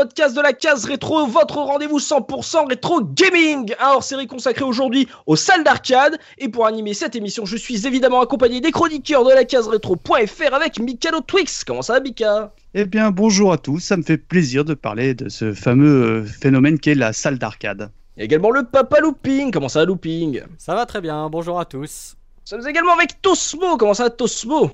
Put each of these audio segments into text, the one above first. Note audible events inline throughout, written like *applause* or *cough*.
Podcasts de la case rétro, votre rendez-vous 100% rétro gaming. Un hors-série consacré aujourd'hui aux salles d'arcade. Et pour animer cette émission, je suis évidemment accompagné des chroniqueurs de la case rétro.fr avec Mikalo Twix. Comment ça va, Mika? Eh bien, bonjour à tous, ça me fait plaisir de parler de ce fameux euh, phénomène qu'est la salle d'arcade. Également le Papa Looping. Comment ça va, Looping? Ça va très bien, bonjour à tous. Nous sommes également avec Tosmo. Comment ça va, Tosmo?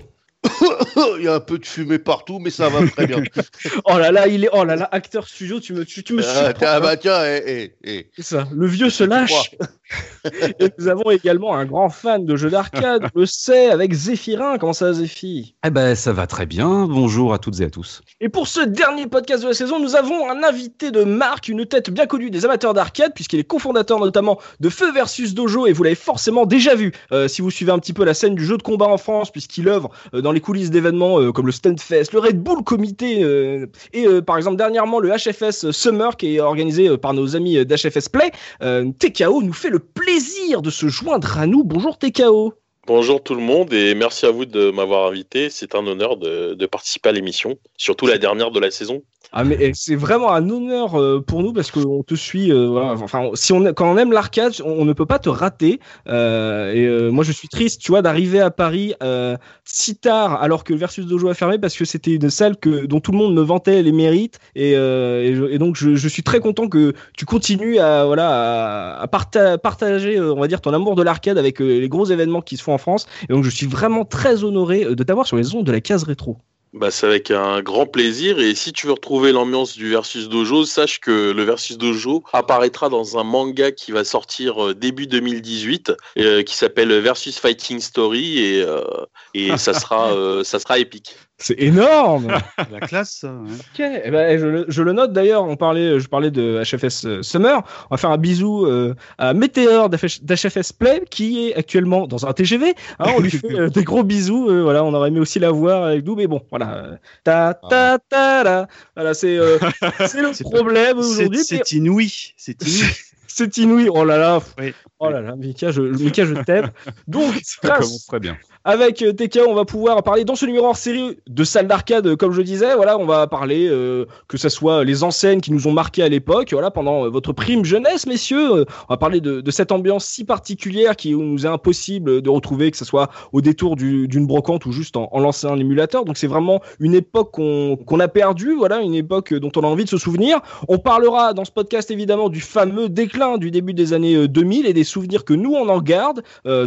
*laughs* Il y a un peu de fumée partout, mais ça va très bien. *laughs* Oh là là, il est. Oh là là, acteur studio, tu me, tu, tu me Ah, hein. bah tiens, eh, eh, eh. C'est ça, le vieux se lâche. *laughs* Et nous avons également un grand fan de jeux d'arcade, le sait, avec Zéphirin. Comment ça Zéphi? Eh ben, ça va très bien. Bonjour à toutes et à tous. Et pour ce dernier podcast de la saison, nous avons un invité de marque, une tête bien connue des amateurs d'arcade, puisqu'il est cofondateur notamment de Feu versus Dojo, et vous l'avez forcément déjà vu euh, si vous suivez un petit peu la scène du jeu de combat en France, puisqu'il œuvre euh, dans les coulisses d'événements euh, comme le Stunfest, le Red Bull Comité, euh, et euh, par exemple dernièrement le HFS Summer, qui est organisé par nos amis d'HFS Play. TKO nous fait le plaisir de se joindre à nous. Bonjour TKO. Bonjour tout le monde et merci à vous de m'avoir invité. C'est un honneur de, de participer à l'émission, surtout la dernière de la saison. Ah mais eh, c'est vraiment un honneur euh, pour nous parce qu'on te suit. euh, voilà. Enfin, si on quand on aime l'arcade, on, ne peut pas te rater. Euh, et euh, moi, je suis triste, tu vois, d'arriver à Paris euh, si tard alors que le Versus Dojo a fermé parce que c'était une salle que dont tout le monde me vantait les mérites. Et, euh, et, donc, je, je suis très content que tu continues à voilà à, à parta- partager, on va dire, ton amour de l'arcade avec les gros événements qui se font en France. Et donc, je suis vraiment très honoré de t'avoir sur les ondes de la case rétro. Bah, c'est avec un grand plaisir et si tu veux retrouver l'ambiance du Versus Dojo, sache que le Versus Dojo apparaîtra dans un manga qui va sortir euh, début 2018 euh, qui s'appelle Versus Fighting Story et, euh, ça sera épique. C'est énorme. *laughs* La classe, ça, ouais. Ok, eh ben, je, le- je le note d'ailleurs. On parlait, je parlais de HFS euh, Summer. On va faire un bisou euh, à Météor d'HF d'HFS Play qui est actuellement dans un TGV. Hein, on lui fait euh, des gros bisous. euh, voilà, on aurait aimé aussi la voir avec nous, mais bon, voilà. Ta ta ta la. Voilà, c'est euh, *laughs* le problème aujourd'hui. c'est inouï, c'est inouï. *laughs* C'est inouï. Oh là là. Oui. Oh là là, Mika, je, Mika, je t'aime. Donc, Ça grâce- commence très bien. Avec euh, TK, on va pouvoir parler dans ce numéro hors série de salles d'arcade, euh, comme je disais. Voilà, on va parler euh, que ce soit les enseignes qui nous ont marqué à l'époque, voilà, pendant votre prime jeunesse, messieurs. On va parler de, cette ambiance si particulière qui nous est impossible de retrouver, que ce soit au détour du- d'une brocante ou juste en, lançant un émulateur. Donc c'est vraiment une époque qu'on a perdue, voilà, une époque dont on a envie de se souvenir. On parlera dans ce podcast évidemment du fameux déclin du début des années euh, 2000 et des souvenirs que nous on en garde,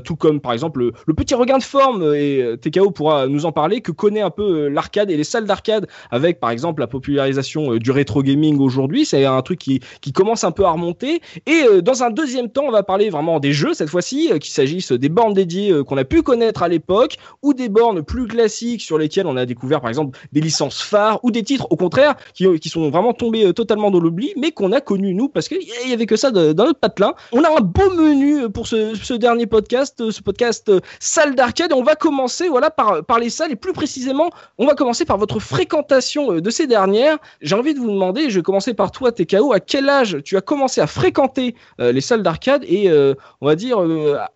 tout comme par exemple le, le petit regain de forme et euh, TKO pourra nous en parler que connaît un peu euh, l'arcade et les salles d'arcade avec par exemple la popularisation euh, du rétro gaming aujourd'hui, c'est un truc qui, qui commence un peu à remonter et dans un deuxième temps on va parler vraiment des jeux cette fois-ci, qu'il s'agisse des bornes dédiées qu'on a pu connaître à l'époque ou des bornes plus classiques sur lesquelles on a découvert par exemple des licences phares ou des titres au contraire qui, qui sont vraiment tombés totalement dans l'oubli mais qu'on a connus nous parce qu'il y avait que ça dans notre patelin. On a un beau menu pour ce, ce dernier podcast, ce podcast salle d'arcade on va commencer voilà par, les salles et plus précisément on va commencer par votre fréquentation euh, de ces dernières. J'ai envie de vous demander, je vais commencer par toi TKO, à quel âge tu as commencé à fréquenter euh, les salles d'arcade et euh, on va dire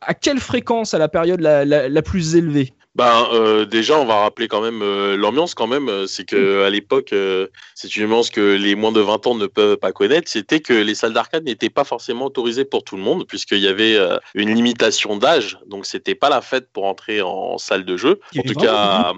à quelle fréquence à la période la plus élevée? Ben, euh, déjà, on va rappeler quand même euh, l'ambiance quand même. euh, C'est que à l'époque, euh, c'est une ambiance que les moins de 20 ans ne peuvent pas connaître. C'était que les salles d'arcade n'étaient pas forcément autorisées pour tout le monde, puisqu'il y avait une limitation d'âge. Donc, c'était pas la fête pour entrer en salle de jeu. En tout cas,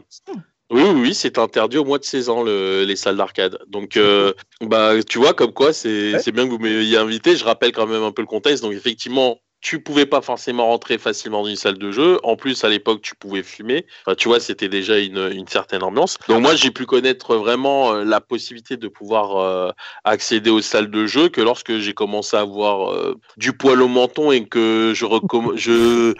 oui, oui, oui, c'est interdit au moins de 16 ans le- les salles d'arcade. Donc, euh, bah, tu vois, comme quoi, c'est Ouais. c'est bien que vous m'ayez invité. Je rappelle quand même un peu le contexte. Donc, effectivement, tu pouvais pas forcément rentrer facilement dans une salle de jeu. En plus, à l'époque, tu pouvais fumer. Enfin, tu vois, c'était déjà une, une, certaine ambiance. Donc moi, j'ai pu connaître vraiment euh, la possibilité de pouvoir euh, accéder aux salles de jeu que lorsque j'ai commencé à avoir euh, du poil au menton et que je, je,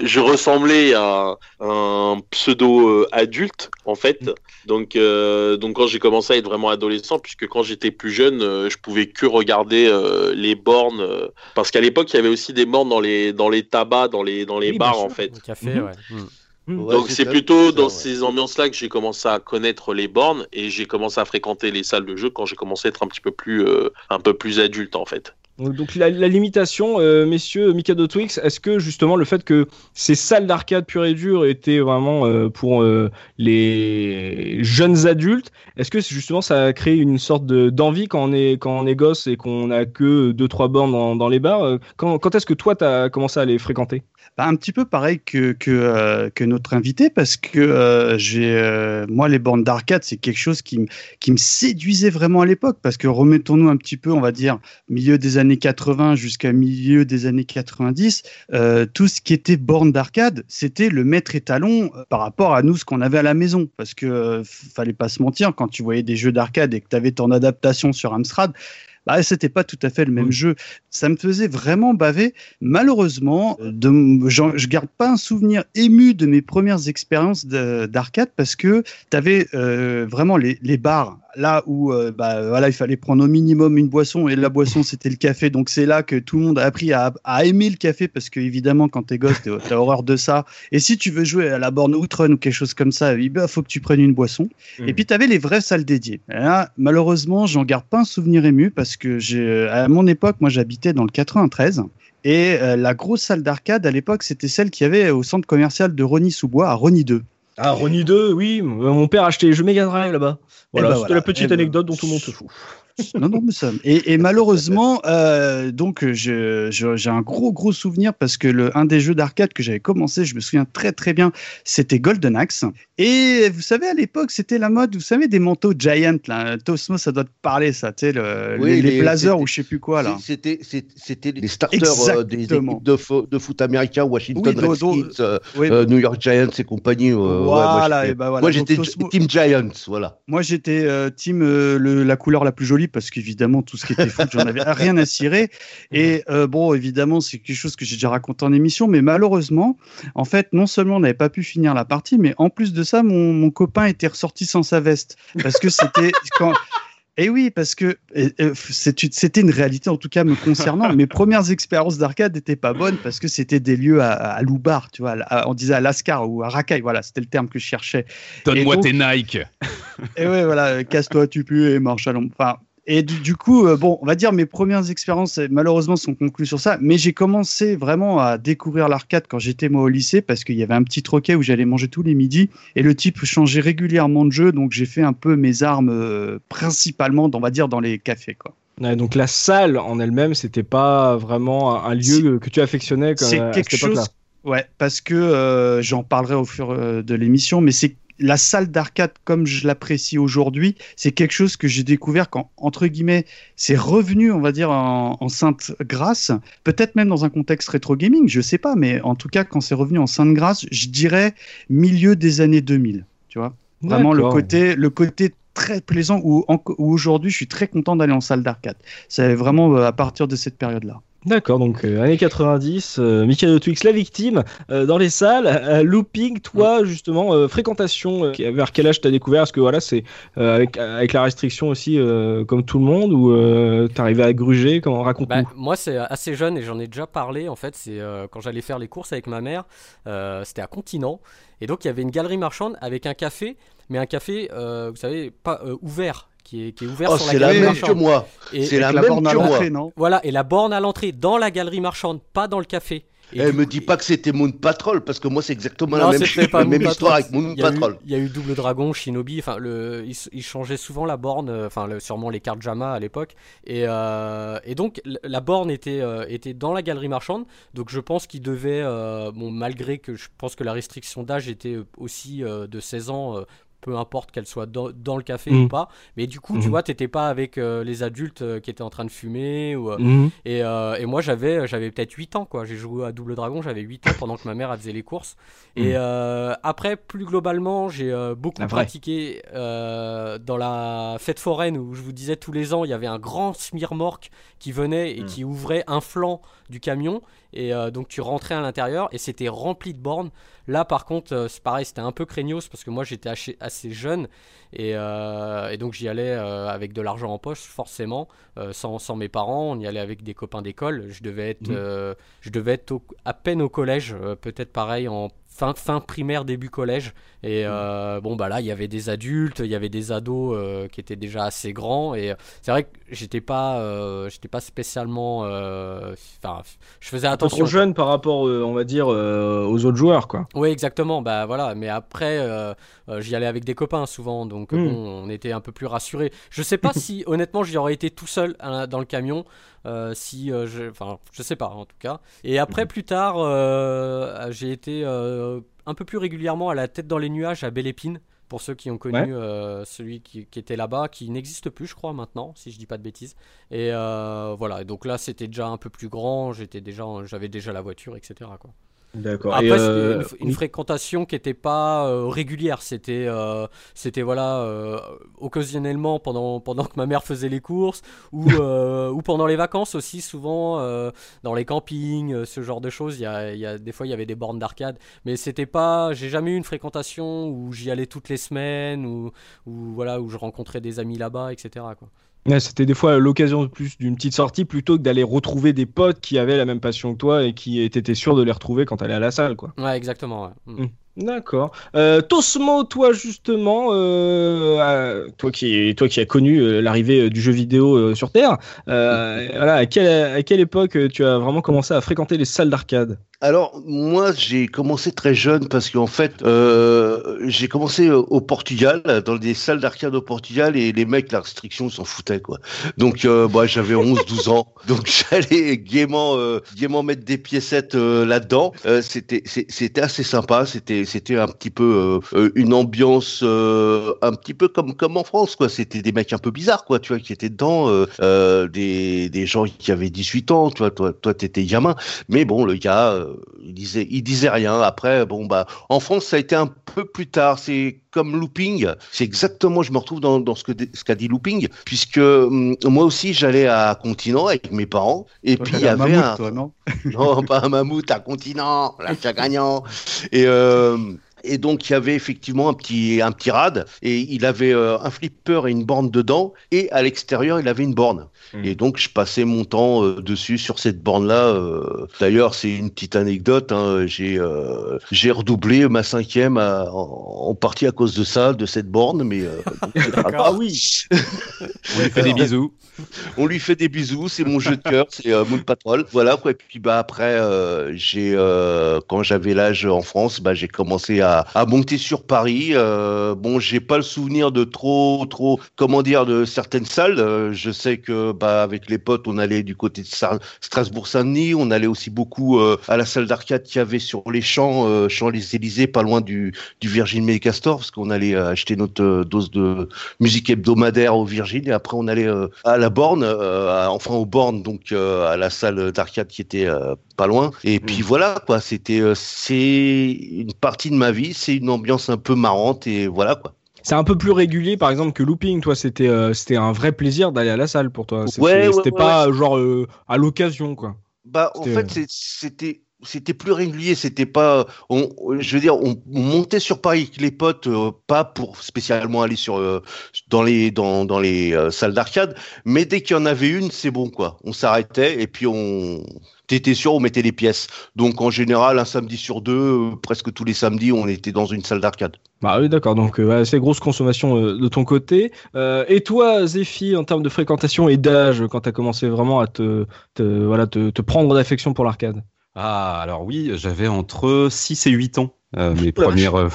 je ressemblais à un pseudo adulte en fait. Donc, donc quand j'ai commencé à être vraiment adolescent, puisque quand j'étais plus jeune, je pouvais que regarder les bornes parce qu'à l'époque, il y avait aussi des bornes dans les dans les tabacs, dans les dans les bars en fait. Café, mhm. ouais. Mm. Donc c'est plutôt dans ces ambiances-là que j'ai commencé à connaître les bornes et j'ai commencé à fréquenter les salles de jeu quand j'ai commencé à être un petit peu plus, euh, un peu plus adulte en fait. Donc la, limitation, euh, messieurs Mikado Twix, est-ce que justement le fait que ces salles d'arcade pure et dure étaient vraiment euh, pour les jeunes adultes, est-ce que justement ça a créé une sorte d'envie quand on est quand on est gosse et qu'on a que deux trois bornes dans, les bars? Quand, quand est-ce que toi tu as commencé à les fréquenter? Un petit peu pareil que, que, euh, notre invité, parce que euh, j'ai, euh, moi, les bornes d'arcade, c'est quelque chose qui, qui me séduisait vraiment à l'époque, parce que remettons-nous un petit peu, on va dire, milieu des années 80 jusqu'à milieu des années 90, tout ce qui était bornes d'arcade, c'était le maître étalon par rapport à nous, ce qu'on avait à la maison, parce que fallait pas se mentir, quand tu voyais des jeux d'arcade et que tu avais ton adaptation sur Amstrad, bah, c'était pas tout à fait le même jeu. Ça me faisait vraiment baver. Malheureusement, de, je garde pas un souvenir ému de mes premières expériences d'arcade parce que tu avais euh, vraiment les, les bars là où euh, bah, voilà, il fallait prendre au minimum une boisson et la boisson c'était le café. Donc c'est là que tout le monde a appris à, aimer le café parce que évidemment quand t'es gosse t'as horreur de ça. Et si tu veux jouer à la borne Outrun ou quelque chose comme ça, il faut que tu prennes une boisson. Et hmm. puis t'avais les vraies salles dédiées. là, malheureusement j'en garde pas un souvenir ému parce que j'ai à mon époque moi j'habitais dans le 93. Et euh, la grosse salle d'arcade à l'époque, c'était celle qu'il y avait au centre commercial de Rony-sous-Bois à Rony 2. Ah, Ronnie 2, oui. Mon père a acheté les jeux Mega Drive là-bas. Voilà, eh ben c'était la petite eh ben anecdote dont tout le monde se fout non, non, mais ça. Et, et malheureusement, euh, donc j'ai un gros gros souvenir parce que le un des jeux d'arcade que j'avais commencé, je me souviens très très bien, c'était Golden Axe. Et vous savez à l'époque, c'était la mode, vous savez des manteaux Giant là. Tosmo, ça doit te parler ça, tu sais le, les, blazers ou je sais plus quoi là. C'était c'était les starters euh, des équipes de, de, foot américain, Washington Redskins, euh, New York Giants et compagnie. voilà, ben voilà. Moi j'étais Team Giants, voilà. Moi j'étais team la couleur la plus jolie parce qu'évidemment, tout ce qui était foot, j'en avais *laughs* rien à cirer. Et euh, bon, évidemment, c'est quelque chose que j'ai déjà raconté en émission, mais malheureusement, en fait, non seulement on n'avait pas pu finir la partie, mais en plus de ça, mon, mon copain était ressorti sans sa veste. Parce que c'était *laughs* quand. Et oui, parce que c'était une réalité, en tout cas me concernant. Mes premières expériences d'arcade n'étaient pas bonnes parce que c'était des lieux à, à Loubar, tu vois. on disait à Lascar ou à Racaille, voilà, c'était le terme que je cherchais. Donne-moi tes Nike. Et oui, voilà, casse-toi, tu pues et marche à l'ombre. Enfin, et du, coup, euh, bon, on va dire mes premières expériences euh, malheureusement sont conclues sur ça, mais j'ai commencé vraiment à découvrir l'arcade quand j'étais moi au lycée parce qu'il y avait un petit troquet où j'allais manger tous les midis et le type changeait régulièrement de jeu, donc j'ai fait un peu mes armes euh, principalement, on va dire, dans les cafés, quoi. donc la salle en elle-même, c'était pas vraiment un lieu que tu affectionnais. C'est quelque chose. Ouais, parce que j'en parlerai au fur de l'émission, mais c'est la salle d'arcade comme je l'apprécie aujourd'hui, c'est quelque chose que j'ai découvert quand, entre guillemets, c'est revenu, on va dire, en, sainte grâce, peut-être même dans un contexte rétro gaming, je sais pas, mais en tout cas, quand c'est revenu en sainte grâce, je dirais milieu des années 2000, tu vois. Vraiment le côté, le côté très plaisant où, où aujourd'hui je suis très content d'aller en salle d'arcade. C'est vraiment euh, à partir de cette période-là. D'accord, donc euh, années 90, euh, Michael Twix, la victime, euh, dans les salles, looping, toi justement, fréquentation, vers quel âge t'as découvert? Est-ce que voilà, c'est avec, avec la restriction aussi, comme tout le monde, ou t'arrivais à gruger? Comment raconte-nous. Bah, Moi, c'est assez jeune et j'en ai déjà parlé. En fait, c'est quand j'allais faire les courses avec ma mère, c'était à Continent, et donc il y avait une galerie marchande avec un café, mais un café, vous savez, pas ouvert qui est, ouvert oh, sur la galerie marchande. C'est la même que moi. C'est la, même que moi. Voilà, et la borne à l'entrée dans la galerie marchande, pas dans le café. Et eh, me dis pas que c'était Moon Patrol parce que moi c'est exactement la même, même histoire avec Moon Patrol. Il y a eu Double Dragon, Shinobi, enfin le, ils, changeaient souvent la borne, euh, enfin sûrement les cartes Jama à l'époque, et, euh, et donc la borne était euh, était dans la galerie marchande, donc je pense qu'il devait, bon malgré que je pense que la restriction d'âge était aussi de 16 ans peu importe qu'elle soit dans, le café ou mm. pas. Mais du coup, tu mm. vois, t'étais pas avec euh, les adultes euh, qui étaient en train de fumer. Ou, euh, mm. et, moi, j'avais, j'avais peut-être 8 ans, quoi. J'ai joué à Double Dragon, j'avais 8 ans pendant que ma mère faisait les courses. Et après, plus globalement, j'ai beaucoup pratiqué dans la fête foraine où je vous disais tous les ans, il y avait un grand smirmorque qui venait et qui ouvrait un flanc du camion. Et donc, tu rentrais à l'intérieur et c'était rempli de bornes. Là, par contre, euh, c'est pareil, c'était un peu craignos parce que moi, j'étais assez jeune et, euh, donc j'y allais euh, avec de l'argent en poche, forcément, sans, sans, mes parents. On y allait avec des copains d'école. Je devais être, mmh. je devais être à peine au collège, peut-être pareil en fin, fin primaire, début collège. Et mm. euh, bon, bah là, il y avait des adultes, il y avait des ados euh, qui étaient déjà assez grands. Et euh, c'est vrai que j'étais pas, j'étais pas spécialement. Enfin, je faisais attention. Trop jeune par rapport, on va dire, aux autres joueurs, quoi. Oui, exactement. Bah voilà. Mais après, j'y allais avec des copains souvent, donc mm. bon, on était un peu plus rassurés. Je sais pas *laughs* si, honnêtement, j'y aurais été tout seul hein, dans le camion. Euh, si euh, je, enfin, je sais pas en tout cas. Et après, mhm. plus tard, euh, j'ai été un peu plus régulièrement à la tête dans les nuages à Belle Épine. Pour ceux qui ont connu celui qui, était là-bas, qui n'existe plus, je crois, maintenant, si je dis pas de bêtises. Et voilà, donc là, c'était déjà un peu plus grand, j'étais déjà, j'avais déjà la voiture, etc. Quoi. D'accord. Après, euh, une, fréquentation qui n'était pas euh, régulière. C'était, euh, c'était voilà, occasionnellement pendant, pendant que ma mère faisait les courses ou, *laughs* ou pendant les vacances aussi, souvent dans les campings, ce genre de choses. Il y a, y a, des fois, il y avait des bornes d'arcade, mais c'était pas. J'ai jamais eu une fréquentation où j'y allais toutes les semaines ou, ou voilà, où je rencontrais des amis là-bas, etc. Quoi c'était des fois l'occasion plus d'une petite sortie plutôt que d'aller retrouver des potes qui avaient la même passion que toi et qui étaient sûrs de les retrouver quand t'allais à la salle, quoi. Ouais, exactement. Mm. Mm. D'accord. Euh, Tosmo, toi justement, euh, toi qui toi qui as connu euh, l'arrivée du jeu vidéo sur Terre, *laughs* voilà, à quelle, à quelle époque tu as vraiment commencé à fréquenter les salles d'arcade? Alors moi j'ai commencé très jeune parce qu'en fait euh, j'ai commencé au Portugal dans des salles d'arcade au Portugal et les mecs la restriction s'en foutaient quoi. Donc euh, bah, j'avais 11 12 ans *laughs* donc j'allais gaiement euh, gaiement mettre des piécettes euh, là-dedans. Euh, c'était c'était assez sympa, c'était c'était un petit peu une ambiance un petit peu comme comme en France quoi, c'était des mecs un peu bizarres quoi, tu vois qui étaient dedans des des gens qui avaient 18 ans, tu vois toi toi t'étais gamin mais bon le gars il disait, il disait rien. Après, bon bah, en France, ça a été un peu plus tard. C'est comme Looping. C'est exactement, je me retrouve dans, dans ce qu'a dit Looping, puisque hum, moi aussi, j'allais à Continent avec mes parents, et puis il y avait un, non, *laughs* non pas un mammouth, à Continent, l'achat *laughs* gagnant. Et euh, et donc il y avait effectivement un petit un petit rad et il avait euh, un flipper et une borne dedans et à l'extérieur il avait une borne. Hmm. Et donc je passais mon temps euh, dessus sur cette borne là. Euh. D'ailleurs c'est une petite anecdote. Hein, j'ai j'ai redoublé ma cinquième en, partie à cause de ça, de cette borne. Mais ah oui. *laughs* On lui fait des bisous. On lui fait des bisous. C'est mon jeu de cœur. C'est Moon Patrol. Voilà quoi. Et puis bah après j'ai quand j'avais l'âge en France, bah j'ai commencé à à, monter sur Paris. Euh, bon, j'ai pas le souvenir de trop, trop, comment dire, de certaines salles. Euh, je sais que, bah, avec les potes, on allait du côté de Strasbourg-Saint-Denis. On allait aussi beaucoup euh, à la salle d'arcade qu'il y avait sur les champs, euh, champs les Élysées, pas loin du, du Virgin Megastore, parce qu'on allait acheter notre dose de musique hebdomadaire au Virgin. Et après, on allait à la borne, enfin aux bornes, donc à la salle d'arcade qui était pas loin. Et puis mm. voilà, quoi. C'était, c'est une partie de ma vie c'est une ambiance un peu marrante et voilà quoi. C'est un peu plus régulier, par exemple, que Looping. Toi, c'était euh, c'était un vrai plaisir d'aller à la salle pour toi. C'était pas genre euh, à l'occasion, quoi. Bah, en fait, euh, c'était c'était plus régulier, c'était pas, on, je veux dire, on, montait sur Paris avec les potes, pas pour spécialement aller sur dans les dans, dans les salles d'arcade, mais dès qu'il y en avait une, c'est bon quoi. On s'arrêtait et puis on t'étais sûr, on mettait les pièces. Donc en général, un samedi sur deux, euh, presque tous les samedis, on était dans une salle d'arcade. Bah oui, d'accord. Donc euh, assez grosse consommation euh, de ton côté. et toi, Zéphie, en termes de fréquentation et d'âge, quand tu as commencé vraiment à te, voilà, te, te prendre d'affection pour l'arcade? Ah, alors oui, j'avais entre 6 et 8 ans. Euh, mes premières. Euh,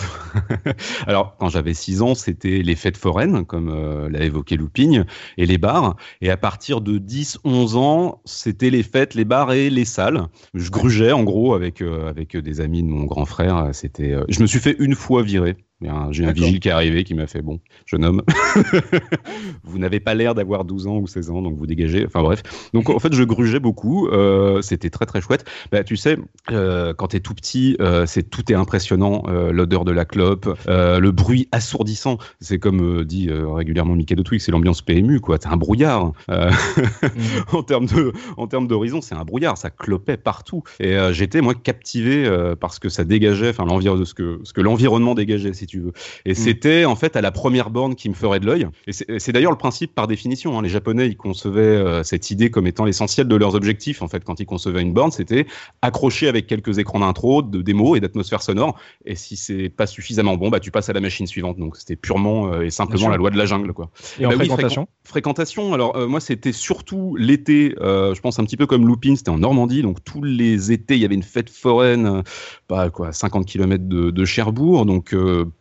*laughs* alors, quand j'avais 6 ans, c'était les fêtes foraines, comme euh, l'a évoqué Louping, et les bars. Et à partir de 10, 11 ans, c'était les fêtes, les bars et les salles. Je grugeais, en gros, avec, avec des amis de mon grand frère. C'était, je me suis fait une fois virer Il y a un- J'ai un vigile qui est arrivé qui m'a fait bon, jeune homme, *laughs* vous n'avez pas l'air d'avoir 12 ans ou 16 ans, donc vous dégagez. Enfin bref. Donc en fait, je grugeais beaucoup. euh, C'était très très chouette. Bah, tu sais, euh, quand t'es tout petit, euh, c'est tout est impressionnant. L'odeur de la clope, le bruit assourdissant. C'est comme dit régulièrement Mickey de Twix, c'est l'ambiance PMU quoi. C'est un brouillard. *laughs* En termes de en termes d'horizon, c'est un brouillard. Ça clopait partout. Et j'étais moi captivé parce que ça dégageait, enfin l'environnement ce que ce que l'environnement dégageait, si tu veux. Et c'était en fait à la première borne qui me ferait de l'œil. Et c'est d'ailleurs le principe par définition. hein. Les Japonais, ils concevaient euh, cette idée comme étant l'essentiel de leurs objectifs. En fait, quand ils concevaient une borne, c'était accrocher avec quelques écrans d'intro, de démo et d'atmosphère sonore. Et si c'est pas suffisamment bon, bah tu passes à la machine suivante. Donc c'était purement euh, et simplement la loi de la jungle, quoi. Et en Bah oui, fréquentation fréquent- Fréquentation? Alors euh, moi, c'était surtout l'été. je pense un petit peu comme Looping, c'était en Normandie. Donc tous les étés, il y avait une fête foraine, pas quoi, 50 km de, de Cherbourg. Donc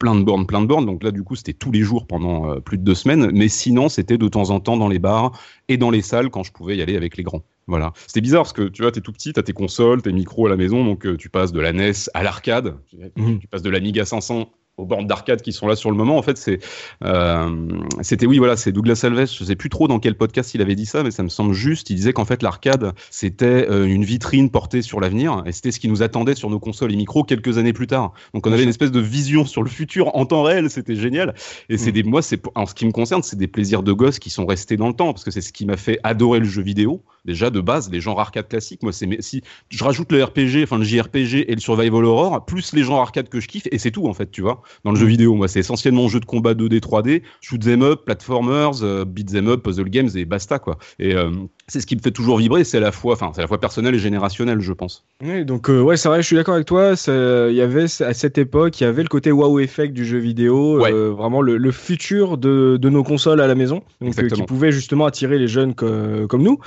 plein de bornes, plein de bornes. Donc là, du coup, c'était tous les jours pendant euh, plus de deux semaines. Mais sinon, c'était de temps en temps dans les bars et dans les salles quand je pouvais y aller avec les grands. Voilà. C'était bizarre parce que tu vois, t'es tout petit, t'as tes consoles, tes micros à la maison, donc euh, tu passes de la NES à l'arcade, tu passes de l'Amiga 500 aux bornes d'arcade qui sont là sur le moment. En fait, c'est, euh, c'était oui, voilà, c'est Douglas Alves. Je sais plus trop dans quel podcast il avait dit ça, mais ça me semble juste. Il disait qu'en fait l'arcade c'était euh, une vitrine portée sur l'avenir et c'était ce qui nous attendait sur nos consoles et micros quelques années plus tard. Donc on avait une espèce de vision sur le futur en temps réel. C'était génial. Et c'est Mm. des, moi, c'est en ce qui me concerne, c'est des plaisirs de gosse qui sont restés dans le temps parce que c'est ce qui m'a fait adorer le jeu vidéo. Déjà de base, les genres arcade classiques. Moi, c'est si je rajoute le RPG, enfin le JRPG et le Survival Horror, plus les genres arcade que je kiffe, et c'est tout en fait, tu vois. Dans le jeu vidéo, moi, c'est essentiellement jeu de combat 2D, 3D, shoot 'em up, platformers, euh, beat 'em up, puzzle games et basta quoi. Et euh, c'est ce qui me fait toujours vibrer. C'est à la fois, enfin, c'est à la fois personnel et générationnel, je pense. Oui, donc euh, ouais, c'est vrai, je suis d'accord avec toi. Il y avait à cette époque, il y avait le côté wow effect du jeu vidéo, Ouais. euh, vraiment le, le futur de, de nos consoles à la maison, donc euh, qui pouvait justement attirer les jeunes co- comme nous.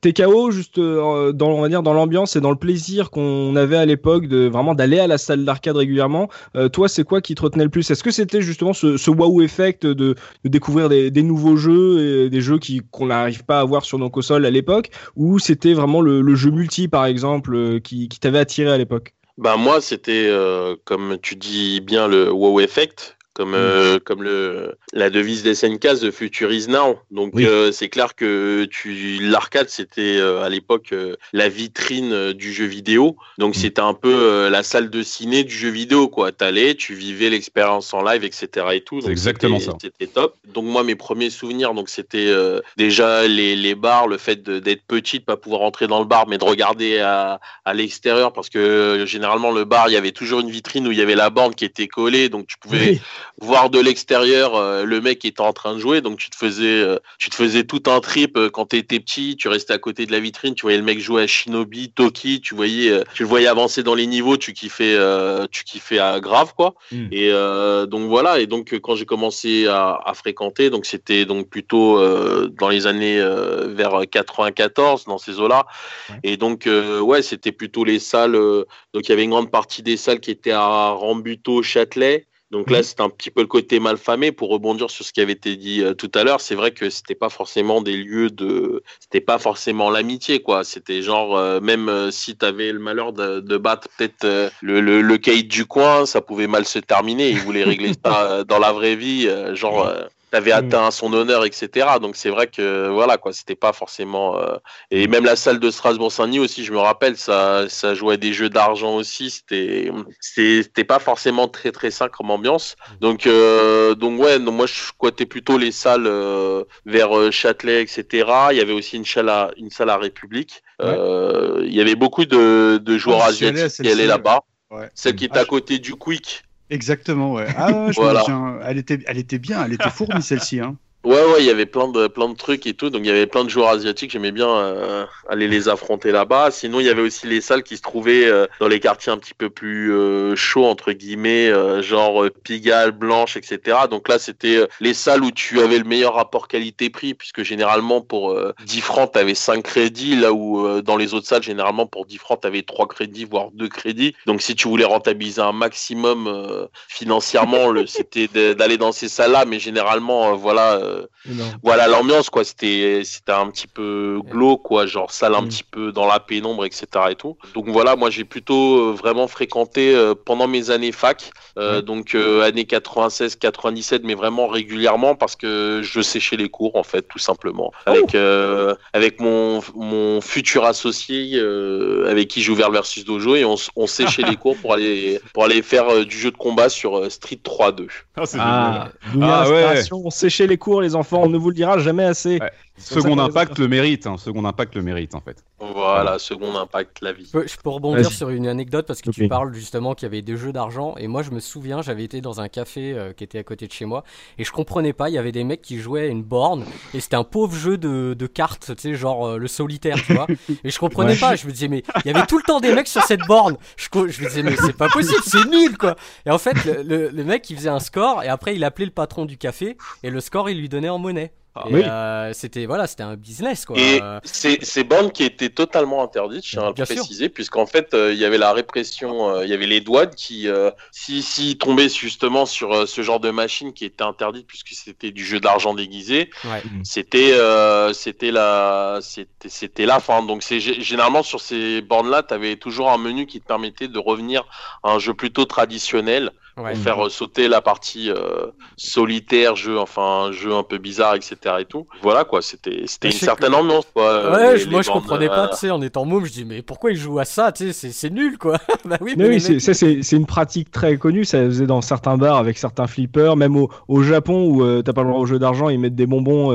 TKO, juste dans on va dire dans l'ambiance et dans le plaisir qu'on avait à l'époque de vraiment d'aller à la salle d'arcade régulièrement. Euh, toi, c'est quoi qui te retenait le plus? Est-ce que c'était justement ce, wow effect de, découvrir des, nouveaux jeux, des jeux qui qu'on n'arrive pas à voir sur nos consoles à l'époque, ou c'était vraiment le, jeu multi par exemple euh, qui, t'avait attiré à l'époque? Bah moi c'était euh, comme tu dis bien le wow effect comme euh, comme le la devise des SNK The Future is Now. Donc Oui. euh, c'est clair que tu l'arcade c'était euh, à l'époque la vitrine du jeu vidéo. Donc c'était un peu la salle de ciné du jeu vidéo quoi. T'allais, tu vivais l'expérience en live etc et tout. Donc, exactement c'était- ça. C'était top. Donc moi mes premiers souvenirs donc c'était déjà les les bars, le fait d'être petit, de pas pouvoir entrer dans le bar mais de regarder à à l'extérieur parce que généralement le bar il y avait toujours une vitrine où il y avait la bande qui était collée donc tu pouvais Oui. Voir de l'extérieur euh, le mec qui était en train de jouer donc tu te faisais euh, tu te faisais tout un trip euh, quand tu étais petit tu restais à côté de la vitrine tu voyais le mec jouer à Shinobi Toki tu voyais tu le voyais avancer dans les niveaux tu kiffais tu kiffais à grave quoi. Mm. et donc voilà et donc quand j'ai commencé à, à fréquenter donc c'était donc plutôt dans les années vers 94 dans ces eaux là et donc ouais c'était plutôt les salles donc il y avait une grande partie des salles qui étaient à Rambuteau Châtelet donc là, c'est un petit peu le côté malfamé pour rebondir sur ce qui avait été dit euh, tout à l'heure. C'est vrai que c'était pas forcément des lieux de, c'était pas forcément l'amitié, quoi. C'était genre euh, même euh, si t'avais le malheur de, de battre peut-être le, le, le caïd du coin, ça pouvait mal se terminer. Ils voulaient régler ça dans la vraie vie, genre. Euh, T'avais atteint son honneur, etc. Donc c'est vrai que voilà quoi, c'était pas forcément. euh, Et même la salle de Strasbourg-Saint-Denis aussi, je me rappelle, ça, ça jouait des jeux d'argent aussi. C'était, c'était pas forcément très très sain comme ambiance. Donc euh, donc ouais, moi je squattais plutôt les salles euh, vers euh, Châtelet, etc. Il y avait aussi une salle à une salle à République. Il y avait beaucoup de, de joueurs Ah, asiatiques qui allaient là-bas. Ouais. Celle qui Ah, à côté du Quick. Exactement, ouais. Ah, je Voilà. me souviens. Elle était, elle était bien, elle était fournie celle-ci. Hein. Ouais, ouais, il y avait plein de, plein de trucs et tout. Donc, il y avait plein de joueurs asiatiques. J'aimais bien euh, aller les affronter là-bas. Sinon, il y avait aussi les salles qui se trouvaient euh, dans les quartiers un petit peu plus euh, chauds, entre guillemets, euh, genre euh, Pigalle, Blanche, etc. Donc là, c'était euh, les salles où tu avais le meilleur rapport qualité-prix, puisque généralement, pour euh, 10 francs, tu avais 5 crédits, là où dans les autres salles, généralement, pour 10 francs, tu avais 3 crédits, voire 2 crédits. Donc, si tu voulais rentabiliser un maximum financièrement, c'était d'aller dans ces salles-là. Mais généralement, voilà, voilà l'ambiance quoi. C'était c'était un petit peu glauque quoi, genre salle un mm. petit peu dans la pénombre, etc. et tout. Donc voilà, moi j'ai plutôt vraiment fréquenté pendant mes années fac, donc années 96, 97, mais vraiment régulièrement parce que je séchais les cours en fait, tout simplement, oh. avec avec mon mon futur associé avec qui j'ai ouvert le versus dojo et on, on séchait les *laughs* cours pour aller pour aller faire du jeu de combat sur Street 3-2. Ah, ah, ah ouais. On séchait les cours, les enfants, on ne vous le dira jamais assez. Second impact le mérite, hein. second impact le mérite en fait. Voilà, second impact la vie. Je peux, rebondir sur une anecdote parce que tu parles justement qu'il y avait des jeux d'argent et moi je me souviens, j'avais été dans un café euh, qui était à côté de chez moi et je comprenais pas, il y avait des mecs qui jouaient une borne et c'était un pauvre jeu de, de cartes, tu sais, genre euh, le solitaire, tu vois. Et je comprenais pas, je me disais mais il y avait tout le temps des mecs sur cette borne. Je, je me disais mais c'est pas possible, c'est nul quoi. Et en fait le, le mec il faisait un score et après il appelait le patron du café et le score il lui donnait en monnaie. Ah euh, c'était voilà, c'était un business quoi. Et c'est ces bandes qui étaient totalement interdites, je tiens à le préciser, puisqu'en fait euh, il y avait la répression, euh, il y avait les douanes qui, si, si tombaient justement sur ce genre de machine qui était interdite puisque c'était du jeu d'argent déguisé, mm. c'était c'était la c'était c'était la fin. Donc c'est généralement sur ces bornes là, tu avais toujours un menu qui te permettait de revenir à un jeu plutôt traditionnel pour faire euh, sauter la partie euh, solitaire, jeu, enfin jeu un peu bizarre, etc. et tout. Voilà quoi, c'était c'était une certaine ambiance quoi. Ouais, moi je comprenais pas, tu sais, en étant môme, je dis mais pourquoi ils jouent à ça, tu sais, c'est nul quoi. *laughs* bah oui, mais, oui, ça c'est une pratique très connue, ça faisait dans certains bars avec certains flippers, même au, au Japon où euh, t'as pas le droit au jeu d'argent, ils mettent des bonbons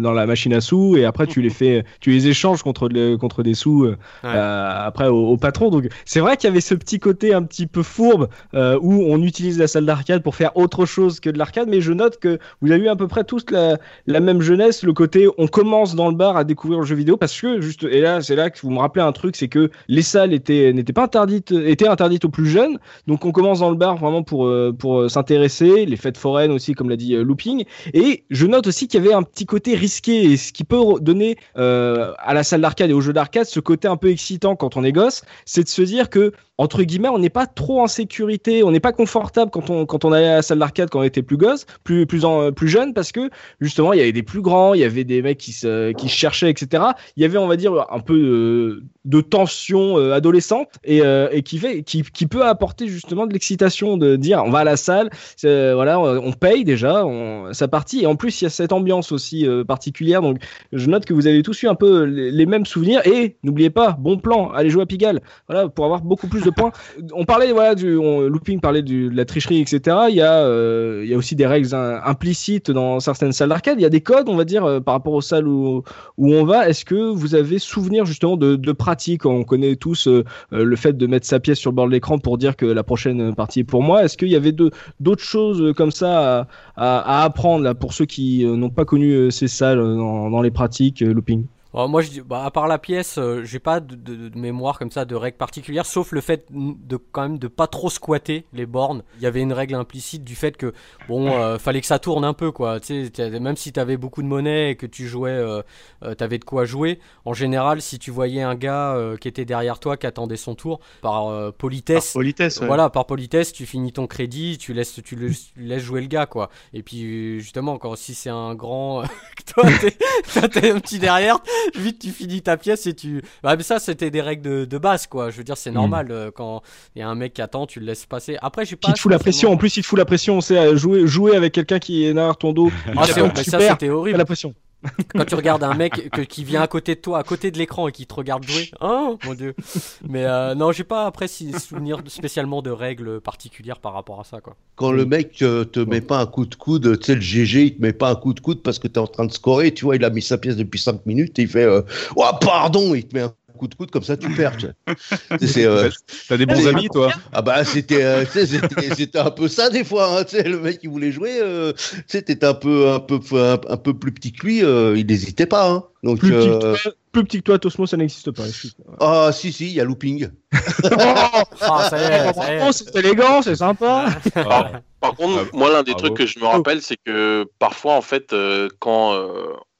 dans la machine à sous et après tu les fais, *laughs* tu les échanges contre contre des sous après au, au, patron. Donc c'est vrai qu'il y avait ce petit côté un petit peu fourbe où on utilise utilise la salle d'arcade pour faire autre chose que de l'arcade, mais je note que vous avez eu à peu près tous la, même jeunesse, le côté on commence dans le bar à découvrir le jeu vidéo parce que juste et là c'est là que vous me rappelez un truc, c'est que les salles étaient n'étaient pas interdites, étaient interdites aux plus jeunes, donc on commence dans le bar vraiment pour euh, pour euh, s'intéresser, les fêtes foraines aussi comme l'a dit euh, Looping, et je note aussi qu'il y avait un petit côté risqué et ce qui peut donner à la salle d'arcade et aux jeux d'arcade ce côté un peu excitant quand on est gosse, c'est de se dire que entre guillemets, on n'est pas trop en sécurité, on n'est pas confortable quand on quand on allait à la salle d'arcade quand on était plus gosse, plus plus en, plus jeune, parce que justement il y avait des plus grands, il y avait des mecs qui se qui cherchaient, etc. Il y avait on va dire un peu de, tension euh, adolescente et, euh, et qui fait qui, qui peut apporter justement de l'excitation de dire on va à la salle, voilà, on paye déjà, on, sa partie et en plus il y a cette ambiance aussi euh, particulière. Donc je note que vous avez tous eu un peu les, les mêmes souvenirs et n'oubliez pas bon plan, allez jouer à Pigalle, voilà pour avoir beaucoup plus points. On parlait, voilà, du looping, parlait de la tricherie, etc. Il y a, euh, il y a aussi des règles implicites dans certaines salles d'arcade. Il y a des codes, on va dire, euh, par rapport aux salles où, où on va. Est-ce que vous avez souvenir justement de, de pratiques? On connaît tous euh, le fait de mettre sa pièce sur le bord de l'écran pour dire que la prochaine partie est pour moi. Est-ce qu'il y avait d'autres choses comme ça à, à, apprendre là, pour ceux qui n'ont pas connu ces salles dans, dans les pratiques looping? Moi, je dis, bah, à part la pièce, euh, j'ai pas de, de, mémoire comme ça de règles particulières, sauf le fait de quand même de pas trop squatter les bornes. Il y avait une règle implicite du fait que bon, euh, fallait que ça tourne un peu quoi. Tu sais, même si t'avais beaucoup de monnaie et que tu jouais, euh, euh, t'avais de quoi jouer. En général, si tu voyais un gars qui était derrière toi, qui attendait son tour, par politesse, par politesse, voilà, par politesse, tu finis ton crédit, tu laisses, tu le, laisses jouer le gars quoi. Et puis justement, quand si c'est un grand, *laughs* toi t'es un petit derrière *laughs* vite tu finis ta pièce et tu. Bah, mais ça, c'était des règles de, base, quoi. Je veux dire, c'est mm. normal euh, quand il y a un mec qui attend, tu le laisses passer. Après, j'ai pas. Qui te fout la pression. En plus, il te fout la pression. C'est jouer, jouer avec quelqu'un qui est derrière ton dos. Ah, c'est ça, c'était horrible. La pression. Quand tu regardes un mec qui vient à côté de toi, à côté de l'écran et qui te regarde jouer, oh mon dieu. Mais euh, non, j'ai pas après si souvenir spécialement de règles particulières par rapport à ça quoi. Quand le mec euh, te met pas un coup de coude, tu sais le GG, il te met pas un coup de coude parce que tu es en train de scorer, tu vois, il a mis sa pièce depuis 5 minutes et il fait euh, oh pardon, il te met un coup de coude comme ça tu perds. *laughs* Euh, T'as des bons amis toi Ah bah c'était euh, c'était un peu ça des fois. Hein, le mec qui voulait jouer, euh, c'était un peu un peu un, peu plus petit que lui, euh, il n'hésitait pas. Hein. Donc plus, petit que toi, plus petit que toi, Tosmo, ça n'existe pas. Ah si si, il y a looping. ah, *laughs* ça y est. c'est élégant, c'est sympa. Par, contre, ah, moi l'un des trucs que je me rappelle, c'est que parfois en fait quand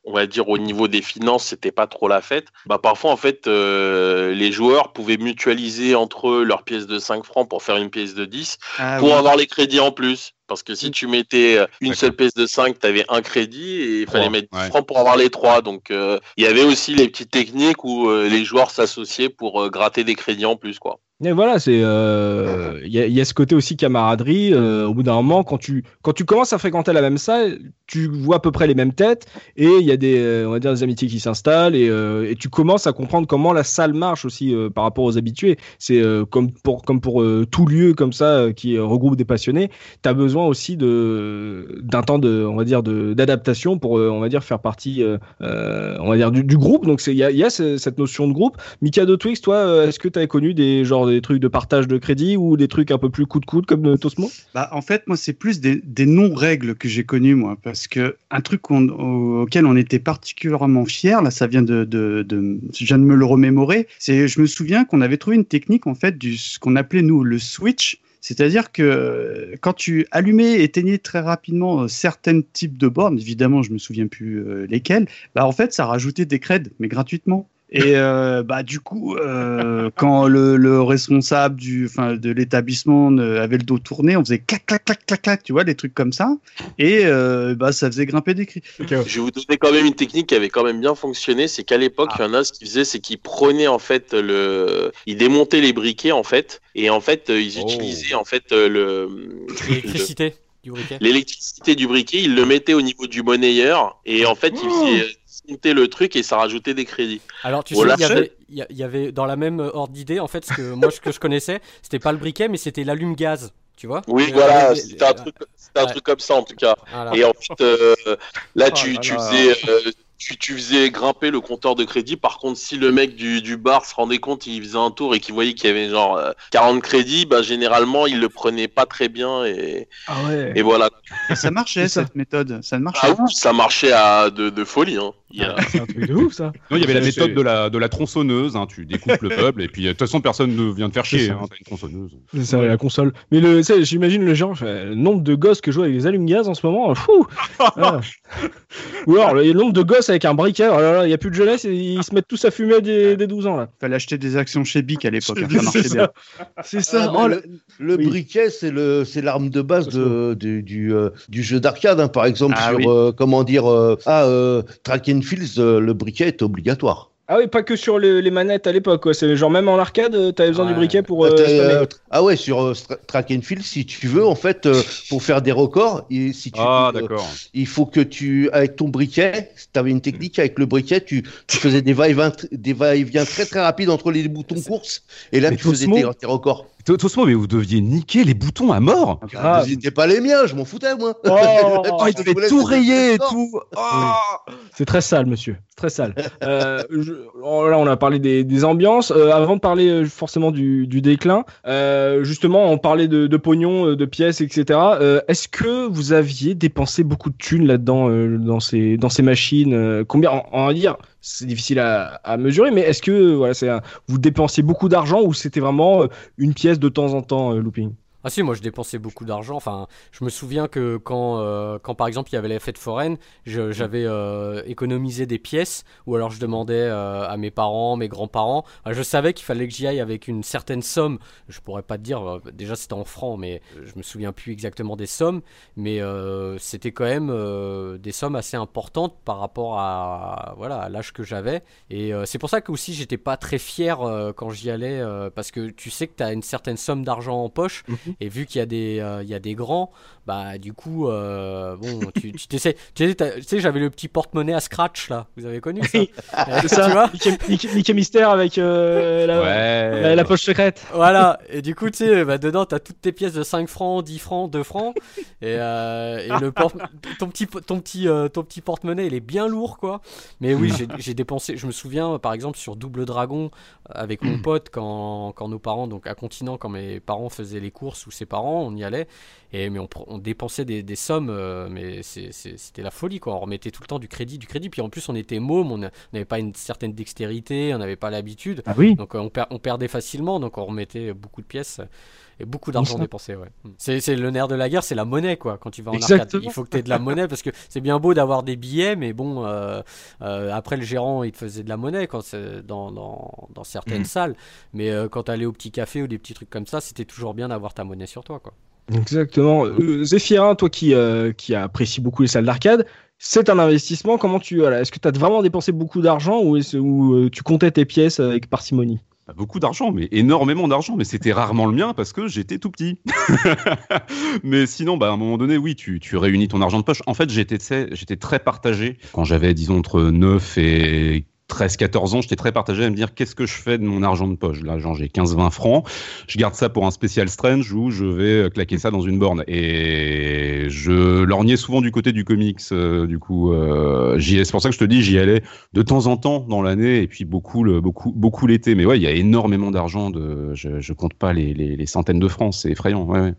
on va dire au niveau des finances, c'était pas trop la fête. Bah parfois en fait, euh, les joueurs pouvaient mutualiser entre eux leurs pièces de 5 francs pour faire une pièce de 10 ah pour avoir les crédits en plus. Parce que si tu mettais euh, une seule pièce de 5, tu avais un crédit et il fallait mettre 10 ouais. francs pour avoir les trois. Donc euh, il y avait aussi les petites techniques où euh, les joueurs s'associaient pour gratter des crédits en plus. quoi. Et voilà, c'est euh, il y, a, il y a ce côté aussi camaraderie. euh, au bout d'un moment, quand tu quand tu commences à fréquenter la même salle, tu vois à peu près les mêmes têtes et il y a des euh, on va dire des amitiés qui s'installent et, euh, et tu commences à comprendre comment la salle marche aussi par rapport aux habitués. C'est comme pour comme pour tout lieu comme ça qui regroupe des passionnés, tu as besoin aussi de d'un temps de on va dire de d'adaptation pour on va dire faire partie on va dire du, du groupe. Donc c'est il y a, y cette notion de groupe. Mikado Twix, toi, est-ce que tu avais connu des des trucs de partage de crédit ou des trucs un peu plus coup de coude comme de Tosmo? Bah, en fait, moi, c'est plus des, non-règles que j'ai connus, moi, parce que un truc auquel on était particulièrement fiers, là, ça vient de, je viens de me le remémorer, c'est, je me souviens qu'on avait trouvé une technique, en fait, du, ce qu'on appelait, nous, le switch. C'est-à-dire que euh, quand tu allumais et éteignais très rapidement euh, certains types de bornes, évidemment, je me souviens plus euh, lesquels, bah, en fait, ça rajoutait des creds, mais gratuitement. Et euh, bah du coup, euh, quand le, le responsable du, enfin, de l'établissement ne- avait le dos tourné, on faisait clac clac clac clac clac, tu vois, des trucs comme ça, et euh, bah ça faisait grimper des cris. Je vais vous donner quand même une technique qui avait quand même bien fonctionné. C'est qu'à l'époque, il y en a ce qu'ils faisaient, c'est qu'ils prenaient en fait le, ils démontaient les briquets en fait, et en fait euh, ils Oh. utilisaient en fait euh, le L'électricité du briquet. l'électricité du briquet, ils le mettaient au niveau du monnayeur, et en fait ils faisaient monter le truc et ça rajoutait des crédits. Alors tu Voilà. sais, il y avait- il y, a- il y avait dans la même ordre d'idée, en fait, ce que *laughs* moi ce que je connaissais, c'était pas le briquet, mais c'était l'allume-gaz, tu vois Oui, Euh, voilà, les- c'était un, truc, un Ouais. truc comme ça en tout cas. voilà. Et en fait, euh, là, Oh tu, là tu faisais, euh, tu, tu faisais grimper le compteur de crédit. Par contre, si le mec du, du bar se rendait compte, il faisait un tour et qu'il voyait qu'il y avait genre euh, 40 crédits, bah, généralement, il le prenait pas très bien et, Ah ouais. et voilà. Et ça marchait *laughs* cette méthode, ça marchait. Ah oui, ça marchait à de, de folie. Hein. Il y a- C'est un truc de ouf ça. Non, il y avait la méthode de la, de la tronçonneuse. hein, tu découpes le meuble et puis de toute façon personne ne vient te faire chier. Hein, t'as une tronçonneuse. C'est ça, la console. Mais le, j'imagine le genre, le nombre de gosses que jouent avec des allumes-gaz en ce moment, fou *laughs* Ah. Ou alors, le nombre de gosses avec un briquet, oh là là, il n'y a plus de jeunesse, et ils se mettent tous à fumer dès, dès 12 ans là. Fallait acheter des actions chez Bic à l'époque, hein, ça marchait ça. bien. C'est ça. Ah, Oh, le le oui. briquet, c'est le, c'est l'arme de base de, du, du, euh, du jeu d'arcade. hein. Par exemple, Ah sur oui. euh, comment dire, euh, ah, euh, Track and Fields, euh, le briquet est obligatoire. Ah oui, pas que sur le- les manettes à l'époque. C'est genre même en arcade, euh, t'avais besoin Ouais. du briquet pour. Ah, euh, euh, ah ouais, sur euh, Track and Field, si tu veux, en fait, euh, pour faire des records, et si tu, Ah, euh, il faut que tu, avec ton briquet, tu avais une technique avec le briquet, tu, tu faisais des va-et-vient des va-et-vient très très rapides entre les boutons course, et là Mais tu faisais tes, tes records. To- Tosmo, mais vous deviez niquer les boutons à mort. Grave. C'était pas les miens, je m'en foutais moi. Oh, *laughs* Oh, il devait tout rayer et tout. Ah. C'est très sale, monsieur. C'est Très sale. Euh, je- oh, là, on a parlé des, des ambiances. Euh, avant de parler euh, forcément du, du déclin, euh, justement, on parlait de, de pognon, de pièces, etc. Euh, Est-ce que vous aviez dépensé beaucoup de thunes là-dedans, euh, dans ces dans ces machines euh, Combien on, on va dire, c'est difficile à, mesurer, mais est-ce que voilà, c'est vous dépensiez beaucoup d'argent ou c'était vraiment euh, une pièce de temps en temps, euh, looping? Ah si, moi je dépensais beaucoup d'argent. Enfin, je me souviens que quand, euh, quand par exemple il y avait la fête foraine, je- j'avais euh, économisé des pièces, ou alors je demandais euh, à mes parents, mes grands-parents. Je savais qu'il fallait que j'y aille avec une certaine somme. Je pourrais pas te dire, déjà c'était en francs, mais je me souviens plus exactement des sommes. Mais c'était quand même des sommes assez importantes par rapport à voilà à l'âge que j'avais. Et c'est pour ça que aussi j'étais pas très fier quand j'y allais, parce que tu sais que tu as une certaine somme d'argent en poche. Et vu qu'il y a des, euh, il y a des grands, bah du coup, euh, bon, tu, tu t'essaies- tu sais, tu j'avais le petit porte-monnaie à scratch là. Vous avez connu ça? Oui, Euh, *laughs* C'est Tu ça vois? Mickey, Mickey- Mickey Mystère avec euh, la, Ouais. la- la poche secrète. Voilà. Et du coup, tu sais, bah, dedans, t'as toutes tes pièces de 5 francs, 10 francs, 2 francs. Et, euh, et le porte, ton petit, ton petit, euh, ton petit porte-monnaie, il est bien lourd, quoi. Mais oui, j'ai- j'ai dépensé. Je me souviens, par exemple, sur Double Dragon, avec mon pote, quand, quand nos parents, donc à Continent, quand mes parents faisaient les courses ses parents, on y allait. Et mais on, dépensait des, des sommes, euh, mais c'était la folie, quoi. On remettait tout le temps du crédit, du crédit. Puis en plus, on était mômes, on n'avait pas une certaine dextérité, on n'avait pas l'habitude. Ah oui. Donc euh, on, per- on perdait facilement, donc on remettait beaucoup de pièces et beaucoup d'argent dépensé. Ouais. C'est c'est le nerf de la guerre, c'est la monnaie quoi. Quand tu vas en arcade, il faut que tu aies de la monnaie parce que c'est bien beau d'avoir des billets, mais bon, euh, euh, après le gérant il te faisait de la monnaie quand c'est dans, dans, dans certaines salles, mais euh, quand tu allais au petit café ou des petits trucs comme ça, c'était toujours bien d'avoir ta monnaie sur toi quoi. Exactement. Zéphirin, toi qui, qui apprécie beaucoup les salles d'arcade, c'est un investissement. Comment tu voilà, Est-ce que tu as vraiment dépensé beaucoup d'argent ou, ou, tu comptais tes pièces avec parcimonie? Beaucoup d'argent, mais énormément d'argent, mais c'était rarement le mien parce que j'étais tout petit. *laughs* mais sinon, bah, à un moment donné, oui, tu, tu réunis ton argent de poche. En fait, j'étais très partagé. Quand j'avais, disons, entre 9 et 13, 14 ans, j'étais très partagé à me dire qu'est-ce que je fais de mon argent de poche? Là, genre, j'ai 15, 20 francs. Je garde ça pour un spécial strange où je vais claquer ça dans une borne. Et je lorgnais souvent du côté du comics. euh, du coup, euh, c'est pour ça que je te dis, j'y allais de temps en temps dans l'année et puis beaucoup, beaucoup, beaucoup l'été. Mais ouais, il y a énormément d'argent. De, je, je compte pas les, les, les centaines de francs. C'est effrayant. Ouais, ouais.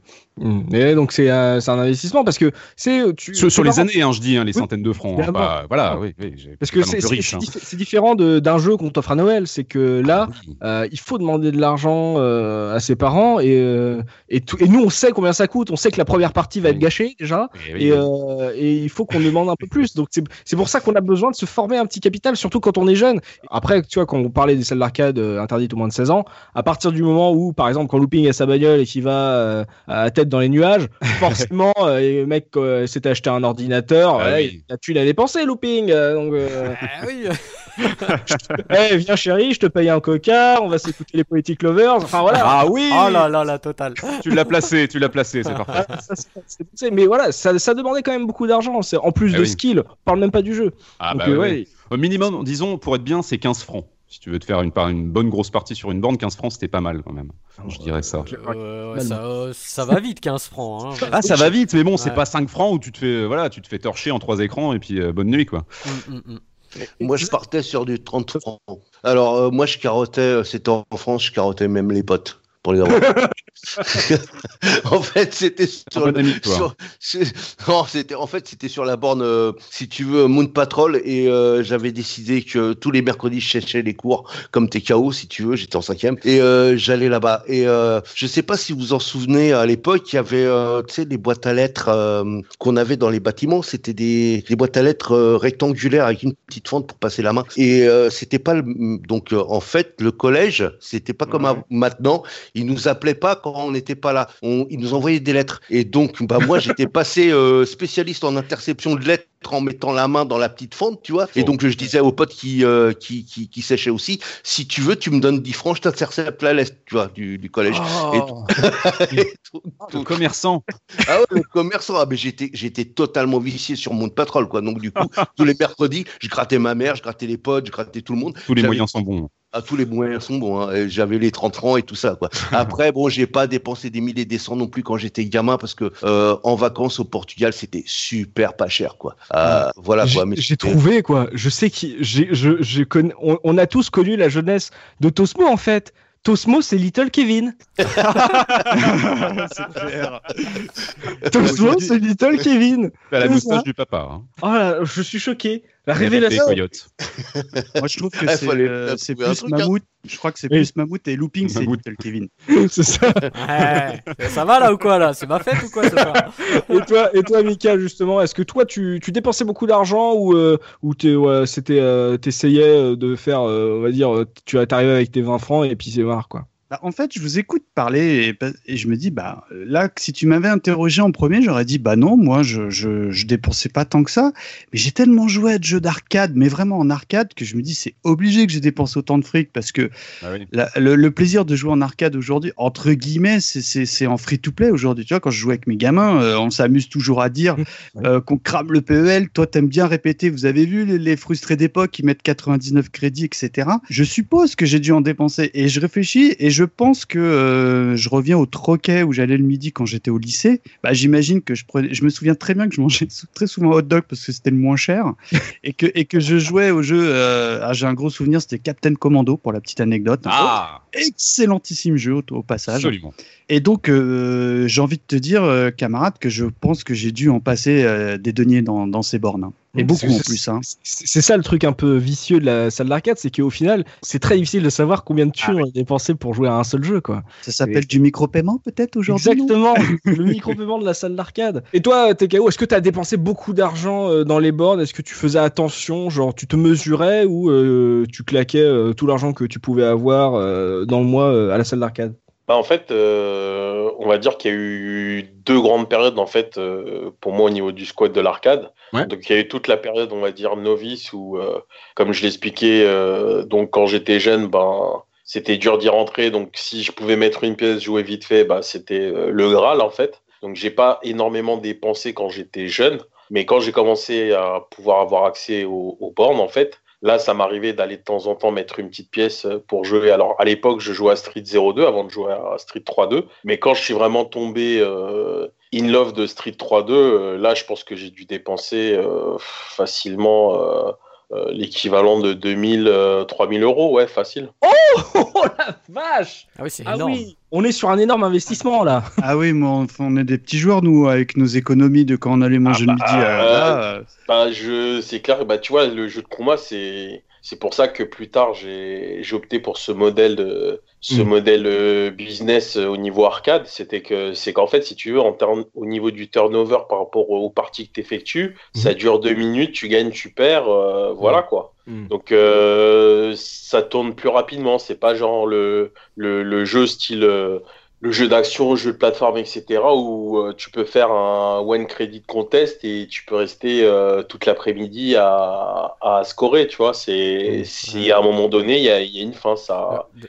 Et donc c'est euh, c'est un investissement parce que c'est tu- Sur, sur les années, hein, je dis, hein, les Oui, centaines de francs. hein, voilà, oui, Parce que c'est non plus c'est- riche. c'est diff- c'est différent d'un jeu qu'on t'offre à Noël. C'est que là, Ah oui. euh, il faut demander de l'argent euh, à ses parents et, euh, et, tout- et nous, on sait combien ça coûte. On sait que la première partie va être gâchée déjà. Eh Et, euh, il faut qu'on demande un peu plus. Donc c'est pour ça qu'on a besoin de se former un petit capital, surtout quand on est jeune. Après, tu vois, quand on parlait des salles d'arcade euh, interdites au moins de 16 ans, à partir du moment où, par exemple, quand Looping a sa bagnole et qu'il va euh, à la dans les nuages, *laughs* forcément, euh, le mec euh, s'est acheté un ordinateur, Ah oui. il a tu l'as dépensé, Looping. euh, donc, euh, *laughs* Ah oui. *laughs* Eh, viens chérie, je te paye un coca, on va s'écouter les Poetic Lovers. Enfin voilà. Ah oui Oh là là, la totale. Tu l'as placé, tu l'as placé, c'est parfait. Ah, ça, c'est- c'est poussé. mais voilà, ça, ça demandait quand même beaucoup d'argent. C'est en plus Ah de oui. skill, on parle même pas du jeu. Ah Donc, bah euh, ouais. ouais. Au minimum, disons, pour être bien, c'est 15 francs. Si tu veux te faire une, bonne grosse partie sur une borne, 15 francs, c'était pas mal quand même. Je dirais ça. Euh, ouais, ça, euh, ça va vite, 15 francs. hein. *laughs* Ah, ça va vite, mais bon, c'est Ouais. pas 5 francs où tu te fais, voilà, tu te fais torcher en trois écrans et puis euh, bonne nuit, quoi. Mm, mm, mm. Moi, je partais sur du 30 francs. Alors, euh, moi, je carottais, euh, c'était en France, je carottais même les potes pour les *laughs* avoir. en fait, c'était sur, toi. sur- c'est- non, c'était en fait c'était sur la borne, euh, si tu veux, Moon Patrol, et euh, j'avais décidé que tous les mercredis je cherchais les cours comme TKO, si tu veux, j'étais en cinquième, et euh, j'allais là-bas. Et je sais pas si vous en souvenez, à l'époque, il y avait, tu sais, des boîtes à lettres qu'on avait dans les bâtiments, c'était des, des boîtes à lettres rectangulaires avec une petite fente pour passer la main. Et c'était pas le, donc en fait le collège, c'était pas comme maintenant. Ils nous appelaient pas quand on n'était pas là. On, ils nous envoyaient des lettres. Et donc, bah moi, j'étais passé euh, spécialiste en interception de lettres en mettant la main dans la petite fente, tu vois. Et donc, je disais aux potes qui, euh, qui, qui, qui séchaient aussi, si tu veux, tu me donnes 10 francs, je t'intercepte la lettre, tu vois, du, du collège. Oh. Et *laughs* tout- Le commerçant. ah ouais, le commerçant, ah, mais j'étais, j'étais totalement vicié sur mon pétrole, quoi. Donc, du coup, tous les mercredis, je grattais ma mère, je grattais les potes, je grattais tout le monde. Tous les moyens sont bons. Ah, tous les moyens sont bons. Hein. J'avais les 30 francs et tout ça. Quoi. *laughs* Après, bon, j'ai pas dépensé des milliers et des cents non plus quand j'étais gamin parce que euh, en vacances au Portugal, c'était super pas cher. Quoi. Euh, voilà J'ai quoi. Mais j'ai c'était- trouvé quoi. Je sais qui. j'ai- Je, je connais- on, on a tous connu la jeunesse de Tosmo en fait. Tosmo, c'est Little Kevin. *laughs* c'est clair. Tosmo, c'est Little Kevin. T'as la moustache ça. du papa. Hein. Oh là, je suis choqué. La révélation. *laughs* Moi, je trouve que Ah, c'est euh, c'est plus hein. Mammouth. Je crois que c'est Oui. plus Mammouth et Looping, c'est. Little Kevin. *laughs* c'est ça. Ouais. Ça va là ou quoi là? C'est ma fête ou quoi Et toi, et toi, Mika, justement, est-ce que toi, tu, tu dépensais beaucoup d'argent ou, euh, ou t'es- ouais, c'était, euh, t'essayais de faire, euh, on va dire, tu arrivé avec tes 20 francs et puis c'est marre, quoi? Bah, en fait, je vous écoute parler et, je me dis, bah là, si tu m'avais interrogé en premier, j'aurais dit, bah non, moi, je, je, je dépensais pas tant que ça. Mais j'ai tellement joué à de jeux d'arcade, mais vraiment en arcade, que je me dis, c'est obligé que j'ai dépensé autant de fric parce que Ah oui. la- le, le plaisir de jouer en arcade aujourd'hui, entre guillemets, c'est- c'est c'est en free-to-play aujourd'hui. Tu vois, quand je joue avec mes gamins, euh, on s'amuse toujours à dire *laughs* euh, qu'on crame le PEL. Toi, t'aimes bien répéter. Vous avez vu les, les frustrés d'époque qui mettent 99 crédits, etc. Je suppose que j'ai dû en dépenser. Et je réfléchis et je pense que euh, je reviens au troquet où j'allais le midi quand j'étais au lycée. Bah, j'imagine que je prenais. Je me souviens très bien que je mangeais très souvent hot dog parce que c'était le moins cher *laughs* et que et que je jouais au jeu. euh, ah, j'ai un gros souvenir, c'était Captain Commando pour la petite anecdote. Ah, Excellentissime jeu au, au passage. absolument. Et donc, euh, j'ai envie de te dire, camarade, que je pense que j'ai dû en passer des deniers dans, dans ces bornes. Et beaucoup c'est- en plus. Hein. C'est ça le truc un peu vicieux de la salle d'arcade, c'est qu'au final, c'est très difficile de savoir combien de thunes on a dépensé pour jouer à un seul jeu, quoi. Ça s'appelle du micro-paiement peut-être aujourd'hui Exactement, *laughs* le micro-paiement de la salle d'arcade. Et toi, TKO, est-ce que tu as dépensé beaucoup d'argent euh, dans les bornes Est-ce que tu faisais attention Genre, tu te mesurais ou euh, tu claquais euh, tout l'argent que tu pouvais avoir euh, dans le mois euh, à la salle d'arcade? Bah, en fait, euh, on va dire qu'il y a eu deux grandes périodes en fait euh, pour moi au niveau du squat de l'arcade. Ouais. Donc il y a eu toute la période, on va dire novice où, euh, comme je l'expliquais, donc quand j'étais jeune, ben c'était dur d'y rentrer. Donc si je pouvais mettre une pièce, jouer vite fait, bah c'était le Graal en fait. Donc j'ai pas énormément dépensé quand j'étais jeune, mais quand j'ai commencé à pouvoir avoir accès aux, aux bornes en fait, Là, ça m'arrivait d'aller de temps en temps mettre une petite pièce pour jouer. Alors, à l'époque, je jouais à Street 02 avant de jouer à Street 3.2. Mais quand je suis vraiment tombé euh, in love de Street 3.2, euh, là, je pense que j'ai dû dépenser euh, facilement euh, euh, l'équivalent de 2000, euh, 3000 euros. Ouais, facile. *laughs* la vache Ah oui, c'est Ah énorme. oui, on est sur un énorme investissement là. *laughs* Ah oui, mais on, on est des petits joueurs, nous, avec nos économies de quand on allait manger Ah le bah, midi. là, euh, Bah, je, c'est clair. Bah, tu vois, le jeu de combat, c'est, c'est pour ça que plus tard, j'ai, j'ai opté pour ce modèle, de, ce Mm. modèle euh, business euh, au niveau arcade. C'était que, c'est qu'en fait, si tu veux, en termes, au niveau du turnover par rapport aux parties que tu effectues, ça dure deux minutes, tu gagnes, tu perds, euh, voilà quoi. Mm. Donc euh, ça tourne plus rapidement. C'est pas genre le, le, le jeu style euh, le jeu d'action, jeu de plateforme, etc. où tu peux faire un one credit contest et tu peux rester toute l'après-midi à, à scorer. Tu vois, c'est si à un moment donné il y a, il y a une fin. Ça. D-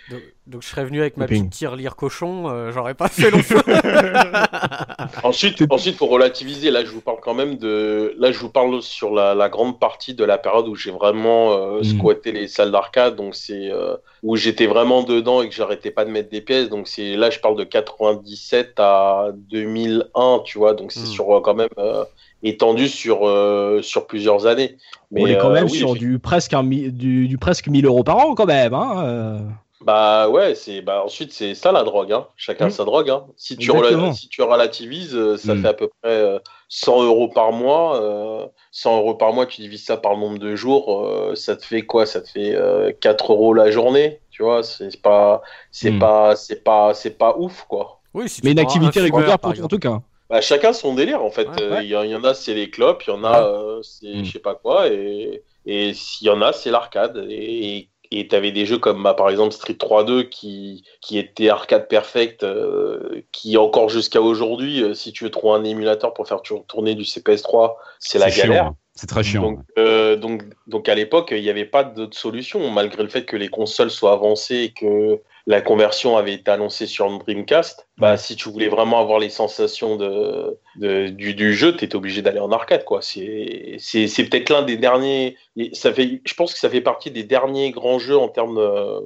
donc, je serais venu avec ma Ping. petite tirelire cochon, euh, j'aurais pas fait long feu. *laughs* Ensuite, ensuite, faut relativiser. Là, je vous parle quand même de. Là, je vous parle sur la, la grande partie de la période où j'ai vraiment euh, Mm. squatté les salles d'arcade. Donc, c'est euh, où j'étais vraiment dedans et que j'arrêtais pas de mettre des pièces. Donc, c'est là, je parle de 97 à 2001, tu vois. Donc, c'est Mm. sur quand même euh, étendu sur sur sur plusieurs années. on est quand euh, même oui, sur du presque, un, du, du presque 1000 euros par an quand même. Hein euh. Bah ouais, c'est bah ensuite c'est ça la drogue hein. Chacun Mm. sa drogue hein. Si tu rela- si tu relativises, euh, ça Mm. fait à peu près euh, 100 euros par mois. euh, 100 euros par mois, tu divises ça par le nombre de jours, euh, ça te fait quoi? Ça te fait euh, 4 euros la journée. Tu vois, c'est pas c'est Mm. pas c'est pas c'est pas ouf quoi. Oui, si Mais une un activité régulière pour en tout cas. Bah, chacun son délire en fait. Ouais, Euh, ouais. Il y, en- il y en a c'est les clopes, il y en a euh, c'est je sais pas quoi et et s'il y en a c'est l'arcade et et t'avais des jeux comme bah, par exemple Street 3-2 qui qui était arcade perfect euh, qui encore jusqu'à aujourd'hui euh, si tu veux trouver un émulateur pour faire tour- tourner du CPS3 c'est la chiant, galère. hein. C'est très chiant. Donc, euh, donc, donc à l'époque, il n'y avait pas d'autre solution, malgré le fait que les consoles soient avancées et que la conversion avait été annoncée sur Dreamcast. Bah, si tu voulais vraiment avoir les sensations de, de- du, du jeu, tu étais obligé d'aller en arcade. quoi. C'est c'est- c'est peut-être l'un des derniers. et Ça fait, je pense que ça fait partie des derniers grands jeux en termes euh,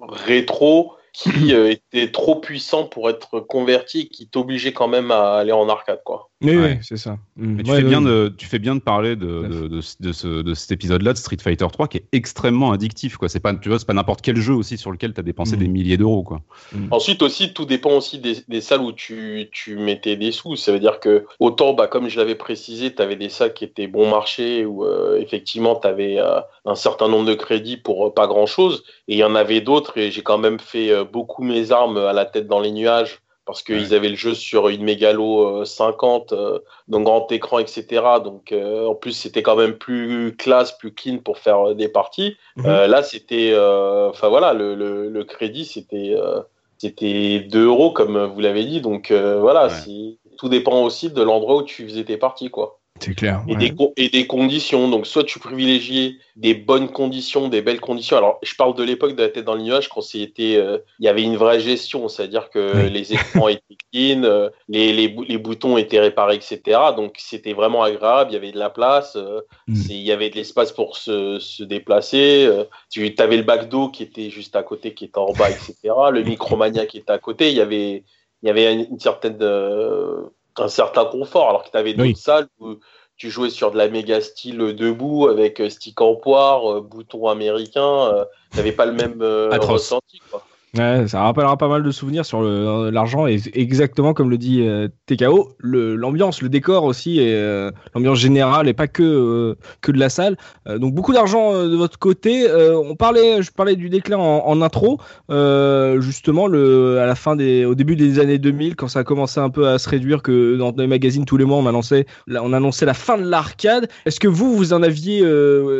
rétro qui euh, étaient trop puissants pour être convertis et qui t'obligeaient quand même à aller en arcade. quoi. Oui, Ouais. oui, c'est ça. Mm. Mais tu, Ouais, fais ouais, bien de, tu fais bien de parler de, de, de, de ce, de cet épisode-là de Street Fighter 3 qui est extrêmement addictif. Quoi. C'est pas, tu vois, c'est pas n'importe quel jeu aussi sur lequel tu as dépensé Mm. des milliers d'euros. Quoi. Ensuite aussi, tout dépend aussi des, des salles où tu, tu mettais des sous. Ça veut dire que autant, bah, comme je l'avais précisé, tu avais des salles qui étaient bon marché où euh, effectivement tu avais un certain nombre de crédits pour euh, pas grand-chose. Et il y en avait d'autres et j'ai quand même fait euh, beaucoup mes armes à la tête dans les nuages parce qu'ils avaient le jeu sur une mégalo euh, 50, euh, donc grand écran, etc. Donc euh, en plus c'était quand même plus classe, plus clean pour faire euh, des parties. Mhm. Euh, là c'était, euh, enfin voilà, le, le, le crédit c'était euh, c'était 2 euros comme vous l'avez dit. Donc euh, voilà, Ouais. tout dépend aussi de l'endroit où tu faisais tes parties quoi C'est clair. et, ouais. des, co- et des conditions. Donc, soit tu privilégiais des bonnes conditions, des belles conditions. Alors, je parle de l'époque de la tête dans le nuage quand c'était, euh, il y avait une vraie gestion, c'est-à-dire que Oui. les écrans *laughs* étaient clean, euh, les, les, bou- les boutons étaient réparés, etc. Donc, c'était vraiment agréable. Il y avait de la place, euh, Mm. il y avait de l'espace pour se, se déplacer. tu avais le bac d'eau qui était juste à côté, qui était en bas, etc. Le Micromania qui était à côté. Il y avait, il y avait une, certaine, un certain confort, alors que tu avais d'autres Oui. salles où tu jouais sur de la méga style debout avec euh, stick en poire, euh, bouton américain. euh, T'avais pas le même ressenti. Quoi. Ça rappellera pas mal de souvenirs sur l'argent et exactement comme le dit euh, TKO, l'ambiance, le, décor aussi euh, l'ambiance générale et pas que euh, que de la salle. Donc beaucoup d'argent de votre côté. On parlait, je parlais du déclin en, intro, justement le à la fin des, au début des années 2000 quand ça a commencé un peu à se réduire que dans les magazines tous les mois on annonçait on annonçait la fin de l'arcade. Est-ce que vous vous en aviez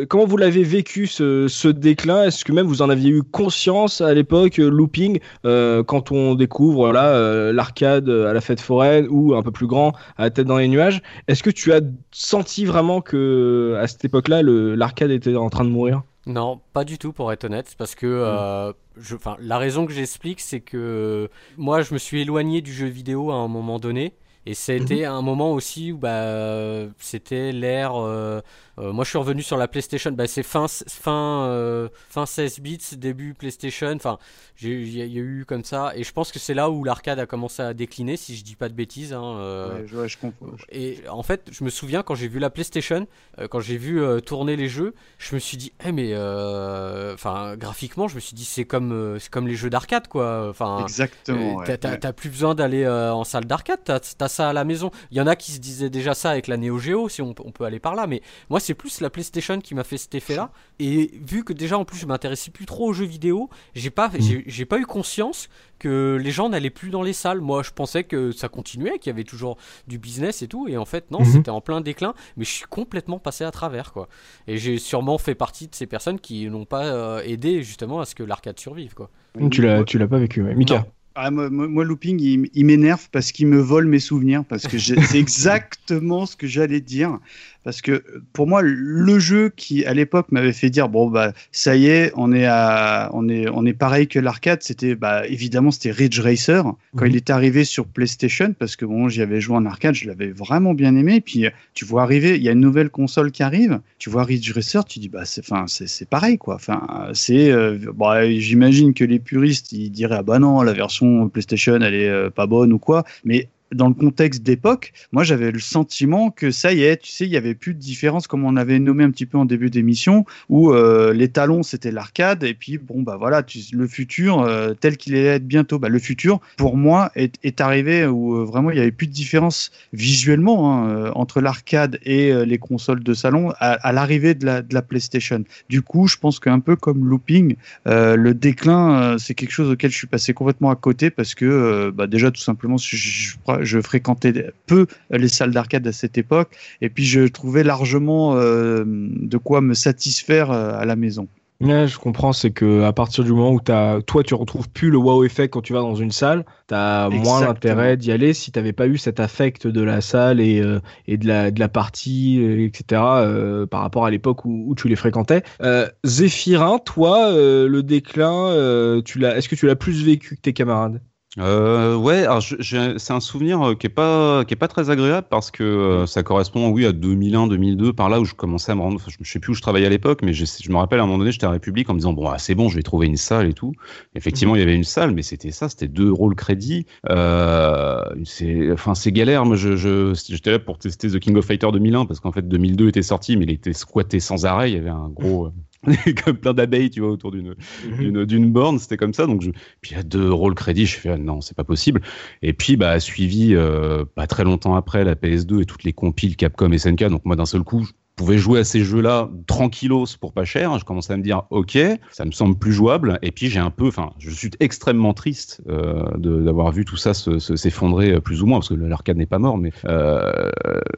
comment vous l'avez vécu ce, ce déclin? Est-ce que même vous en aviez eu conscience à l'époque, looping euh, quand on découvre euh, l'arcade à la fête foraine ou un peu plus grand à la tête dans les nuages. Est-ce que tu as senti vraiment que à cette époque-là, l'arcade était en train de mourir? Non, pas du tout pour être honnête, parce que euh, je, la raison que j'explique, c'est que moi je me suis éloigné du jeu vidéo à un moment donné, et c'était mhm. un moment aussi où bah, c'était l'ère euh, moi, je suis revenu sur la PlayStation. Bah, c'est fin, fin, euh, fin 16 bits, début PlayStation. Enfin, il y, a eu comme ça. Et je pense que c'est là où l'arcade a commencé à décliner, si je dis pas de bêtises. Hein, euh. ouais, je, comprends. Et en fait, je me souviens quand j'ai vu la PlayStation, quand j'ai vu tourner les jeux, je me suis dit, eh, mais enfin, graphiquement, je me suis dit, c'est comme, c'est comme les jeux d'arcade, quoi. Enfin, Exactement. T'as plus besoin d'aller en salle d'arcade. T'as as ça à la maison. Il y en a qui se disaient déjà ça avec la Neo Geo, si on, on peut aller par là. Mais moi, c'est plus la PlayStation qui m'a fait cet effet-là. Et vu que déjà en plus je m'intéressais plus trop aux jeux vidéo, j'ai pas, mm. j'ai pas eu conscience que les gens n'allaient plus dans les salles. Moi, je pensais que ça continuait, qu'il y avait toujours du business et tout. Et en fait, non, mm-hmm. c'était en plein déclin. Mais je suis complètement passé à travers, quoi. Et j'ai sûrement fait partie de ces personnes qui n'ont pas euh, aidé justement à ce que l'arcade survive, quoi. Tu l'as, tu l'as pas vécu, Mika. Ah, moi, Looping, il, m'énerve parce qu'il me vole mes souvenirs, parce que *laughs* c'est exactement ce que j'allais dire. Parce que pour moi, le jeu qui, à l'époque, m'avait fait dire bon, bah, ça y est, on est, à, on est, on est pareil que l'arcade, c'était bah, évidemment c'était Ridge Racer. Quand mhm. il est arrivé sur PlayStation, parce que bon, j'y avais joué en arcade, je l'avais vraiment bien aimé. Et puis, tu vois arriver, il y a une nouvelle console qui arrive, tu vois Ridge Racer, tu dis bah, c'est pareil, quoi. Enfin, c'est, euh, bah, j'imagine que les puristes, ils diraient ah bah non, la version PlayStation, elle est euh, pas bonne ou quoi. Mais dans le contexte d'époque, moi j'avais le sentiment que ça y est, tu sais, il y avait plus de différence comme on avait nommé un petit peu en début d'émission, où euh, les talons c'était l'arcade et puis bon bah voilà, tu, le futur euh, tel qu'il être bientôt, bah, le futur pour moi est, est arrivé où euh, vraiment il y avait plus de différence visuellement hein, entre l'arcade et les consoles de salon à, l'arrivée de la, de la PlayStation. Du coup, je pense qu'un peu comme Looping, le déclin c'est quelque chose auquel je suis passé complètement à côté parce que bah, déjà tout simplement je, je, je fréquentais peu les salles d'arcade à cette époque, et puis je trouvais largement euh, de quoi me satisfaire euh, à la maison. Ouais, je comprends, c'est que à partir du moment où as, toi tu retrouves plus le wow effect quand tu vas dans une salle, tu as moins l'intérêt d'y aller si tu n'avais pas eu cet affect de la salle et, euh, et de, la, de la partie, etc. par rapport à l'époque où, où, tu les fréquentais. Euh, Zéphirin, toi, le déclin, tu l'as, est-ce que tu l'as plus vécu que tes camarades? Euh, ouais, alors c'est un souvenir euh, qui est pas qui est pas très agréable parce que euh, ça correspond oui à 2001 2002 par là où je commençais à me rendre je, sais plus où je travaillais à l'époque mais je, je, me rappelle à un moment donné j'étais à République en me disant bon ah, c'est bon je vais trouver une salle et tout. Effectivement il y avait une salle mais c'était ça c'était deux euros le crédit euh, c'est enfin c'est galère. Moi je j'étais là pour tester The King of Fighter 2001 parce qu'en fait 2002 était sorti mais il était squatté sans arrêt. Il y avait un gros *laughs* *laughs* comme plein d'abeilles, tu vois, autour d'une mhm. d'une borne, c'était comme ça. Donc, je... puis à deux euros le crédit, je fais ah non, c'est pas possible. Et puis, bah, suivi euh, pas très longtemps après la PS2 et toutes les compiles Capcom et SNK. Donc moi, d'un seul coup, pouvais jouer à ces jeux-là tranquillos pour pas cher. Je commençais à me dire, ok, ça me semble plus jouable. Et puis j'ai un peu, enfin, je suis extrêmement triste euh, d'avoir vu tout ça s'effondrer euh, plus ou moins parce que l'arcade n'est pas mort. Mais euh,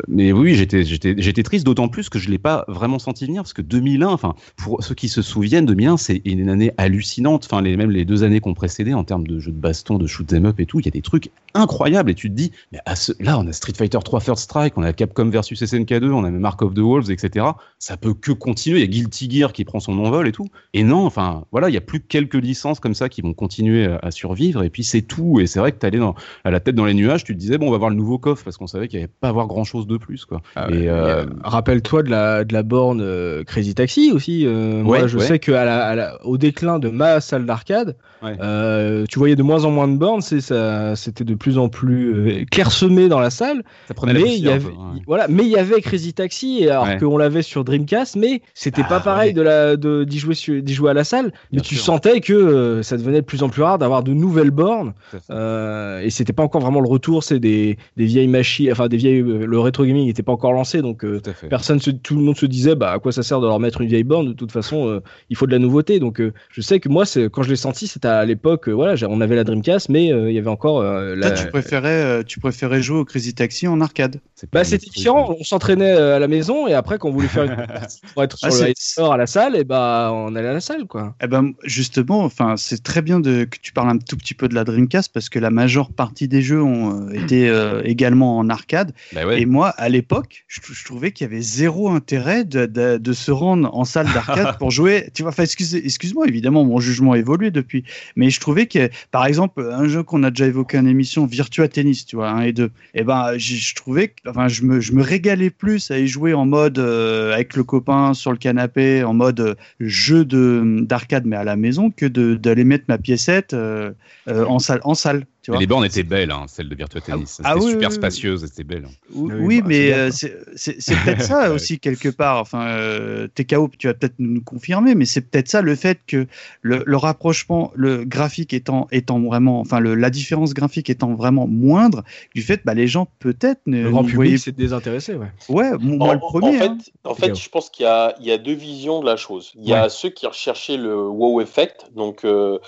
mais oui, j'étais triste d'autant plus que je l'ai pas vraiment senti venir parce que 2001, enfin, pour ceux qui se souviennent, 2001 c'est une année hallucinante. Enfin, même les deux années qu'on précédait en termes de jeux de baston, de shoot 'em up et tout, il y a des trucs incroyables et tu te dis, mais là on a Street Fighter 3 First Strike, on a Capcom versus SNK2, on a même Mark of the Wolves etc. Ça peut que continuer. Il y a Guilty Gear qui prend son envol et tout. Et non, enfin, voilà, il y a plus que quelques licences comme ça qui vont continuer à, survivre. Et puis c'est tout. Et c'est vrai que tu allais dans, à la tête dans les nuages, tu te disais, bon, on va voir le nouveau coffre parce qu'on savait qu'il n'y avait pas à voir grand chose de plus. Quoi. Ah et euh, Rappelle-toi de la, de la borne euh, Crazy Taxi aussi. Euh, moi, je sais qu'au la, au déclin de ma salle d'arcade, tu voyais de moins en moins de bornes. C'était de plus en plus clairsemé dans la salle. Ça prenait mais il y avait, voilà, mais il y avait Crazy Taxi, alors qu'on l'avait sur Dreamcast, mais c'était pas ah, pareil de la d'y jouer d'y jouer à la salle. mais tu sentais que euh, ça devenait de plus en plus rare d'avoir de nouvelles bornes. Euh, et c'était pas encore vraiment le retour. C'est des, des vieilles machines, enfin des vieilles. Euh, le rétro gaming n'était pas encore lancé, donc personne, se, tout le monde se disait bah à quoi ça sert de leur mettre une vieille borne? De toute façon, il faut de la nouveauté. Donc je sais que moi, quand je l'ai senti, c'était à l'époque. voilà, on avait la Dreamcast, mais il y avait encore. la... tu préférais tu préférais jouer au Crazy Taxi en arcade Bah c'était différent. On s'entraînait à la maison et après quand on voulait faire une *laughs* pour être sur Ah, le high score à la salle, et bah, on allait à la salle, quoi. Eh ben, justement, enfin, c'est très bien de, que tu parles un tout petit peu de la Dreamcast parce que la majeure partie des jeux ont euh, été euh, également en arcade. Bah ouais. Et moi, à l'époque, je, je trouvais qu'il y avait zéro intérêt de, de, de se rendre en salle d'arcade *laughs* pour jouer. Tu vois, enfin, excuse, excuse-moi, évidemment, mon jugement a évolué depuis. Mais je trouvais que, par exemple, un jeu qu'on a déjà évoqué en émission, Virtua Tennis, tu vois, 1 et 2, et ben, je, trouvais que, enfin, je me, je me régalais plus à y jouer en mode euh, avec le copain sur le canapé, en mode euh, jeu de d'arcade, mais à la maison, que de- d'aller mettre ma piécette euh, en salle, en salle. Tu Mais vois. les bornes étaient belles, hein, celles de Virtua Tennis. C'était ah oui, super oui, oui. spacieuse, c'était belle. Oui, Oui, oui, bah, mais euh, c'est c'est- c'est peut-être *laughs* ça aussi quelque part. Enfin, euh, TKO, tu vas peut-être nous confirmer, mais c'est peut-être ça le fait que le, le rapprochement, le graphique étant étant vraiment, enfin le, la différence graphique étant vraiment moindre, du fait, bah les gens peut-être ne Le grand public s'est désintéressé, ouais. Ouais, moi En- le premier. En fait, hein. en fait je pense qu'il y a, il y a deux visions de la chose. Il y a ceux qui recherchaient le wow effect, donc euh,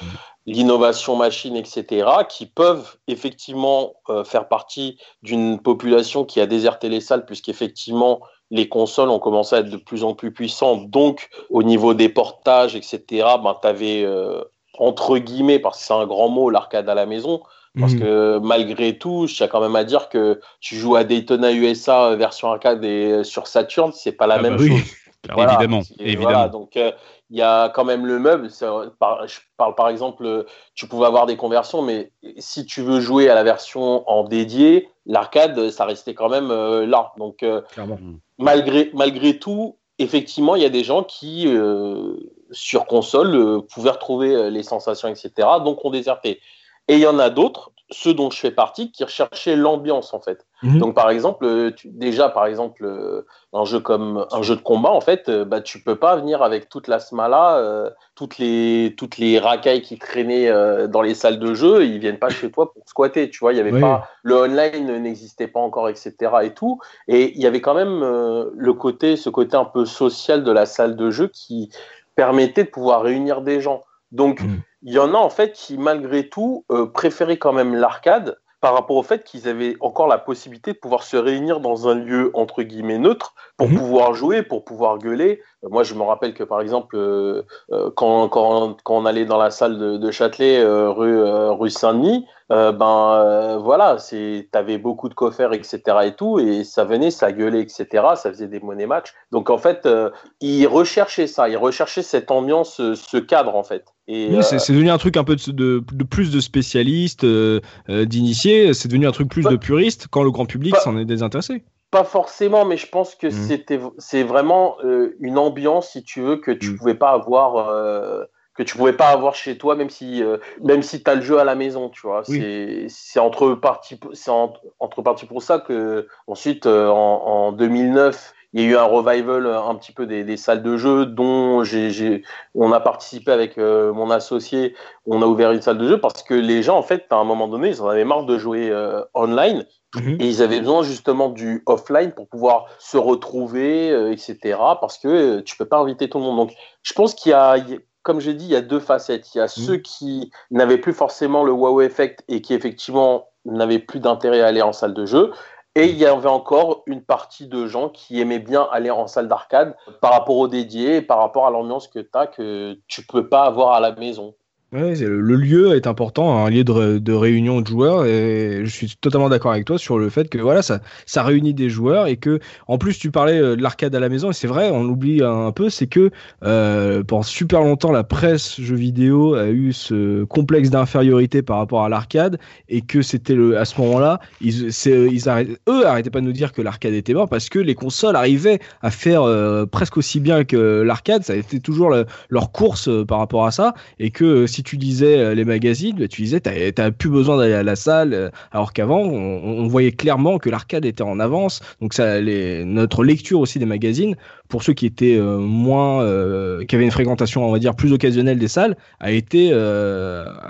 l'innovation machine, etc., qui peuvent effectivement euh, faire partie d'une population qui a déserté les salles, puisqu'effectivement, les consoles ont commencé à être de plus en plus puissantes. Donc, au niveau des portages, etc., ben, tu avais, entre guillemets, parce que c'est un grand mot, l'arcade à la maison. Parce Mhm. que malgré tout, je tiens quand même à dire que tu joues à Daytona USA euh, version arcade et sur Saturn, c'est pas la Ah même bah oui. chose. *laughs* Voilà. évidemment, Et évidemment. voilà, donc euh, il y a quand même le meuble. par- je parle par exemple, tu pouvais avoir des conversions, mais si tu veux jouer à la version en dédié, l'arcade, ça restait quand même euh, là. Donc euh, Clairement. malgré, malgré tout, effectivement, il y a des gens qui, euh, sur console, euh, pouvaient retrouver les sensations, etc. Donc ont déserté. Et il y en a d'autres, ceux dont je fais partie, qui recherchaient l'ambiance en fait. Mhm. Donc par exemple, euh, tu- déjà par exemple euh, un jeu comme un jeu de combat en fait, euh, bah tu peux pas venir avec toute la smala, euh, toutes les toutes les racailles qui traînaient euh, dans les salles de jeu, ils viennent pas chez toi pour squatter, tu vois, il y avait Oui. pas le online n'existait pas encore, etc. et tout, et il y avait quand même euh, le côté ce côté un peu social de la salle de jeu qui permettait de pouvoir réunir des gens. Donc Mhm. Il y en a en fait qui malgré tout euh, préféraient quand même l'arcade par rapport au fait qu'ils avaient encore la possibilité de pouvoir se réunir dans un lieu entre guillemets neutre pour Mhm. pouvoir jouer, pour pouvoir gueuler. Euh, Moi, je me rappelle que par exemple, euh, quand, quand, quand on allait dans la salle de, de Châtelet, euh, rue, euh, rue Saint-Denis, ben voilà, c'est, t'avais beaucoup de coffres, etc. et tout, et ça venait, ça gueulait, etc. Ça faisait des monnaies match. Donc en fait, ils recherchaient ça, ils recherchaient cette ambiance, ce cadre en fait. Oui, euh, c'est devenu un truc un peu de, de- de plus de spécialistes, euh, euh, d'initiés. C'est devenu un truc plus Pas- de puristes quand le grand public s'en est désintéressé. Pas forcément, mais je pense que c'était, c'est vraiment euh, une ambiance, si tu veux, que tu Mhm. pouvais pas avoir, que tu pouvais pas avoir chez toi, même si, même si t'as le jeu à la maison, tu vois. Oui. C'est, entre parties, c'est en- entre parties pour ça que ensuite, en, en 2009, il y a eu un revival euh, un petit peu des, des salles de jeu dont j'ai, on a participé avec euh, mon associé. On a ouvert une salle de jeu parce que les gens, en fait, à un moment donné, ils en avaient marre de jouer euh, online. Mhm. Et ils avaient besoin justement du offline pour pouvoir se retrouver, euh, etc. Parce que tu peux pas inviter tout le monde. Donc, je pense qu'il y a, comme j'ai dit, il y a deux facettes. Il y a ceux qui n'avaient plus forcément le wow effect et qui effectivement n'avaient plus d'intérêt à aller en salle de jeu. Et il y avait encore une partie de gens qui aimaient bien aller en salle d'arcade par rapport au dédié, par rapport à l'ambiance que tu as, que tu peux pas avoir à la maison. Le lieu est important, un lieu de, ré- de réunion de joueurs, et je suis totalement d'accord avec toi sur le fait que voilà, ça, réunit des joueurs et que, en plus, tu parlais euh, de l'arcade à la maison, et c'est vrai, on l'oublie un peu, c'est que euh, pendant super longtemps, la presse jeux vidéo a eu ce complexe d'infériorité par rapport à l'arcade, et que c'était à ce moment-là, ils, ils arrêtaient, eux arrêtaient pas de nous dire que l'arcade était mort parce que les consoles arrivaient à faire euh, presque aussi bien que l'arcade, ça a été toujours le- leur course par rapport à ça, et que euh, tu lisais euh, les magazines, bah, tu disais t'as plus besoin d'aller à la salle, euh, alors qu'avant on, voyait clairement que l'arcade était en avance. Donc ça, notre lecture aussi des magazines, pour ceux qui étaient euh, moins, qui avaient une fréquentation on va dire plus occasionnelle des salles, a été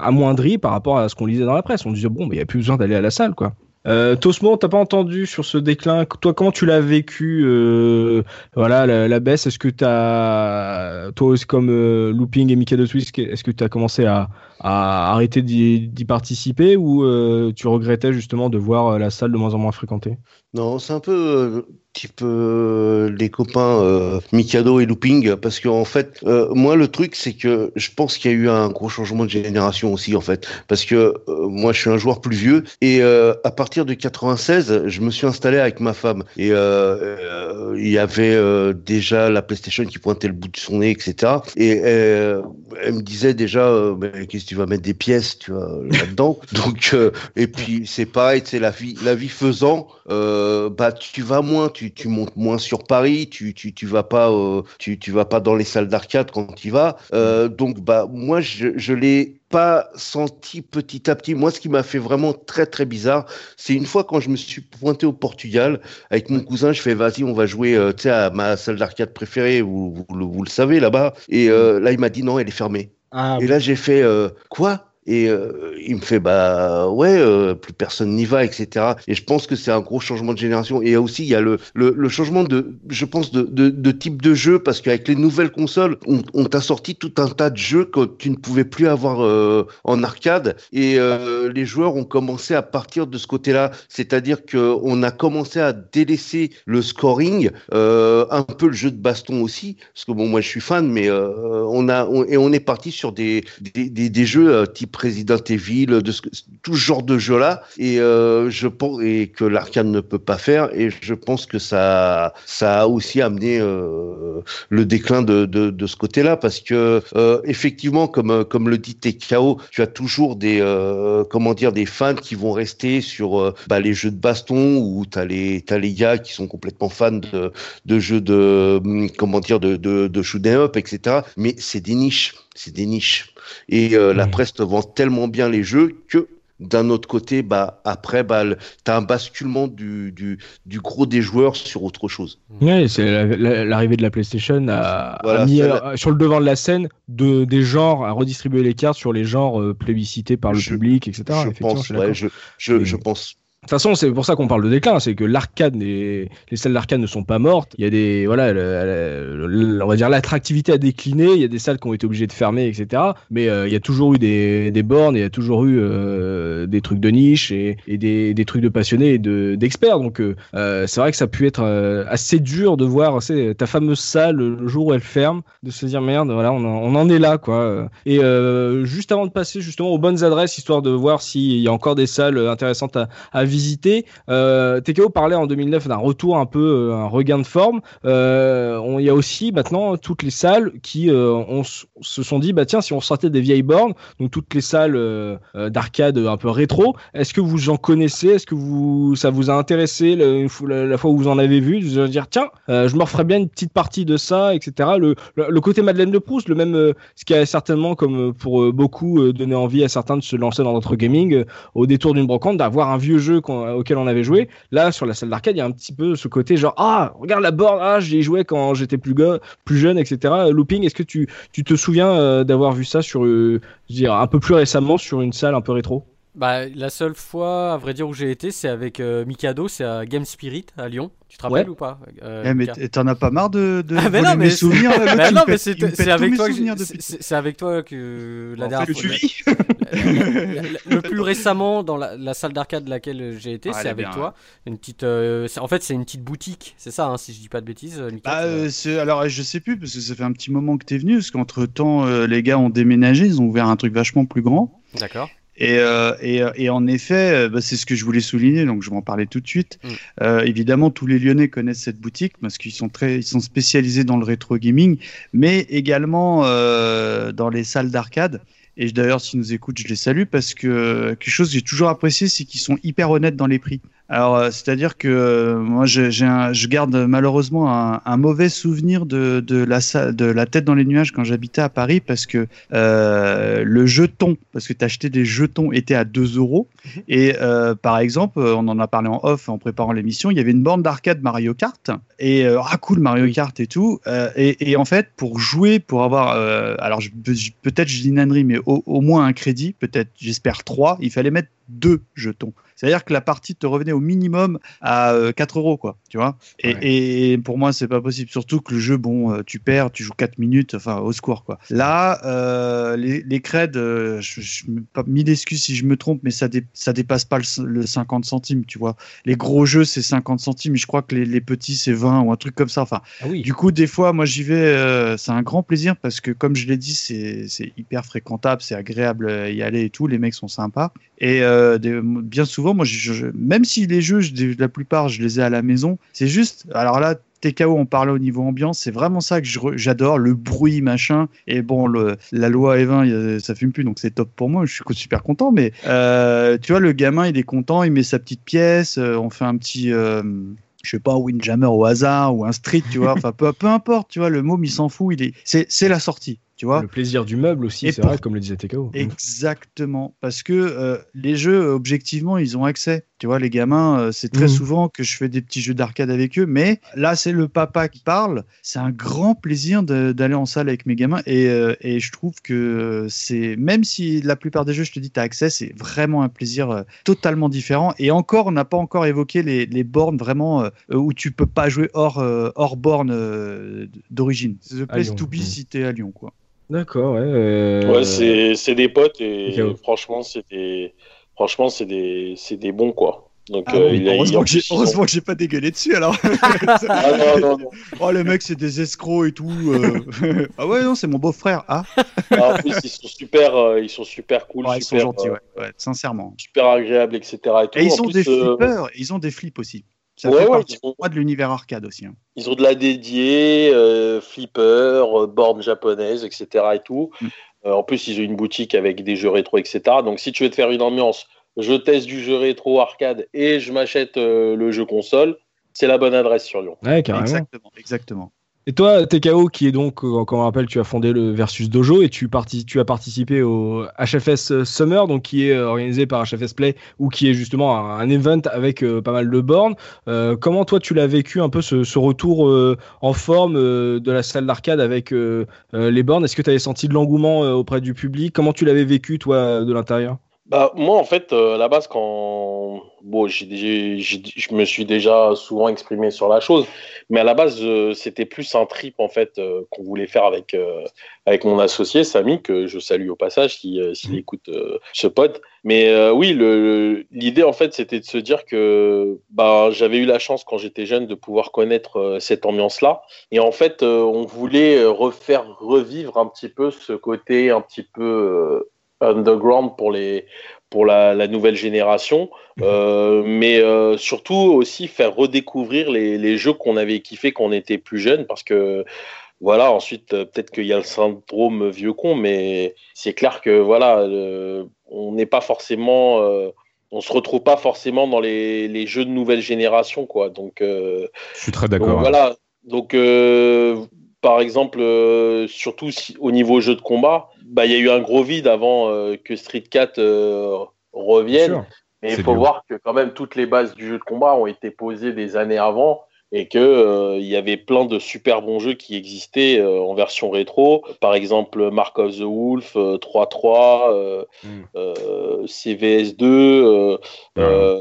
amoindrie par rapport à ce qu'on lisait dans la presse. On disait bon, il y a plus besoin d'aller à la salle quoi. Euh, Tosmo, t'as pas entendu sur ce déclin? Toi, comment tu l'as vécu euh, Voilà, la, baisse? Est-ce que t'as, toi comme euh, Looping et Mikado Twist, est-ce que tu commencé à, à arrêter d'y participer ou euh, tu regrettais justement de voir euh, la salle de moins en moins fréquentée? Non, c'est un peu euh, type les copains Mikado et Looping, parce que en fait, moi le truc c'est que je pense qu'il y a eu un gros changement de génération aussi en fait, parce que moi je suis un joueur plus vieux et à partir de 96, je me suis installé avec ma femme. Et il y avait déjà la PlayStation qui pointait le bout de son nez, etc. Et elle me disait déjà, mais qu'est-ce que tu vas mettre des pièces, tu vois, là-dedans. *laughs* Donc euh, et puis c'est pareil, c'est la vie, la vie faisant, euh, bah tu vas moins, tu, tu montes moins sur Paris, tu, tu, tu vas pas, euh, tu, tu vas pas dans les salles d'arcade quand tu y vas. Euh, donc bah moi je, je l'ai pas senti petit à petit. Moi, ce qui m'a fait vraiment très très bizarre, c'est une fois quand je me suis pointé au Portugal avec mon cousin, je fais vas-y, on va jouer, euh, tu sais, à ma salle d'arcade préférée, vous, vous, le- vous le savez là-bas. Et euh, là, il m'a dit non, elle est fermée. Ah, Et là, j'ai fait euh, quoi? Et euh, il me fait bah ouais euh, plus personne n'y va etc et je pense que c'est un gros changement de génération. Et aussi il y a le, le, changement de je pense de, de, type de jeu parce qu'avec les nouvelles consoles on, on t'a sorti tout un tas de jeux que tu ne pouvais plus avoir euh, en arcade. Et les joueurs ont commencé à partir de ce côté-là. C'est-à-dire que on a commencé à délaisser le scoring un peu le jeu de baston aussi. Parce que bon moi je suis fan mais on a et on est parti sur des des, des, jeux type Resident Evil de ce, tout genre de jeux là et euh, je et que l'arcade ne peut pas faire. Et je pense que ça ça a aussi amené euh, le déclin de, de, ce côté-là. Parce que euh, effectivement comme comme le dit TKO tu as toujours des comment dire des fans qui vont rester sur bah, les jeux de baston ou t'as les t'as les gars qui sont complètement fans de de jeux de comment dire de de, de shoot 'em up etc mais c'est des niches c'est des niches et euh, la presse te vend tellement bien les jeux que d'un autre côté, bah après, bah, le- t'as un basculement du, du, du gros des joueurs sur autre chose. Ouais, c'est la- la- l'arrivée de la PlayStation a, a Voilà, mis sur le devant de la scène de, des genres, à redistribuer les cartes sur les genres euh, plébiscités par le Je- public, etc. je Effectivement, pense, suis ouais, d'accord. je, je, Mais- je pense. De toute façon, c'est pour ça qu'on parle de déclin, c'est que l'arcade, les, les salles d'arcade ne sont pas mortes. Il y a des, voilà, on va dire l'attractivité a décliné. Il y a des salles qui ont été obligées de fermer, etc. Mais euh, il y a toujours eu des, bornes, il y a toujours eu euh, des trucs de niche et, des, trucs de passionnés et de d'experts. Donc euh, c'est vrai que ça a pu être assez dur de voir ta fameuse salle le jour où elle ferme, de se dire merde, voilà, on en, est là, quoi. Et juste avant de passer justement aux bonnes adresses, histoire de voir s'il y a encore des salles intéressantes à, à visiter. Euh, TKO parlait en 2009 d'un retour un peu, euh, un regain de forme. Euh, Il y a aussi maintenant toutes les salles qui se sont dit, bah tiens, si on sortait des vieilles bornes, donc toutes les salles d'arcade un peu rétro, est-ce que vous en connaissez? Est-ce que vous, ça vous a intéressé la, fois où vous en avez vu? De se dire, tiens, je me referais bien une petite partie de ça, etc. Le, côté Madeleine de Proust, le même, ce qui a certainement, comme pour beaucoup, donné envie à certains de se lancer dans notre gaming, au détour d'une brocante, d'avoir un vieux jeu qu'on- auquel on avait joué. Là, sur la salle d'arcade, il y a un petit peu ce côté genre ah regarde la borne, ah j'y ai joué quand j'étais plus plus jeune, etc. Looping, est-ce que tu tu te souviens euh, d'avoir vu ça sur euh, dire un peu plus récemment sur une salle un peu rétro? Bah, la seule fois, à vrai dire, où j'ai été, c'est avec euh, Mikado, c'est à Game Spirit à Lyon. Tu te rappelles Ouais. ou pas euh, Eh, mais t'en as pas marre de, de Ah, mais voler non, mais mes souvenirs Bah non, mais c'est avec toi que avec toi que la En dernière fait, fois. tu vis le plus récemment dans la, salle d'arcade de laquelle j'ai été, Ah, c'est est avec bien, toi. Une petite, euh, en fait, c'est une petite boutique, c'est ça, hein, si je dis pas de bêtises. euh, Bah, alors je sais plus parce que ça fait un petit moment que t'es venu parce qu'entre temps les gars ont déménagé, ils ont ouvert un truc vachement plus grand. D'accord. Et, euh, et, euh, et en effet, euh, bah, c'est ce que je voulais souligner, donc je vais en parler tout de suite. Mm. Euh, évidemment, tous les Lyonnais connaissent cette boutique parce qu'ils sont très, ils sont spécialisés dans le rétro gaming, mais également euh, dans les salles d'arcade. Et d'ailleurs, s'ils nous écoutent, je les salue parce que quelque chose que j'ai toujours apprécié, c'est qu'ils sont hyper honnêtes dans les prix. Alors, euh, c'est-à-dire que euh, moi, j'ai un- je garde malheureusement un, un mauvais souvenir de, de, la, de la tête dans les nuages quand j'habitais à Paris parce que euh, le jeton, parce que tu achetais des jetons, était à 2 euros. Et euh, par exemple, on en a parlé en off en préparant l'émission, il y avait une borne d'arcade Mario Kart. Et euh, ah cool Mario Kart et tout. Et, et en fait, pour jouer, pour avoir, alors peut-être je dis une ânerie, mais au, au moins un crédit, peut-être j'espère trois, il fallait mettre deux jetons. C'est-à-dire que la partie te revenait au minimum à 4 euros, quoi, tu vois. Et, et, pour moi, c'est pas possible. Surtout que le jeu, bon, tu perds, tu joues 4 minutes, enfin, au score, quoi. Là, les, les creds, je, je, pas mille excuses si je me trompe, mais ça, ça dépasse pas le, 50 centimes, tu vois. Les gros jeux, c'est 50 centimes, je crois que les, les petits, c'est 20 ou un truc comme ça. Enfin, ah du coup, des fois, moi, j'y vais, c'est un grand plaisir parce que, comme je l'ai dit, c'est hyper fréquentable, c'est agréable y aller et tout, les mecs sont sympas. Et euh, bien souvent, moi, je, même si les jeux, la plupart, je les ai à la maison, c'est juste. Alors là, TKO, on parlait au niveau ambiance, c'est vraiment ça que j'adore, le bruit, machin. Et bon, le, la loi E20, ça fume plus, donc c'est top pour moi. Je suis super content. Mais euh, tu vois, le gamin, il est content, il met sa petite pièce, euh, on fait un petit. Euh, je sais pas, Windjammer au hasard ou un street, tu vois. Enfin, peu, peu importe, tu vois, le môme, il s'en fout. Il est, c'est la sortie le plaisir du meuble aussi, c'est vrai, comme le disait TKO. Exactement, parce que euh, les jeux, objectivement, ils ont accès. Tu vois, les gamins, euh, c'est très mhm. souvent que je fais des petits jeux d'arcade avec eux, mais là, c'est le papa qui parle. C'est un grand plaisir d'aller en salle avec mes gamins, et, euh, et je trouve que c'est, même si la plupart des jeux, je te dis, tu as accès, c'est vraiment un plaisir totalement différent. Et encore, on n'a pas encore évoqué les, les bornes vraiment où tu peux pas jouer hors, hors borne d'origine. C'est The Place to Be si t'es à Lyon, quoi. D'accord, ouais. Euh, ouais, c'est des potes et franchement, c'est des, franchement, c'est des, des bons quoi. Donc, ah euh, heureusement, que j'ai pas dégueulé dessus alors. *laughs* ah, non, non, non. Oh, les mecs, c'est des escrocs et tout. Euh. *laughs* ah ouais, non, c'est mon beau-frère. Ah. ah. en plus, ils sont super, ils sont super cool. ils sont gentils, ouais. ouais. sincèrement. Super agréables, etc. Et, ils ont des flippers, ils ont des flips aussi. Ça ouais, fait partie de l'univers arcade aussi. Hein. Ils ont de la dédiée, euh, flipper, euh, borne japonaise, etc. Et tout. Mm. Euh, en plus, ils ont une boutique avec des jeux rétro, etc. Donc, si tu veux te faire une ambiance, je teste du jeu rétro arcade et je m'achète le jeu console, c'est la bonne adresse sur Lyon. Ouais, carrément. Exactement, exactement. Et toi, TKO, qui est donc, euh, comme on rappelle, tu as fondé le Versus Dojo et tu, as participé au HFS Summer, donc qui est euh, organisé par HFS Play ou qui est justement un, event avec euh, pas mal de bornes. comment toi, tu l'as vécu un peu ce, retour en forme de la salle d'arcade avec les bornes? Est-ce que tu avais senti de l'engouement auprès du public? Comment tu l'avais vécu, toi, de l'intérieur? Bah, moi, en fait, à la base, quand. Bon, je me suis déjà souvent exprimé sur la chose, mais à la base, euh, c'était plus un trip, en fait, euh, qu'on voulait faire avec, euh, avec mon associé, Samy, que je salue au passage s'il si, mmh. écoute ce pote. Mais oui, l'idée, en fait, c'était de se dire que bah, j'avais eu la chance, quand j'étais jeune, de pouvoir connaître cette ambiance-là. Et en fait, on voulait refaire revivre un petit peu ce côté un petit peu underground pour les pour la, nouvelle génération, mhm. euh, mais euh, surtout aussi faire redécouvrir les, les jeux qu'on avait kiffé quand on était plus jeune, parce que voilà, ensuite euh, peut-être qu'il y a le syndrome vieux con, mais c'est clair que voilà, on n'est pas forcément, on se retrouve pas forcément dans les, les, jeux de nouvelle génération, quoi. Donc, je suis très d'accord. Hein. Voilà, donc par exemple, surtout au niveau jeu de combat bah, y a eu un gros vide avant euh, que Street 4 euh, revienne. Mais il faut voir que quand même toutes les bases du jeu de combat ont été posées des années avant et que euh, il y avait plein de super bons jeux qui existaient en version rétro. Par exemple, Mark of the Wolf, 3-3, CVS 2,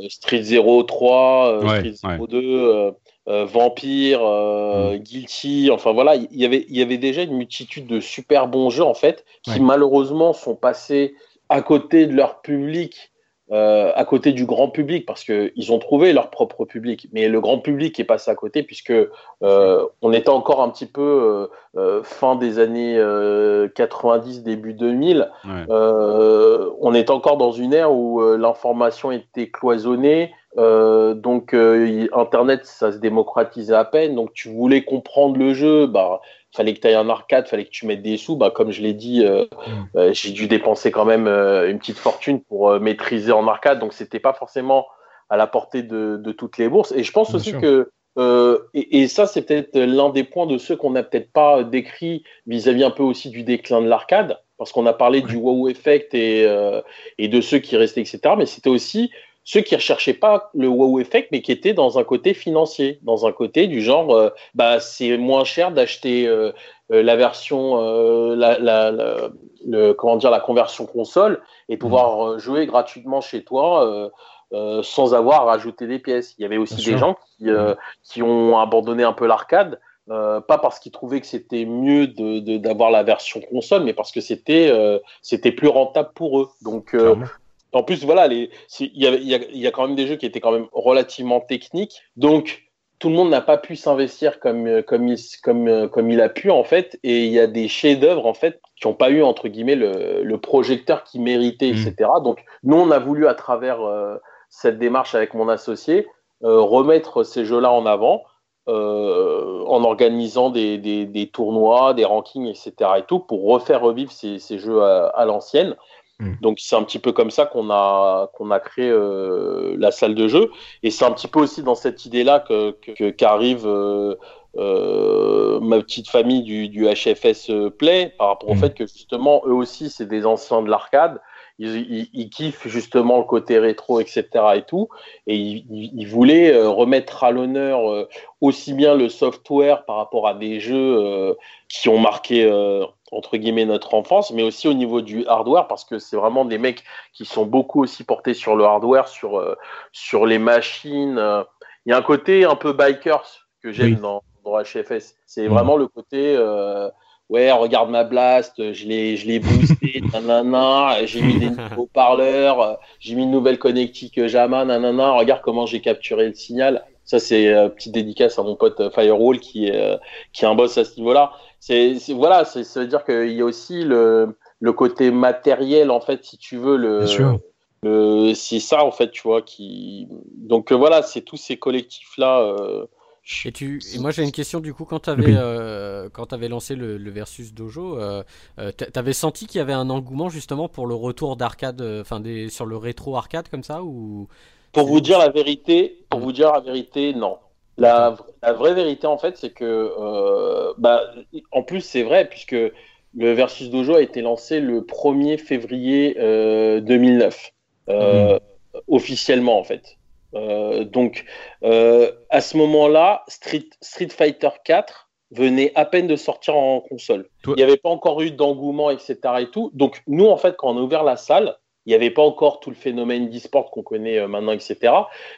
Street 0 3, Street 0 2. Euh, Vampire, euh, mm. Guilty, enfin voilà, il y avait, il y avait déjà une multitude de super bons jeux en fait, qui malheureusement sont passés à côté de leur public, euh, à côté du grand public, parce qu'ils ont trouvé leur propre public, mais le grand public est passé à côté puisque on était encore un petit peu fin des années 90, début 2000, on est encore dans une ère où l'information était cloisonnée, euh, donc euh, Internet, ça se démocratisait à peine. Donc tu voulais comprendre le jeu, bah fallait que tu ailles en arcade, fallait que tu mettes des sous. Bah comme je l'ai dit, euh, mm. j'ai dû dépenser quand même une petite fortune pour maîtriser en arcade. Donc c'était pas forcément à la portée de, de, toutes les bourses. Et je pense aussi que et, et, ça, c'est peut-être l'un des points de ceux qu'on n'a peut-être pas décrit vis-à-vis un peu aussi du déclin de l'arcade, parce qu'on a parlé du wow effect et, et de ceux qui restaient, etc. Mais c'était aussi ceux qui recherchaient pas le wow effect, mais qui étaient dans un côté financier, dans un côté du genre, euh, bah c'est moins cher d'acheter euh, euh, la version, la, la, le, comment dire, la conversion console et pouvoir euh, jouer gratuitement chez toi sans avoir à rajouter des pièces. Il y avait aussi Bien des sûr. gens qui, euh, qui ont abandonné un peu l'arcade, euh, pas parce qu'ils trouvaient que c'était mieux de- de- d'avoir la version console, mais parce que c'était euh, c'était plus rentable pour eux. Donc, euh. En plus, voilà, il y, a, il y a quand même des jeux qui étaient quand même relativement techniques. Donc, tout le monde n'a pas pu s'investir comme, euh, comme, il, comme, euh, comme il a pu, en fait. Et il y a des chefs-d'œuvre, en fait, qui n'ont pas eu, entre guillemets, le, le projecteur qui méritait, Mm. etc. Donc, nous, on a voulu, à travers euh, cette démarche avec mon associé, euh, remettre ces jeux-là en avant. euh, en organisant des, des, des tournois, des rankings, etc. et tout, pour refaire revivre ces, ces jeux à, à l'ancienne. Mm. Donc c'est un petit peu comme ça qu'on a, qu'on a créé euh, la salle de jeu. Et c'est un petit peu aussi dans cette idée-là que, que- qu'arrive euh, euh, ma petite famille du, du HFS Play, par rapport au Mm. fait que justement, eux aussi, c'est des anciens de l'arcade. Ils, ils- ils kiffent justement le côté rétro, etc. et tout. Et ils, voulaient remettre à l'honneur aussi bien le software par rapport à des jeux qui ont marqué entre guillemets notre enfance, mais aussi au niveau du hardware parce que c'est vraiment des mecs qui sont beaucoup aussi portés sur le hardware, sur euh, sur les machines. euh. Il y a un côté un peu bikers que j'aime Oui. dans, dans HFS. C'est vraiment le côté euh, ouais regarde ma blast, je l'ai je l'ai boosté, *laughs* nanana, j'ai mis des *laughs* nouveaux parleurs, j'ai mis une nouvelle connectique Jama, nanana, regarde comment j'ai capturé le signal. Ça, c'est euh, petite dédicace à mon pote Firewall qui est, qui est un boss à ce niveau-là. C'est, voilà, c'est, ça veut dire qu'il y a aussi le, le côté matériel, en fait, si tu veux, le, Bien sûr. le- c'est ça, en fait, tu vois, qui. Donc euh, voilà, c'est tous ces collectifs-là. euh, Et, tu, et moi j'ai une question du coup, quand tu avais, quand avais lancé le, le Versus Dojo, euh, euh, t'a- t'avais senti qu'il y avait un engouement justement pour le retour d'arcade, euh, enfin sur le rétro arcade comme ça ou Pour vous dire la vérité, pour vous dire la vérité, non. La, la vraie vérité, en fait, c'est que, euh, bah, en plus, c'est vrai, puisque le Versus Dojo a été lancé le 1er février euh, 2009, euh, officiellement, en fait. Euh, donc, euh, à ce moment-là, Street, Street Fighter 4 venait à peine de sortir en console. Toi- Il n'y avait pas encore eu d'engouement, etc. Et tout. Donc, nous, en fait, quand on a ouvert la salle, il n'y avait pas encore tout le phénomène d'e-sport qu'on connaît euh, maintenant, etc.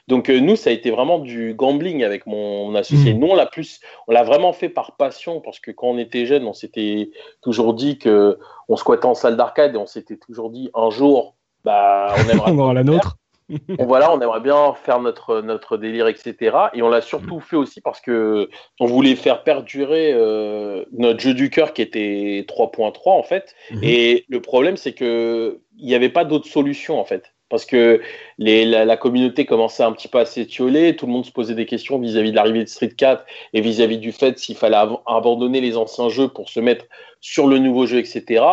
Donc euh, nous, ça a été vraiment du gambling avec mon, associé. Mhm. Nous, on l'a plus, on l'a vraiment fait par passion parce que quand on était jeune, on s'était toujours dit que on squattait en salle d'arcade et on s'était toujours dit un jour, bah, on aimerait *laughs* On aura la nôtre. *laughs* Bon, voilà, on aimerait bien faire notre, notre délire, etc. Et on l'a surtout fait aussi parce que on voulait faire perdurer euh, notre jeu du cœur qui était 3.3 en fait. Mhm. Et le problème, c'est que il n'y avait pas d'autre solution en fait. Parce que les, la, la communauté commençait un petit peu à s'étioler, tout le monde se posait des questions vis-à-vis de l'arrivée de Street 4 et vis-à-vis du fait s'il fallait abandonner les anciens jeux pour se mettre sur le nouveau jeu, etc.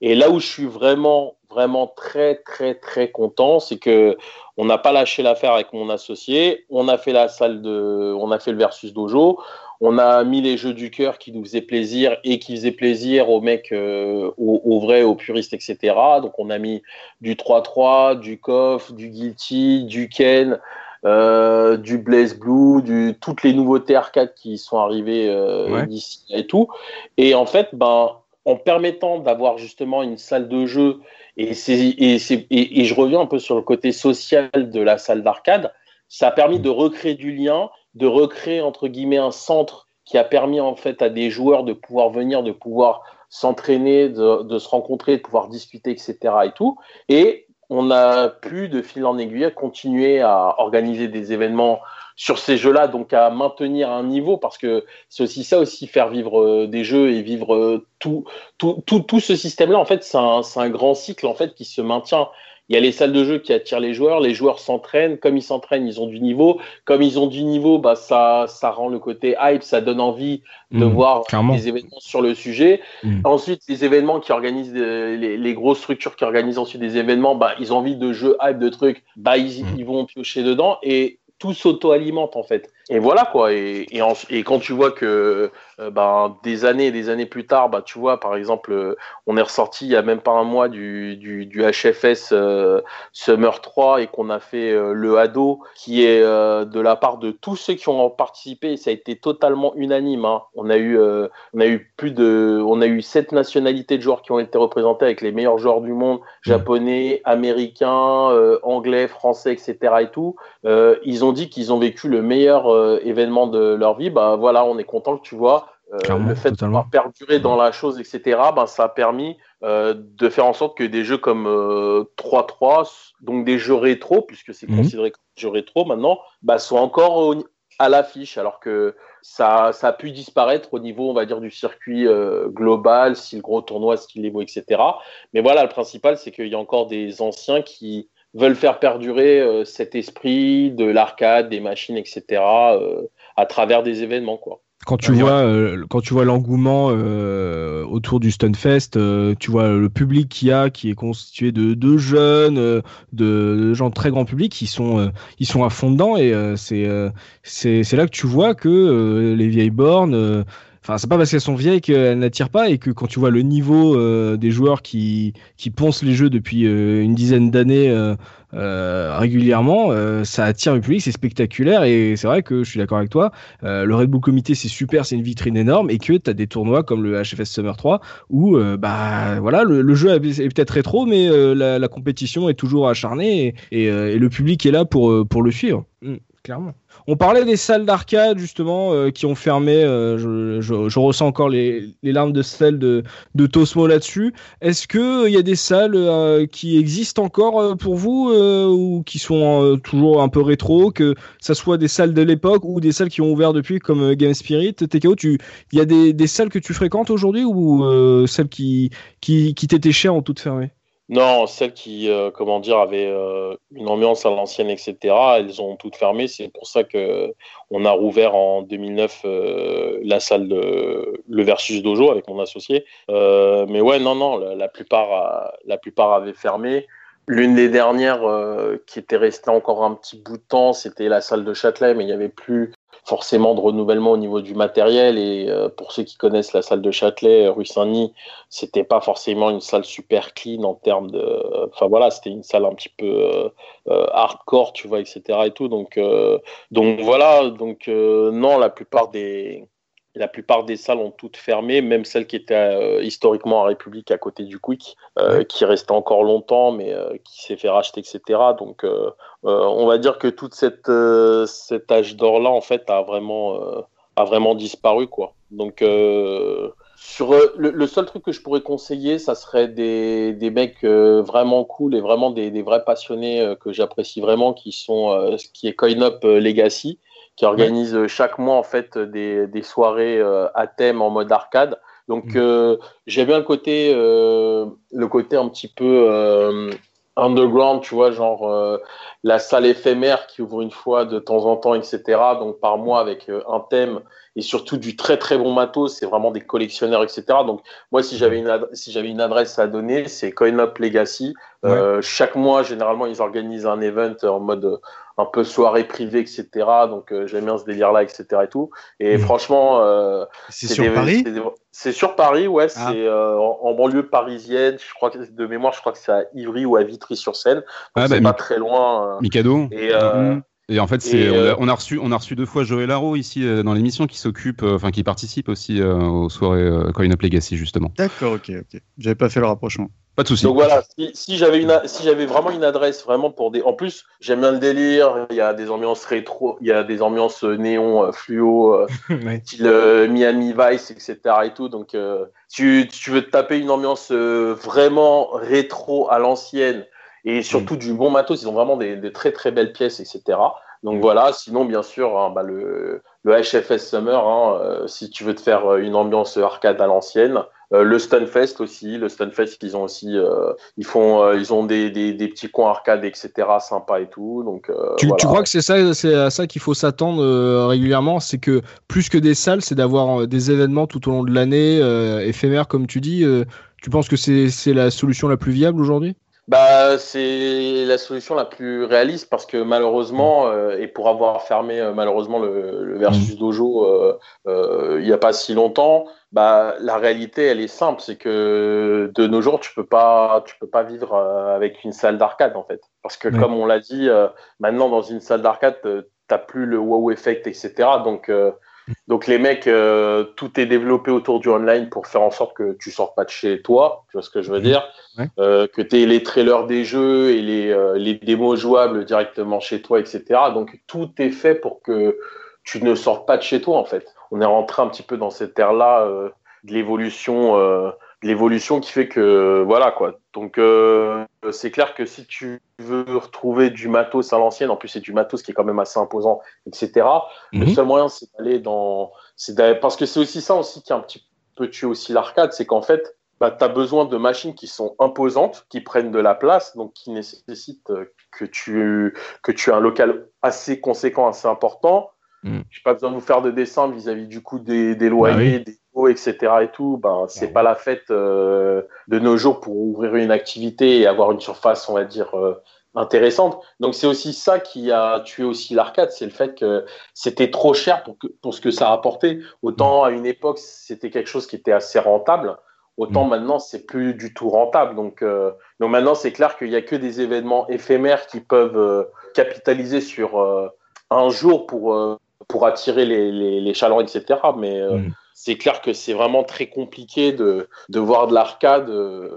Et là où je suis vraiment, vraiment très, très, très content, c'est que on n'a pas lâché l'affaire avec mon associé. On a fait la salle de, on a fait le versus dojo. On a mis les jeux du cœur qui nous faisaient plaisir et qui faisaient plaisir aux mecs, euh, aux, aux vrais, aux puristes, etc. Donc on a mis du 3-3, du KOF, du Guilty, du Ken, euh, du Blaze Blue, du, toutes les nouveautés arcade qui sont arrivées euh, Ouais. d'ici et tout. Et en fait, ben, en permettant d'avoir justement une salle de jeu, et, je reviens un peu sur le côté social de la salle d'arcade, ça a permis de recréer du lien, de recréer entre guillemets un centre qui a permis en fait à des joueurs de pouvoir venir, de pouvoir s'entraîner, de, de se rencontrer, de pouvoir discuter, etc. et tout. Et on a pu, de fil en aiguille, continuer à organiser des événements sur ces jeux-là, donc à maintenir un niveau, parce que c'est aussi ça aussi, faire vivre euh, des jeux et vivre euh, tout, tout, tout, tout ce système-là, en fait, c'est un, un grand cycle en fait qui se maintient. Il y a les salles de jeu qui attirent les joueurs, les joueurs s'entraînent, comme ils s'entraînent, ils ont du niveau, comme ils ont du niveau, bah ça, ça rend le côté hype, ça donne envie de Mhm, voir clairement. des événements sur le sujet. Mhm. Ensuite, les événements qui organisent, des- les, les grosses structures qui organisent ensuite des événements, bah, ils ont envie de jeux hype, de trucs, bah, ils, Mhm. ils vont piocher dedans et tout s'auto-alimente en fait. Et voilà quoi. Et, et, et, quand tu vois que euh, ben, des années et des années plus tard, bah, tu vois, par exemple, euh, on est ressorti il y a même pas un mois du, du, du HFS euh, Summer 3 et qu'on a fait le ado qui est de la part de tous ceux qui ont participé. Ça a été totalement unanime. Hein. On a eu, on a eu plus de, on a eu sept nationalités de joueurs qui ont été représentés avec les meilleurs joueurs du monde, mmh. japonais, américains, anglais, français, etc. Et tout. ils ont dit qu'ils ont vécu le meilleur événement de leur vie. Bah voilà, on est content que tu vois euh, le fait de perdurer dans la chose, etc., ben, ça a permis euh, de faire en sorte que des jeux comme 3-3, euh, donc des jeux rétro, puisque c'est mhm. considéré comme des jeux rétro maintenant, ben, sont encore à l'affiche, alors que ça, ça, a pu disparaître au niveau, on va dire, du circuit global, si le gros tournoi, style Evo, etc. Mais voilà, le principal, c'est qu'il y a encore des anciens qui veulent faire perdurer cet esprit de l'arcade, des machines, etc., à travers des événements, quoi. Quand tu, vois, euh, quand tu vois l'engouement euh, autour du Stunfest, euh, tu vois le public qu'il y a, qui est constitué de, de jeunes, de, de, gens de très grand public, qui sont, ils sont à fond dedans et c'est, c'est, là que tu vois que les vieilles bornes Enfin, c'est pas parce qu'elles sont vieilles qu'elles n'attirent pas et que quand tu vois le niveau euh, des joueurs qui, qui poncent les jeux depuis euh, une dizaine d'années euh, régulièrement, ça attire le public, c'est spectaculaire et c'est vrai que je suis d'accord avec toi. le Red Bull Comité, c'est super, c'est une vitrine énorme et que tu as des tournois comme le HFS Summer 3 où bah voilà, le, jeu est peut-être rétro, mais la, compétition est toujours acharnée et, et, le public est là pour, pour le suivre. Mmh, clairement. On parlait des salles d'arcade justement euh, qui ont fermé. Euh, je, ressens encore les, larmes de sel de, de Tosmo là-dessus. Est-ce que il y a des salles euh, qui existent encore pour vous ou qui sont toujours un peu rétro, que ça soit des salles de l'époque ou des salles qui ont ouvert depuis comme Game Spirit, TKO Tu, il y a des, des, salles que tu fréquentes aujourd'hui ou celles qui qui, qui t'étaient chères ont toutes fermé? Non, celles qui, euh, comment dire, avaient euh, une ambiance à l'ancienne, etc., elles ont toutes fermé. C'est pour ça que on a rouvert en 2009 euh, la salle de le Versus Dojo avec mon associé. mais ouais, non, non, la, plupart, la plupart avaient fermé. L'une des dernières qui était restée encore un petit bout de temps, c'était la salle de Châtelet, mais il n'y avait plus forcément de renouvellement au niveau du matériel. Et euh, pour ceux qui connaissent la salle de Châtelet, euh, rue Saint-Denis, c'était pas forcément une salle super clean en termes de. Enfin voilà, c'était une salle un petit peu euh, hardcore, tu vois, etc. Et tout. Donc, donc voilà. Donc non, la plupart des la plupart des salles ont toutes fermé, même celle qui était euh, historiquement à République à côté du Quick, euh, qui restait encore longtemps, mais euh, qui s'est fait racheter, etc. Donc, on va dire que toute cette cet âge d'or là, en fait, a vraiment a vraiment disparu, quoi. Donc sur le, seul truc que je pourrais conseiller, ça serait des, des mecs vraiment cool et vraiment des, des vrais passionnés que j'apprécie vraiment, qui sont ce qui est Coin Up Legacy qui organise euh, chaque mois en fait des, des soirées euh, à thème en mode arcade. Donc mm. euh, j'aime bien le côté le côté un petit peu underground, tu vois, genre la salle éphémère qui ouvre une fois de temps en temps, etc. Donc par mois avec un thème et surtout du très très bon matos. C'est vraiment des collectionneurs, etc. Donc moi, si j'avais une si j'avais une adresse à donner, c'est CoinUp Legacy. chaque mois, généralement, ils organisent un event en mode un peu soirée privée, etc. Donc euh, j'aime bien ce délire-là, etc. Et tout. Et hmm. franchement, euh, c'est sur Paris. C'est sur Paris, ouais. Ah. C'est euh, en, banlieue parisienne. Je crois que de mémoire, je crois que c'est à Ivry ou à Vitry-sur-Seine. Ah, c'est bah, pas très loin. Mikado. Et, hmm. Et en fait, c'est on, a, reçu on a reçu deux fois Joël Laro ici dans l'émission qui s'occupe, enfin qui participe aussi aux soirées Coin Up Legacy justement. D'accord, ok, ok. J'avais pas fait le rapprochement. Pas de souci. Donc voilà, si, j'avais une, si j'avais vraiment une adresse vraiment pour des, en plus j'aime bien le délire. Il y a des ambiances rétro, il y a des ambiances euh, néon, euh, fluo, euh, *laughs* style Miami Vice, etc. et tout. Donc tu, tu veux te taper une ambiance vraiment rétro à l'ancienne et surtout mm. du bon matos. Ils ont vraiment des, très très belles pièces, etc. Donc mm. voilà. Sinon bien sûr, hein, bah, le, le HFS Summer, hein, si tu veux te faire une ambiance arcade à l'ancienne. Euh, le Stunfest aussi, le Stunfest ils ont aussi, euh, ils font, euh, ils ont des, des, des, petits coins arcade etc. sympas et tout. Donc tu, tu crois que c'est ça, c'est à ça qu'il faut s'attendre régulièrement, c'est que plus que des salles, c'est d'avoir des événements tout au long de l'année éphémères comme tu dis. tu penses que c'est la solution la plus viable aujourd'hui? Bah, c'est la solution la plus réaliste parce que malheureusement, euh, et pour avoir fermé euh, malheureusement le, le Versus Dojo euh, il n'y a pas si longtemps, bah, la réalité elle est simple, c'est que de nos jours tu peux pas, tu peux pas vivre avec une salle d'arcade en fait, parce que comme on l'a dit, maintenant dans une salle d'arcade t'as plus le wow effect etc. Donc donc les mecs, euh, tout est développé autour du online pour faire en sorte que tu sors pas de chez toi, tu vois ce que je veux dire, Ouais. Euh, que tu aies les trailers des jeux et les, euh, les démos jouables directement chez toi, etc. Donc tout est fait pour que tu ne sortes pas de chez toi en fait. On est rentré un petit peu dans cette ère-là de l'évolution, l'évolution qui fait que voilà quoi. Donc euh, c'est clair que si tu veux retrouver du matos à l'ancienne, en plus c'est du matos qui est quand même assez imposant, etc. Le Mhm. seul moyen, c'est d'aller dans. c'est Parce que c'est aussi ça aussi qui a un petit peu tué aussi l'arcade, c'est qu'en fait, bah, tu as besoin de machines qui sont imposantes, qui prennent de la place, donc qui nécessitent euh, que tu, que tu aies un local assez conséquent, assez important. Mhm. J'ai pas besoin de vous faire de dessin vis-à-vis du coût des, des loyers, des etc. et tout. Ben, c'est pas la fête euh, de nos jours pour ouvrir une activité et avoir une surface, on va dire, euh, intéressante. Donc c'est aussi ça qui a tué aussi l'arcade, c'est le fait que c'était trop cher pour, que, pour ce que ça rapportait. Autant à une époque, c'était quelque chose qui était assez rentable. Autant maintenant, c'est plus du tout rentable. Donc, euh, donc maintenant, c'est clair qu'il n'y a que des événements éphémères qui peuvent euh, capitaliser sur euh, un jour pour, pour attirer les, les, les chalands, etc. Mais Mm. C'est clair que c'est vraiment très compliqué de, de voir de l'arcade. euh,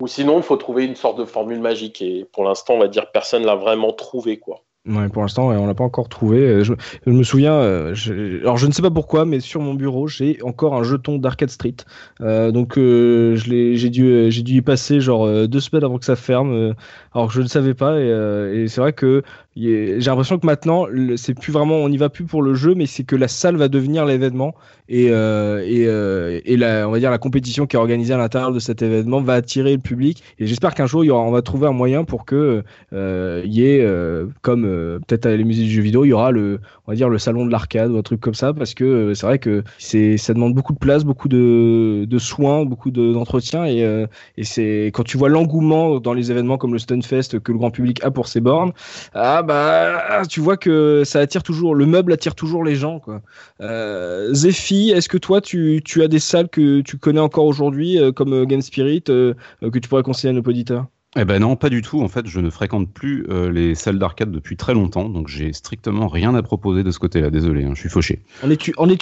ou sinon, il faut trouver une sorte de formule magique. Et pour l'instant, on va dire personne l'a vraiment trouvé. Quoi. Ouais, pour l'instant, on l'a pas encore trouvé. Euh, Je, me souviens, euh, je- alors je ne sais pas pourquoi, mais sur mon bureau, j'ai encore un jeton d'Arcade Street. Donc, j'ai dû, dû y passer genre deux semaines avant que ça ferme. alors je ne savais pas. Et, c'est vrai que j'ai l'impression que maintenant, c'est plus vraiment, on n'y va plus pour le jeu, mais c'est que la salle va devenir l'événement. Et euh, et, euh, et la, on va dire la compétition qui est organisée à l'intérieur de cet événement va attirer le public. Et j'espère qu'un jour, il y aura, on va trouver un moyen pour que euh, il y ait euh, comme euh, peut-être à les musées du jeu vidéo, il y aura le, on va dire le salon de l'arcade ou un truc comme ça, parce que c'est vrai que c'est, ça demande beaucoup de place, beaucoup de, de soins, beaucoup de, d'entretien, et, euh, et c'est quand tu vois l'engouement dans les événements comme le Stunfest que le grand public a pour ses bornes, ah bah tu vois que ça attire toujours, le meuble attire toujours les gens quoi. Euh, est-ce que toi tu, as des salles que tu connais encore aujourd'hui euh, comme euh, Game Spirit que tu pourrais conseiller à nos auditeurs? Eh ben non, pas du tout. En fait, je ne fréquente plus euh, les salles d'arcade depuis très longtemps, donc j'ai strictement rien à proposer de ce côté-là. Désolé, hein, je suis fauché. En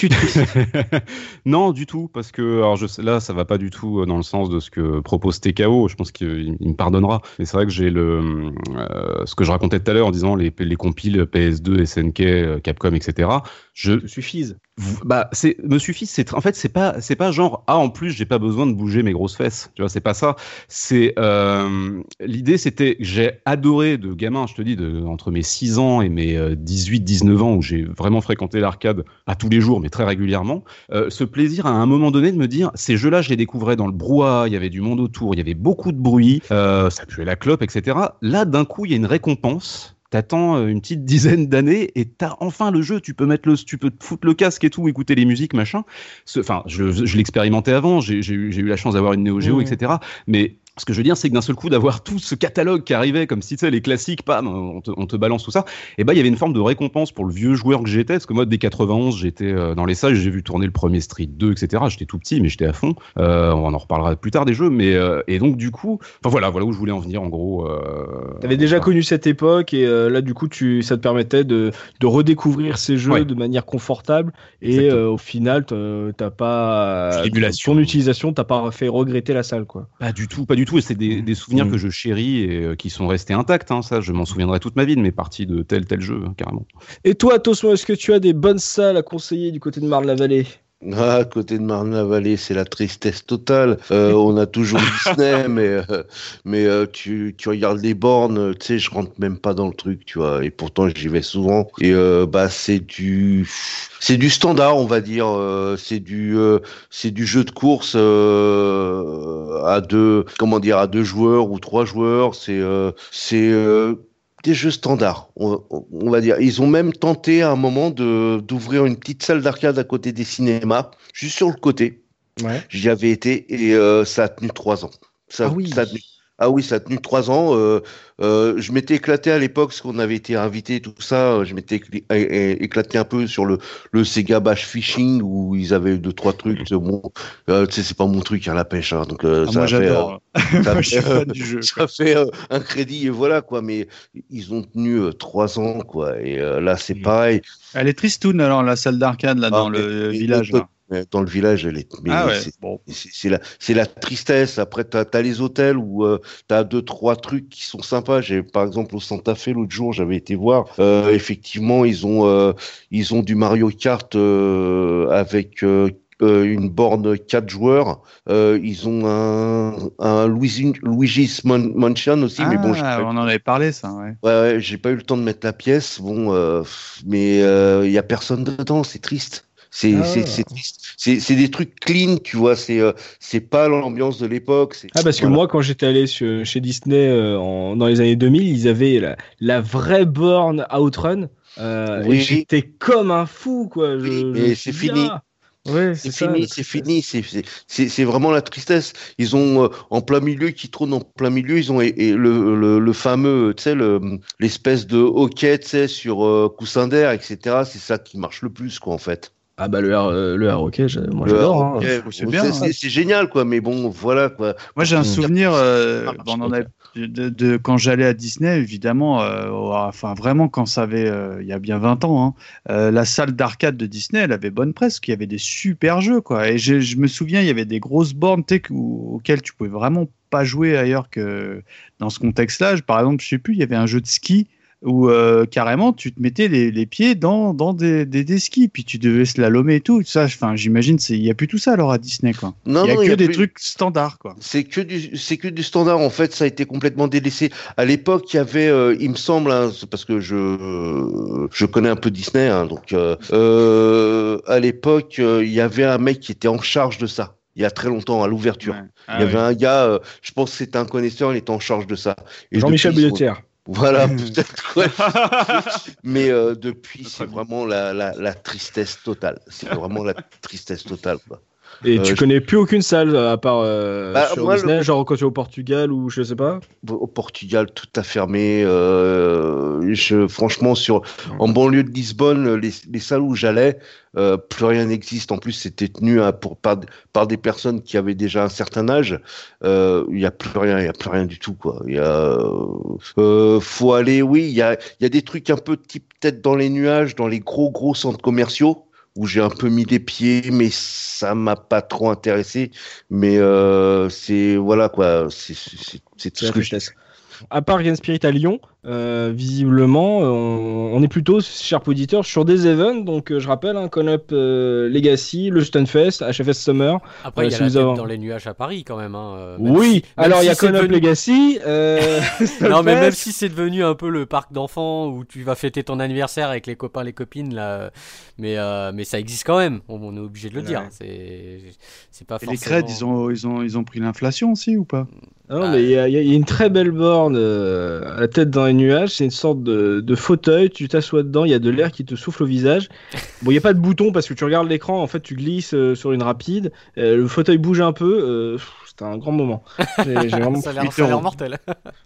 triste? *laughs* Non, du tout, parce que alors je sais, là, ça va pas du tout euh, dans le sens de ce que propose TKO. Je pense qu'il il me pardonnera. Mais c'est vrai que j'ai le euh, ce que je racontais tout à l'heure en disant les, les compiles PS2, SNK, Capcom, etc. Je te vous- bah c'est me suffit c'est en fait c'est pas c'est pas genre ah en plus j'ai pas besoin de bouger mes grosses fesses. Tu vois c'est pas ça. C'est euh, l'idée c'était que j'ai adoré de gamin je te dis de, entre mes 6 ans et mes 18 19 ans où j'ai vraiment fréquenté l'arcade à tous les jours mais très régulièrement euh, ce plaisir à un moment donné de me dire ces jeux là je les découvrais dans le brouhaha il y avait du monde autour il y avait beaucoup de bruit euh, ça puait la clope etc là d'un coup il y a une récompense T'attends euh, une petite dizaine d'années et t'as enfin le jeu. Tu peux mettre le, tu peux te foutre le casque et tout, écouter les musiques, machin. Enfin, je, je l'expérimentais avant. J'ai eu, j'ai eu la chance d'avoir une Neo Geo, Mmh. etc. Mais ce que je veux dire, c'est que d'un seul coup, d'avoir tout ce catalogue qui arrivait, comme si tu sais, les classiques, pam, on te, on te balance tout ça, et ben il y avait une forme de récompense pour le vieux joueur que j'étais, parce que moi, dès 91, j'étais euh, dans les salles, j'ai vu tourner le premier Street 2, etc. J'étais tout petit, mais j'étais à fond. Euh, on en reparlera plus tard des jeux, mais euh, et donc du coup, enfin voilà, voilà où je voulais en venir, en gros. Euh, T'avais déjà voilà. connu cette époque et là du coup tu ça te permettait de, de redécouvrir ces jeux Ouais. de manière confortable et au final t'as pas ton utilisation t'as pas fait regretter la salle quoi. Pas du tout, pas du tout. Et c'est des, des souvenirs Mm. que je chéris et euh, qui sont restés intacts. Hein, ça, je m'en souviendrai toute ma vie de mes parties de tel tel jeu, hein, carrément. Et toi Tosmo est-ce que tu as des bonnes salles à conseiller du côté de Marne-la-Vallée? Ah, à côté de Marne-la-Vallée, c'est la tristesse totale. Euh, on a toujours Disney, *laughs* mais, euh, mais euh, tu, tu regardes les bornes, euh, tu sais, je rentre même pas dans le truc, tu vois. Et pourtant, j'y vais souvent. Et euh, bah, c'est du, c'est du standard, on va dire. euh, c'est du, euh, c'est du jeu de course euh, à deux, comment dire, à deux joueurs ou trois joueurs. C'est, euh, c'est euh, des jeux standards, on, on va dire. Ils ont même tenté à un moment de d'ouvrir une petite salle d'arcade à côté des cinémas, juste sur le côté. Ouais. J'y avais été et euh, ça a tenu trois ans. Ça, Ah oui. ça a tenu. Ah oui, ça a tenu trois ans. Euh, euh, je m'étais éclaté à l'époque, parce qu'on avait été invité, tout ça. Je m'étais éclaté un peu sur le, le Sega Bash Fishing, où ils avaient deux, trois trucs. Bon, euh, tu sais, c'est pas mon truc, hein, la pêche. hein, donc, Ah, ça moi j'adore. ça *laughs* Moi a je suis fait, fan du jeu. ça fait un crédit et voilà quoi mais ils ont tenu trois ans quoi et là c'est Mm. pareil Elle est tristoun alors la salle d'arcade là dans Ah, le mais- village. là. Mais dans le village elle est Ah ouais. c'est- Bon. la tristesse après t'as as les hôtels où euh, t'as deux trois trucs qui sont sympas j'ai par exemple au Santa Fe l'autre jour j'avais été voir euh, effectivement ils ont euh, ils ont du Mario Kart euh, avec euh, euh, une borne 4 joueurs. Euh, ils ont un, un Luigi, Luigi's Man- Mansion aussi, mais bon, j'ai Ah, on en avait parlé ça. Ouais. Ouais, ouais, j'ai pas eu le temps de mettre la pièce. Bon, euh, mais il y a personne dedans, c'est triste. C'est Ah. c'est c'est des trucs clean, tu vois. C'est euh, c'est pas l'ambiance de l'époque. Ah parce que moi quand j'étais allé sur- chez Disney euh, en- dans les années 2000, ils avaient la, la vraie borne Outrun. Euh, Oui. j'étais comme un fou quoi. Je, Oui, c'est fini. Ouais, C'est fini, c'est fini, c'est vraiment la tristesse. Ils ont euh, en plein milieu, qui trône en plein milieu, ils ont et, et le, le, le fameux, tu sais, le- l'espèce de hockey, tu sais, sur euh, coussin d'air, etc. C'est ça qui marche le plus, quoi, en fait. Ah bah le R, euh, le R ok, moi j'adore. Hein. c'est hein. c'est- génial, quoi. Mais bon, voilà, quoi. Moi j'ai un Mm. souvenir, euh, Ah, bon, on en avait- de, de- quand j'allais à Disney, évidemment, euh, enfin vraiment quand ça avait, euh, il y a bien 20 ans, hein, euh, la salle d'arcade de Disney, elle avait bonne presse, qu'il y avait des super jeux quoi. Et je, je me souviens, il y avait des grosses bornes tu sais, où- auxquelles tu pouvais vraiment pas jouer ailleurs que dans ce contexte-là. Je- Par exemple, je sais plus, il y avait un jeu de ski où euh, carrément tu te mettais les, les pieds dans, dans des, des, des skis, puis tu devais slalomer et tout. Ça, enfin, j'imagine, c'est- il y a plus tout ça alors à Disney quoi. Non, il y a non, que y a des plus- trucs standards quoi. C'est que du, c'est que du standard. En fait, ça a été complètement délaissé. À l'époque, il y avait, euh, il me semble, hein, c'est parce que je, je connais un peu Disney, hein, donc euh, euh, à l'époque, euh, il y avait un mec qui était en charge de ça. Il y a très longtemps, à l'ouverture. Ouais. Il Ah y avait ouais. un gars, euh, je pense que c'était un connaisseur, il était en charge de ça. Et Jean-Michel Billetière. Voilà, *laughs* peut-être. ouais. *laughs* Mais euh, depuis, c'est vraiment la, la, la tristesse totale. C'est vraiment la tristesse totale. Quoi. Et Euh, tu je- connais plus aucune salle à part euh, Bah, sur moi, le- Disney, genre quand tu es au Portugal ou je sais pas? Au Portugal, tout a fermé. Euh, je, franchement, sur, en banlieue de Lisbonne, les, les salles où j'allais, euh, plus rien n'existe. En plus, c'était tenu hein, pour, par, par des personnes qui avaient déjà un certain âge. Il n'y a plus rien, il y a plus rien du tout. Quoi. Il y a, faut aller, oui, il y a, il y a des trucs un peu type tête dans les nuages, dans les gros gros centres commerciaux où j'ai un peu mis des pieds, mais ça m'a pas trop intéressé. Mais euh, c'est voilà quoi, c'est tout ce que je. À part Game Spirit à Lyon, euh, visiblement, euh, on, on est plutôt, cher auditeur, sur des events. Donc, euh, je rappelle, un Con-Up euh, Legacy, le Stunfest, HFS Summer. Après, il y a la dans les nuages à Paris quand même. hein, euh, même oui, si- même alors il y a c'est Con-Up devenu- Legacy. euh, *laughs* *laughs* Non, mais même si c'est devenu un peu le parc d'enfants où tu vas fêter ton anniversaire avec les copains, les copines, là, mais, euh, mais ça existe quand même. On, on est obligé de le Ouais. dire. C'est, pas Et les forcément. creds, ils ont, ils ont, ils ont pris l'inflation aussi ou pas? Ah Non, mais il y, a- y une très belle borne euh, à la tête dans les nuages. C'est une sorte de, de fauteuil. Tu t'assois dedans, il y a de l'air qui te souffle au visage. *laughs* Bon, il n'y a pas de bouton parce que tu regardes l'écran. En fait, tu glisses euh, sur une rapide. Euh, le fauteuil bouge un peu. euh, C'était un grand moment. *laughs* Ça a l'air, huit ça a l'air euros. mortel.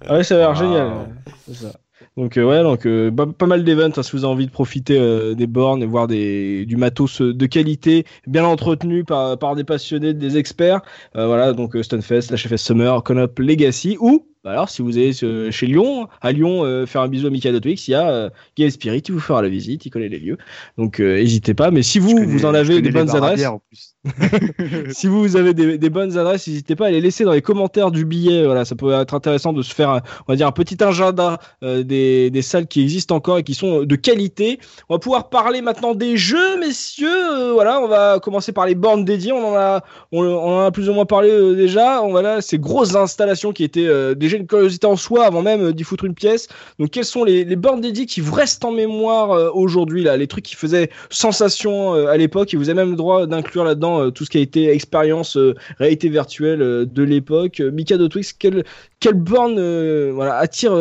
Ah ouais, ça a l'air Wow. génial. ouais. C'est ça. Donc euh, ouais, donc euh, pas, mal d'events hein, si vous avez envie de profiter euh, des bornes et voir des, du matos de qualité, bien entretenu par, par des passionnés, des experts. Voilà, donc Stunfest, HFS Summer, Conop Legacy ou bah alors si vous allez euh, chez Lyon, à Lyon euh, faire un bisou à Michael Twix, il y a euh, Spirit, il vous fera la visite, il connaît les lieux. Donc euh, n'hésitez pas. Mais si vous connais- vous en avez des bonnes adresses, bière, en plus. *laughs* *laughs* si vous avez des, des bonnes adresses, n'hésitez pas à les laisser dans les commentaires du billet. Voilà, ça peut être intéressant de se faire, on va dire, un petit agenda euh, des, des salles qui existent encore et qui sont de qualité. On va pouvoir parler maintenant des jeux, messieurs. Euh, voilà, on va commencer par les bornes dédiées. On en a, on, on en a plus ou moins parlé euh, déjà. On voilà, ces grosses installations qui étaient euh, une curiosité en soi avant même euh, d'y foutre une pièce. Donc, quelles sont les, bornes dédiées qui vous restent en mémoire euh, aujourd'hui là, les trucs qui faisaient sensation euh, à l'époque et vous avez même le droit d'inclure là-dedans tout ce qui a été expérience réalité virtuelle de l'époque. Mika de Twix, quelle, quelle borne voilà, attire,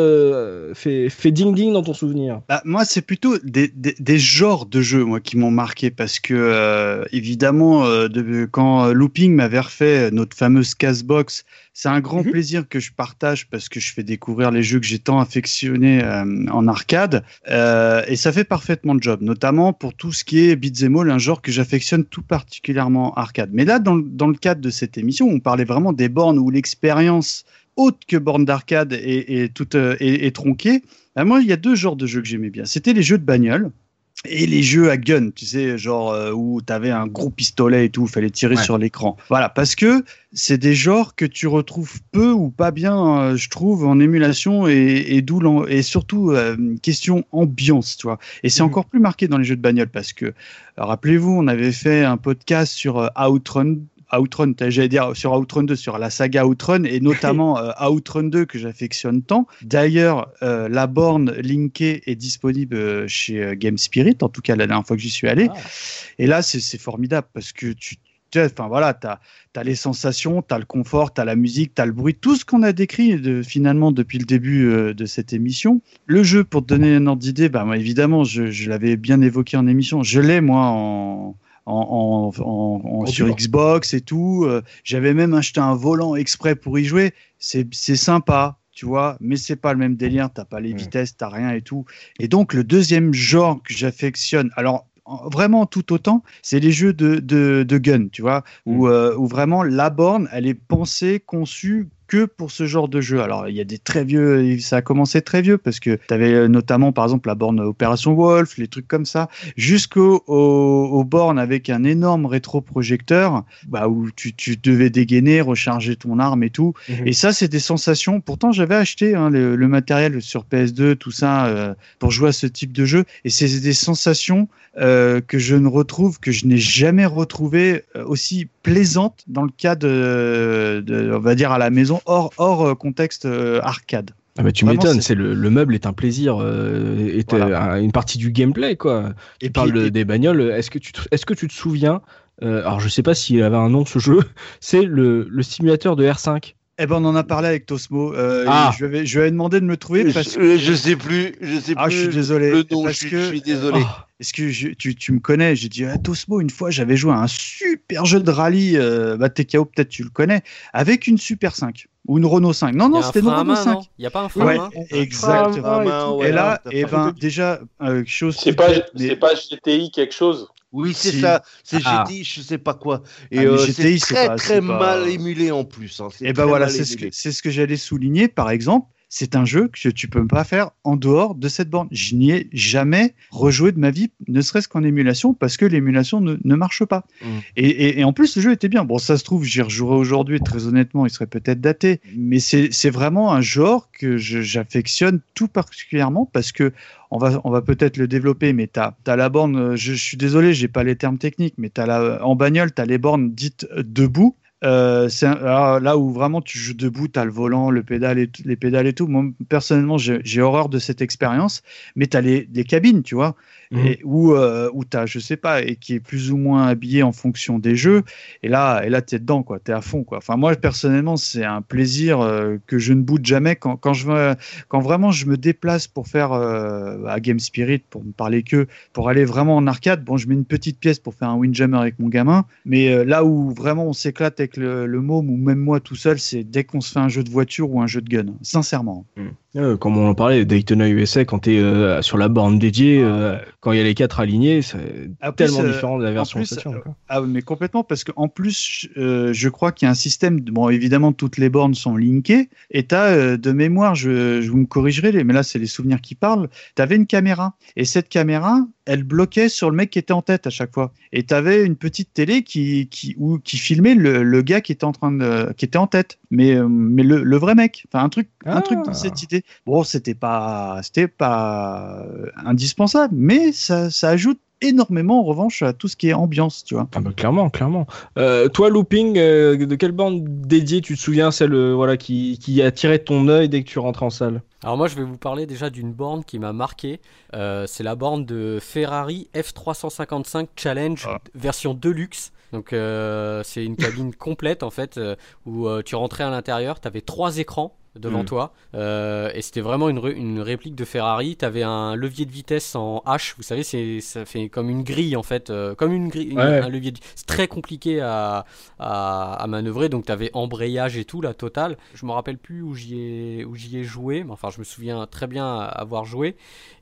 fait, ding ding dans ton souvenir? Bah, moi, c'est plutôt des, des, genres de jeux moi qui m'ont marqué parce que évidemment, de, quand Looping m'avait refait notre fameuse Casbox, c'est un grand Mhm. plaisir que je partage parce que je fais découvrir les jeux que j'ai tant affectionnés euh, en arcade. Euh, et ça fait parfaitement le job, notamment pour tout ce qui est beat'em all, un genre que j'affectionne tout particulièrement arcade. Mais là, dans, le- dans le cadre de cette émission, on parlait vraiment des bornes où l'expérience autre que borne d'arcade est, est, toute, euh, est, est tronquée. Ben, moi, il y a deux genres de jeux que j'aimais bien. C'était les jeux de bagnole et les jeux à gun, tu sais, genre euh, où tu avais un gros pistolet et tout, fallait tirer Ouais. sur l'écran. Voilà, parce que c'est des genres que tu retrouves peu ou pas bien, euh, je trouve, en émulation et, et d'où et surtout euh, question ambiance, tu vois. Et c'est Mhm. encore plus marqué dans les jeux de bagnole parce que, rappelez-vous, on avait fait un podcast sur euh, Outrun. Outrun, j'allais dire sur Outrun 2, sur la saga Outrun et notamment *laughs* euh, Outrun 2 que j'affectionne tant. D'ailleurs, euh, la borne linkée est disponible euh, chez Game Spirit, en tout cas la dernière fois que j'y suis allé. Ah. Et là, c'est formidable parce que tu, tu enfin voilà, t'as as les sensations, t'as le confort, t'as la musique, t'as le bruit, tout ce qu'on a décrit de, finalement depuis le début euh, de cette émission. Le jeu, pour te donner un ordre d'idée, bah, moi, évidemment, je, je l'avais bien évoqué en émission. Je l'ai moi en en, en, en- en- En sur. Xbox et tout. Euh, J'avais même acheté un volant exprès pour y jouer. C'est c'est sympa, tu vois, mais c'est pas le même délire. T'as pas les Mm. vitesses, t'as rien et tout. Et donc, le deuxième genre que j'affectionne, alors en- vraiment tout autant, c'est les jeux de, de, de gun, tu vois, où, euh, où vraiment la borne, elle est pensée, conçue que pour ce genre de jeu. Alors, il y a des très vieux, ça a commencé très vieux parce que tu avais notamment, par exemple, la borne Opération Wolf, les trucs comme ça, jusqu'aux aux, aux bornes avec un énorme rétroprojecteur, bah, où tu, tu devais dégainer, recharger ton arme et tout. Mhm. Et ça, c'est des sensations. Pourtant, j'avais acheté hein, le, le matériel sur PS2, tout ça, euh, pour jouer à ce type de jeu. Et c'est des sensations euh, que je ne retrouve, que je n'ai jamais retrouvées euh, aussi plaisantes dans le cas de, de, on va dire, à la maison, hors, hors euh, contexte euh, arcade. Ah bah tu m'étonnes, c'est- le, le meuble est un plaisir, euh, est Voilà. une partie du gameplay quoi. Et Tu parles puis- de- et- des bagnoles, est-ce que tu te, est-ce que tu te souviens euh, Alors je sais pas s'il avait un nom ce jeu, *laughs* c'est le, le simulateur de R5. Eh ben, on en a parlé avec Tosmo. Euh, Ah. je, lui avais, je lui avais demandé de me trouver parce que. Je, je sais plus, je sais Ah, plus. je suis désolé. Le nom, parce je, suis- que- je suis désolé. Oh, Est-ce que je- tu, tu me connais? J'ai dit, ah, Tosmo, une fois, j'avais joué à un super jeu de rallye, euh, bah, TKO, peut-être tu le connais, avec une Super 5 ou une Renault 5. Non, non, c'était une à Renault main, 5. non? Il n'y a pas un frein Ouais, à main exactement. Et main, là, à et fait. ben, déjà, euh, quelque chose. C'est pas, mais- c'est pas GTI quelque chose? Oui, c'est Si. ça. C'est Ah. GTI, je sais pas quoi. Et Ah, euh, c'est très pas- très pas- mal émulé en plus. hein. C'est Et ben voilà, c'est ce que, ce que j'allais souligner. Par exemple, c'est un jeu que tu peux pas faire en dehors de cette borne. Je n'y ai jamais rejoué de ma vie, ne serait-ce qu'en émulation, parce que l'émulation ne, ne marche pas. Mm. Et, et- et en plus, le jeu était bien. Bon, ça se trouve, j'y rejouerai aujourd'hui. Très honnêtement, il serait peut-être daté. Mais c'est vraiment un genre que j'affectionne tout particulièrement parce que on va, on va peut-être le développer, mais tu as, la borne, euh, je, je suis désolé, j'ai pas les termes techniques, mais as la, en bagnole, tu as les bornes dites euh, debout. Euh, c'est là où vraiment tu joues debout, tu as le volant, le pédale et, les pédales et tout. Moi, personnellement, j'ai j'ai horreur de cette expérience, mais tu as les, les cabines, tu vois, Mhm. et, où, euh, où tu as, je sais pas, et qui est plus ou moins habillé en fonction des jeux. Et là, et là tu es dedans, quoi, tu es à fond. Quoi. Enfin, moi, personnellement, c'est un plaisir euh, que je ne boude jamais quand, quand, je me, quand vraiment je me déplace pour faire euh, à Game Spirit, pour me parler que, pour aller vraiment en arcade. Bon, je mets une petite pièce pour faire un windjammer avec mon gamin, mais euh, là où vraiment on s'éclate avec le, le môme ou même moi tout seul, c'est dès qu'on se fait un jeu de voiture ou un jeu de gun, sincèrement. Euh, comme on en parlait, Daytona USA, quand tu es sur la borne dédiée, euh, quand il y a les quatre alignés, c'est Ah, plus, tellement euh, différent de la version plus, euh, quoi. Ah, mais complètement, parce qu'en plus, euh, je crois qu'il y a un système. de- Bon, évidemment, toutes les bornes sont linkées. Et tu as, de mémoire, je, je vous me corrigerez, les- mais là, c'est les souvenirs qui parlent. Tu avais une caméra. Et cette caméra, elle bloquait sur le mec qui était en tête à chaque fois. Et tu avais une petite télé qui, qui, où, qui filmait le, le gars qui était, en train de, qui était en tête. Mais, euh, mais le, le vrai mec. Enfin, un truc, un Ah. truc dans cette idée. Bon, c'était pas, c'était pas euh, indispensable, mais ça, ça ajoute énormément en revanche à tout ce qui est ambiance, tu vois. Ah bah, clairement, clairement. Euh, toi, Looping, euh, de quelle borne dédiée tu te souviens, celle euh, voilà, qui, qui attirait ton œil dès que tu rentres en salle? Alors moi je vais vous parler déjà d'une borne qui m'a marqué. Euh, c'est la borne de Ferrari F355 Challenge Ah. version Deluxe. Donc euh, c'est une cabine *laughs* complète en fait euh, où tu rentrais à l'intérieur, tu avais trois écrans devant Mm. toi. Euh, et c'était vraiment une, une réplique de Ferrari. Tu avais un levier de vitesse en H. Vous savez, c'est ça fait comme une grille en fait, euh, comme une grille, Ouais. un levier. de- C'est très compliqué à, à, à manœuvrer. Donc tu avais embrayage et tout, la totale. Je me rappelle plus où j'y ai où j'y ai joué, mais enfin je me souviens très bien avoir joué.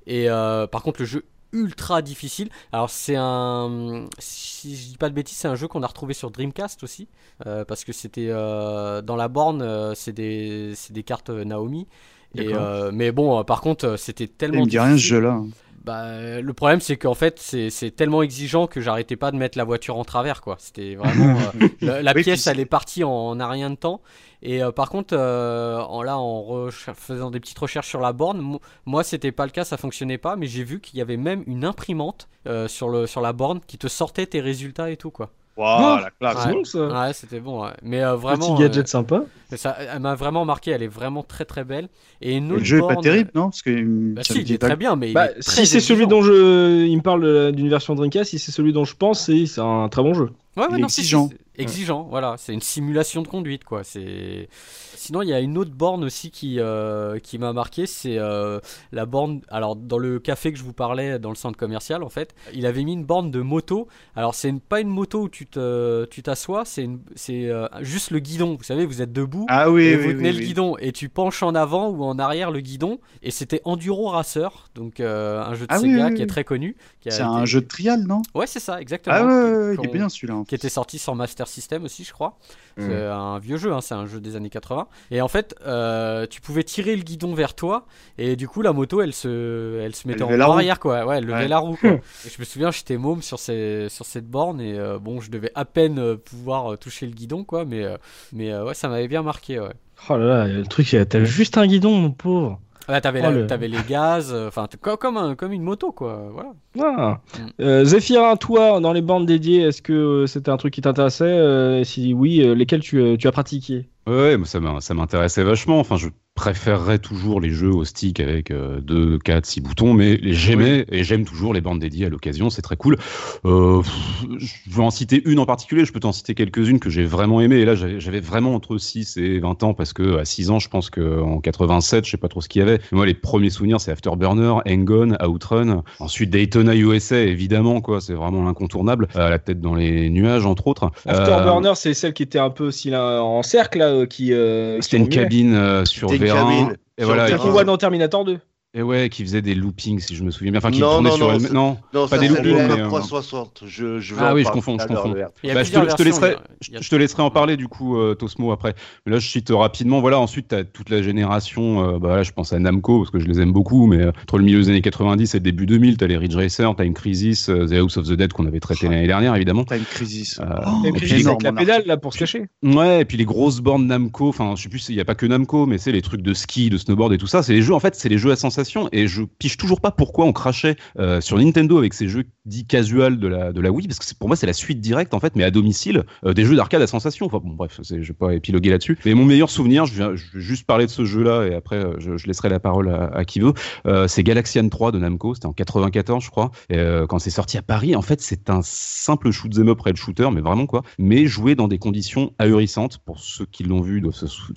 Et euh, par contre le jeu ultra difficile. Alors c'est un, si je dis pas de bêtises, c'est un jeu qu'on a retrouvé sur Dreamcast aussi, euh, parce que c'était euh, dans la borne, euh, c'est des, c'est des cartes Naomi. Et, mais bon, par contre, c'était Il tellement me dit rien ce difficile. jeu-là. Bah, euh, le problème, c'est qu'en fait, c'est tellement exigeant que j'arrêtais pas de mettre la voiture en travers, quoi. C'était vraiment. euh, *laughs* la la Oui, pièce, elle est partie en, en un rien de temps. Et euh, par contre, euh, en, là, en faisant des petites recherches sur la borne, mo- moi, c'était pas le cas, ça fonctionnait pas. Mais j'ai vu qu'il y avait même une imprimante sur, le, sur la borne qui te sortait tes résultats et tout, quoi. Waouh, Ah, la classe. C'est Ouais. bon ça. Ouais, c'était bon, ouais. Mais euh, vraiment. Petit gadget euh, sympa. ça, elle m'a vraiment marqué, elle est vraiment très très belle. Et une Le jeu est pas borne- terrible, non? Parce que Bah si, il est très bien, mais il Bah, est très si c'est celui dont je, il me parle euh, d'une version Dreamcast, si c'est celui dont je pense, c'est un très bon jeu. Ouais, ouais, Il est non, si, exigeant. voilà. C'est une simulation de conduite, quoi. C'est. Sinon, il y a une autre borne aussi qui, euh, qui m'a marqué, c'est euh, la borne. Alors, dans le café que je vous parlais, dans le centre commercial, en fait, il avait mis une borne de moto. Alors, c'est une- pas une moto où tu te, tu t'assois, c'est une- c'est euh, juste le guidon. Vous savez, vous êtes debout. Ah oui, et oui, vous oui, tenez oui. le guidon et tu penches en avant ou en arrière le guidon et c'était Enduro Racer donc un jeu de Ah Sega qui est très connu C'est un jeu de trial, non? Ouais c'est ça exactement Ah ouais, ouais, ouais, Qu'on- il est bien celui-là. qui était sorti sur Master System aussi, je crois. C'est un vieux jeu, hein, c'est un jeu des années 80. Et en fait, euh, tu pouvais tirer le guidon vers toi, et du coup, la moto, elle se, elle se mettait en arrière, quoi. Ouais, elle levait Ouais. la roue, quoi. *laughs* et je me souviens, j'étais môme sur, ces, sur cette borne, et euh, bon, je devais à peine euh, pouvoir toucher le guidon, quoi. Mais, mais euh, ouais, ça m'avait bien marqué, ouais. Oh là là, le truc, t'as juste un guidon, mon pauvre. Ah, t'avais, Oh, le- les gaz, euh, enfin, comme, un- comme une moto, quoi. Voilà. Ah. Mm. Euh, Zéphirin, toi, dans les bandes dédiées, est-ce que euh, c'était un truc qui t'intéressait et Si oui, lesquels tu, tu as pratiqué? Ouais, moi, ça m'in- ça m'intéressait vachement. Enfin, je préférerais toujours les jeux au stick avec 2, 4, 6 boutons, mais j'aimais et j'aime toujours les bandes dédiées à l'occasion, c'est très cool. Euh, je vais en citer une en particulier, je peux t'en citer quelques-unes que j'ai vraiment aimées. Et là, j'avais vraiment entre 6 et 20 ans parce que à 6 ans, je pense qu'en 87, je sais pas trop ce qu'il y avait. Mais moi, les premiers souvenirs, c'est Afterburner, Hang-On, Outrun. Ensuite, Daytona USA, évidemment, quoi. C'est vraiment l'incontournable. À la tête dans les nuages, entre autres. Euh, Afterburner, c'est celle qui était un peu aussi là, en cercle, là, euh, qui. euh, qui C'était une cabine euh, sur vérin. cabine Et sur voilà, qui- voit dans Terminator 2. Et ouais, qui faisait des loopings, si je me souviens bien. Enfin, qui Non, tournait non, sur non, elle. c'est- Non, Non, pas ça des c'est loopings, le mais, euh, R360. Je, je vais Ah en oui, je confonds, je confonds. le R360. Il y a Bah, je, te, plusieurs je te laisserai, versions, je, je te laisserai en parler du coup, euh, Tosmo après. Mais là, je cite rapidement. Voilà, ensuite, tu as toute la génération. euh, bah, là, je pense à Namco parce que je les aime beaucoup, mais euh, entre le milieu des années 90 et le début 2000, tu as les Ridge Racer, Time Crisis, euh, The House of the Dead qu'on avait traité l'année dernière, évidemment. Time Crisis. Euh, Oh, Et puis, énorme, avec la pédale, là, pour se cacher. Ouais, et puis les grosses bornes Namco, enfin, je sais plus, il n'y a pas que Namco, mais c'est les trucs de ski, de snowboard et tout ça. C'est les jeux, en fait, c'est les jeux à sensation. Et je piche toujours pas pourquoi on crachait euh, sur Nintendo avec ces jeux dits casual de la, de la Wii, parce que pour moi, c'est la suite directe, en fait, mais à domicile, euh, des jeux d'arcade à sensation. Enfin, bon, bref, je vais pas épiloguer là-dessus. Mais mon meilleur souvenir, je, viens, je vais juste parler de ce jeu-là et après, euh, je, je laisserai la parole à, à qui veut. Euh, c'est Galaxian 3 de Namco, c'était en 94, je crois. Et, euh, quand c'est sorti à Paris, en fait, c'est un simple shoot 'em up rail shooter, mais vraiment quoi. Mais joué dans des conditions ahurissantes. Pour ceux qui l'ont vu, doivent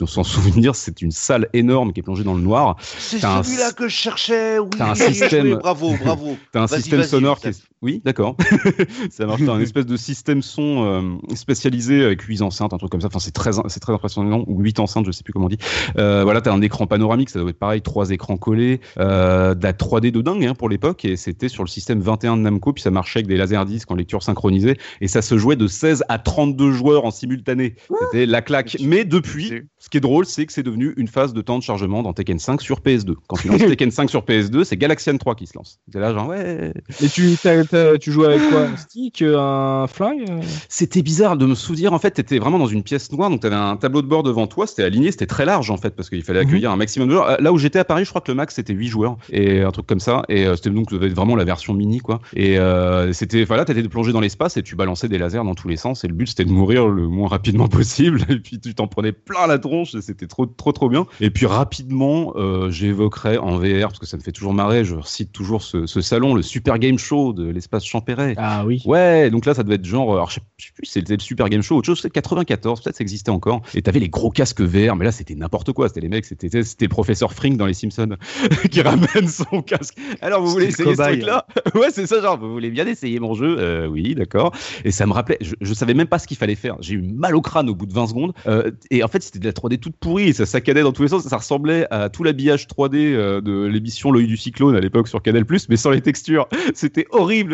s'en *laughs* souvenir, c'est une salle énorme qui est plongée dans le noir. C'est celui-là que je cherchais. Oui, t'as un système- joué, Bravo, bravo. *laughs* T'as un système sonore qui est... Oui, d'accord. *laughs* ça marche. T'as un espèce de système son euh, spécialisé avec 8 enceintes, un truc comme ça. Enfin, c'est très, c'est très impressionnant. Ou 8 enceintes, je sais plus comment on dit. Euh, voilà, t'as un écran panoramique, ça doit être pareil, trois écrans collés, euh, de la 3D de dingue hein, pour l'époque. Et c'était sur le système 21 de Namco, puis ça marchait avec des laserdiscs en lecture synchronisée. Et ça se jouait de 16 à 32 joueurs en simultané. C'était la claque. Mais depuis, ce qui est drôle, c'est que c'est devenu une phase de temps de chargement dans Tekken 5 sur PS2. Quand tu lances *laughs* Tekken 5 sur PS2, c'est Galaxian 3 qui se lance. C'est là, genre, ouais. Et tu, t'as- tu joues avec quoi? Un stick euh, Un flingue? C'était bizarre de me souvenir. En fait, t'étais vraiment dans une pièce noire, donc t'avais un tableau de bord devant toi. C'était aligné, c'était très large en fait, parce qu'il fallait accueillir un maximum de joueurs. Euh, Là où j'étais à Paris, je crois que le max c'était 8 joueurs et un truc comme ça. Et euh, c'était donc vraiment la version mini, quoi. Et euh, c'était, voilà, t'étais plongé dans l'espace et tu balançais des lasers dans tous les sens. Et le but c'était de mourir le moins rapidement *laughs* possible. Et puis tu t'en prenais plein la tronche. et C'était trop, trop, trop bien. Et puis rapidement, euh, j'évoquerai en VR parce que ça me fait toujours marrer. Je cite toujours ce, ce salon, le Super Game Show de l'espace Champéret. Ah oui. Ouais, donc là, ça devait être genre, alors je sais, plus, c'était le Super Game Show, autre chose, c'était 94, peut-être ça existait encore. Et t'avais les gros casques verts, mais là, c'était n'importe quoi. C'était les mecs, c'était c'était le professeur Frink dans les Simpsons *laughs* qui ramène son casque. Alors, vous voulez essayer ce cobaye. truc-là? *laughs* Ouais, c'est ça, genre, vous voulez bien essayer mon jeu? Euh, Oui, d'accord. Et ça me rappelait, je, je savais même pas ce qu'il fallait faire. J'ai eu mal au crâne au bout de 20 secondes. Euh, et en fait, c'était de la 3D toute pourrie, et ça saccadait dans tous les sens. Ça ressemblait à tout l'habillage 3D euh, de l'émission L'œil du cyclone à l'époque sur Canal+, mais sans les textures. *laughs* C'était horrible.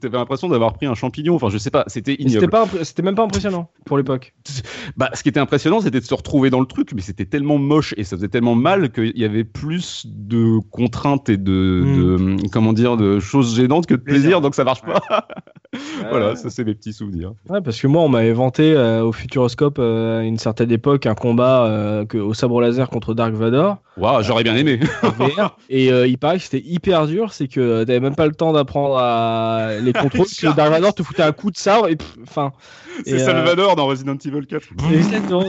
T'avais l'impression d'avoir pris un champignon. Enfin, je sais pas, c'était ignoble. c'était même pas impressionnant pour l'époque. *laughs* Bah, ce qui était impressionnant, c'était de se retrouver dans le truc, mais c'était tellement moche et ça faisait tellement mal qu'il y avait plus de contraintes et de, de- comment dire, de choses gênantes que de plaisir, Plaisir. donc ça marche pas. *laughs* voilà, ça c'est mes petits souvenirs. Ouais, parce que moi, on m'avait vanté euh, au Futuroscope euh, à une certaine époque un combat euh, que- au sabre laser contre Dark Vador. Waouh, j'aurais bien aimé. et il paraît que c'était hyper dur, c'est que t'avais même pas le temps d'apprendre à les contrôles, que Dark te foutait un coup de sabre et enfin. C'est euh, Salvador dans Resident Evil 4. *laughs* Exactement.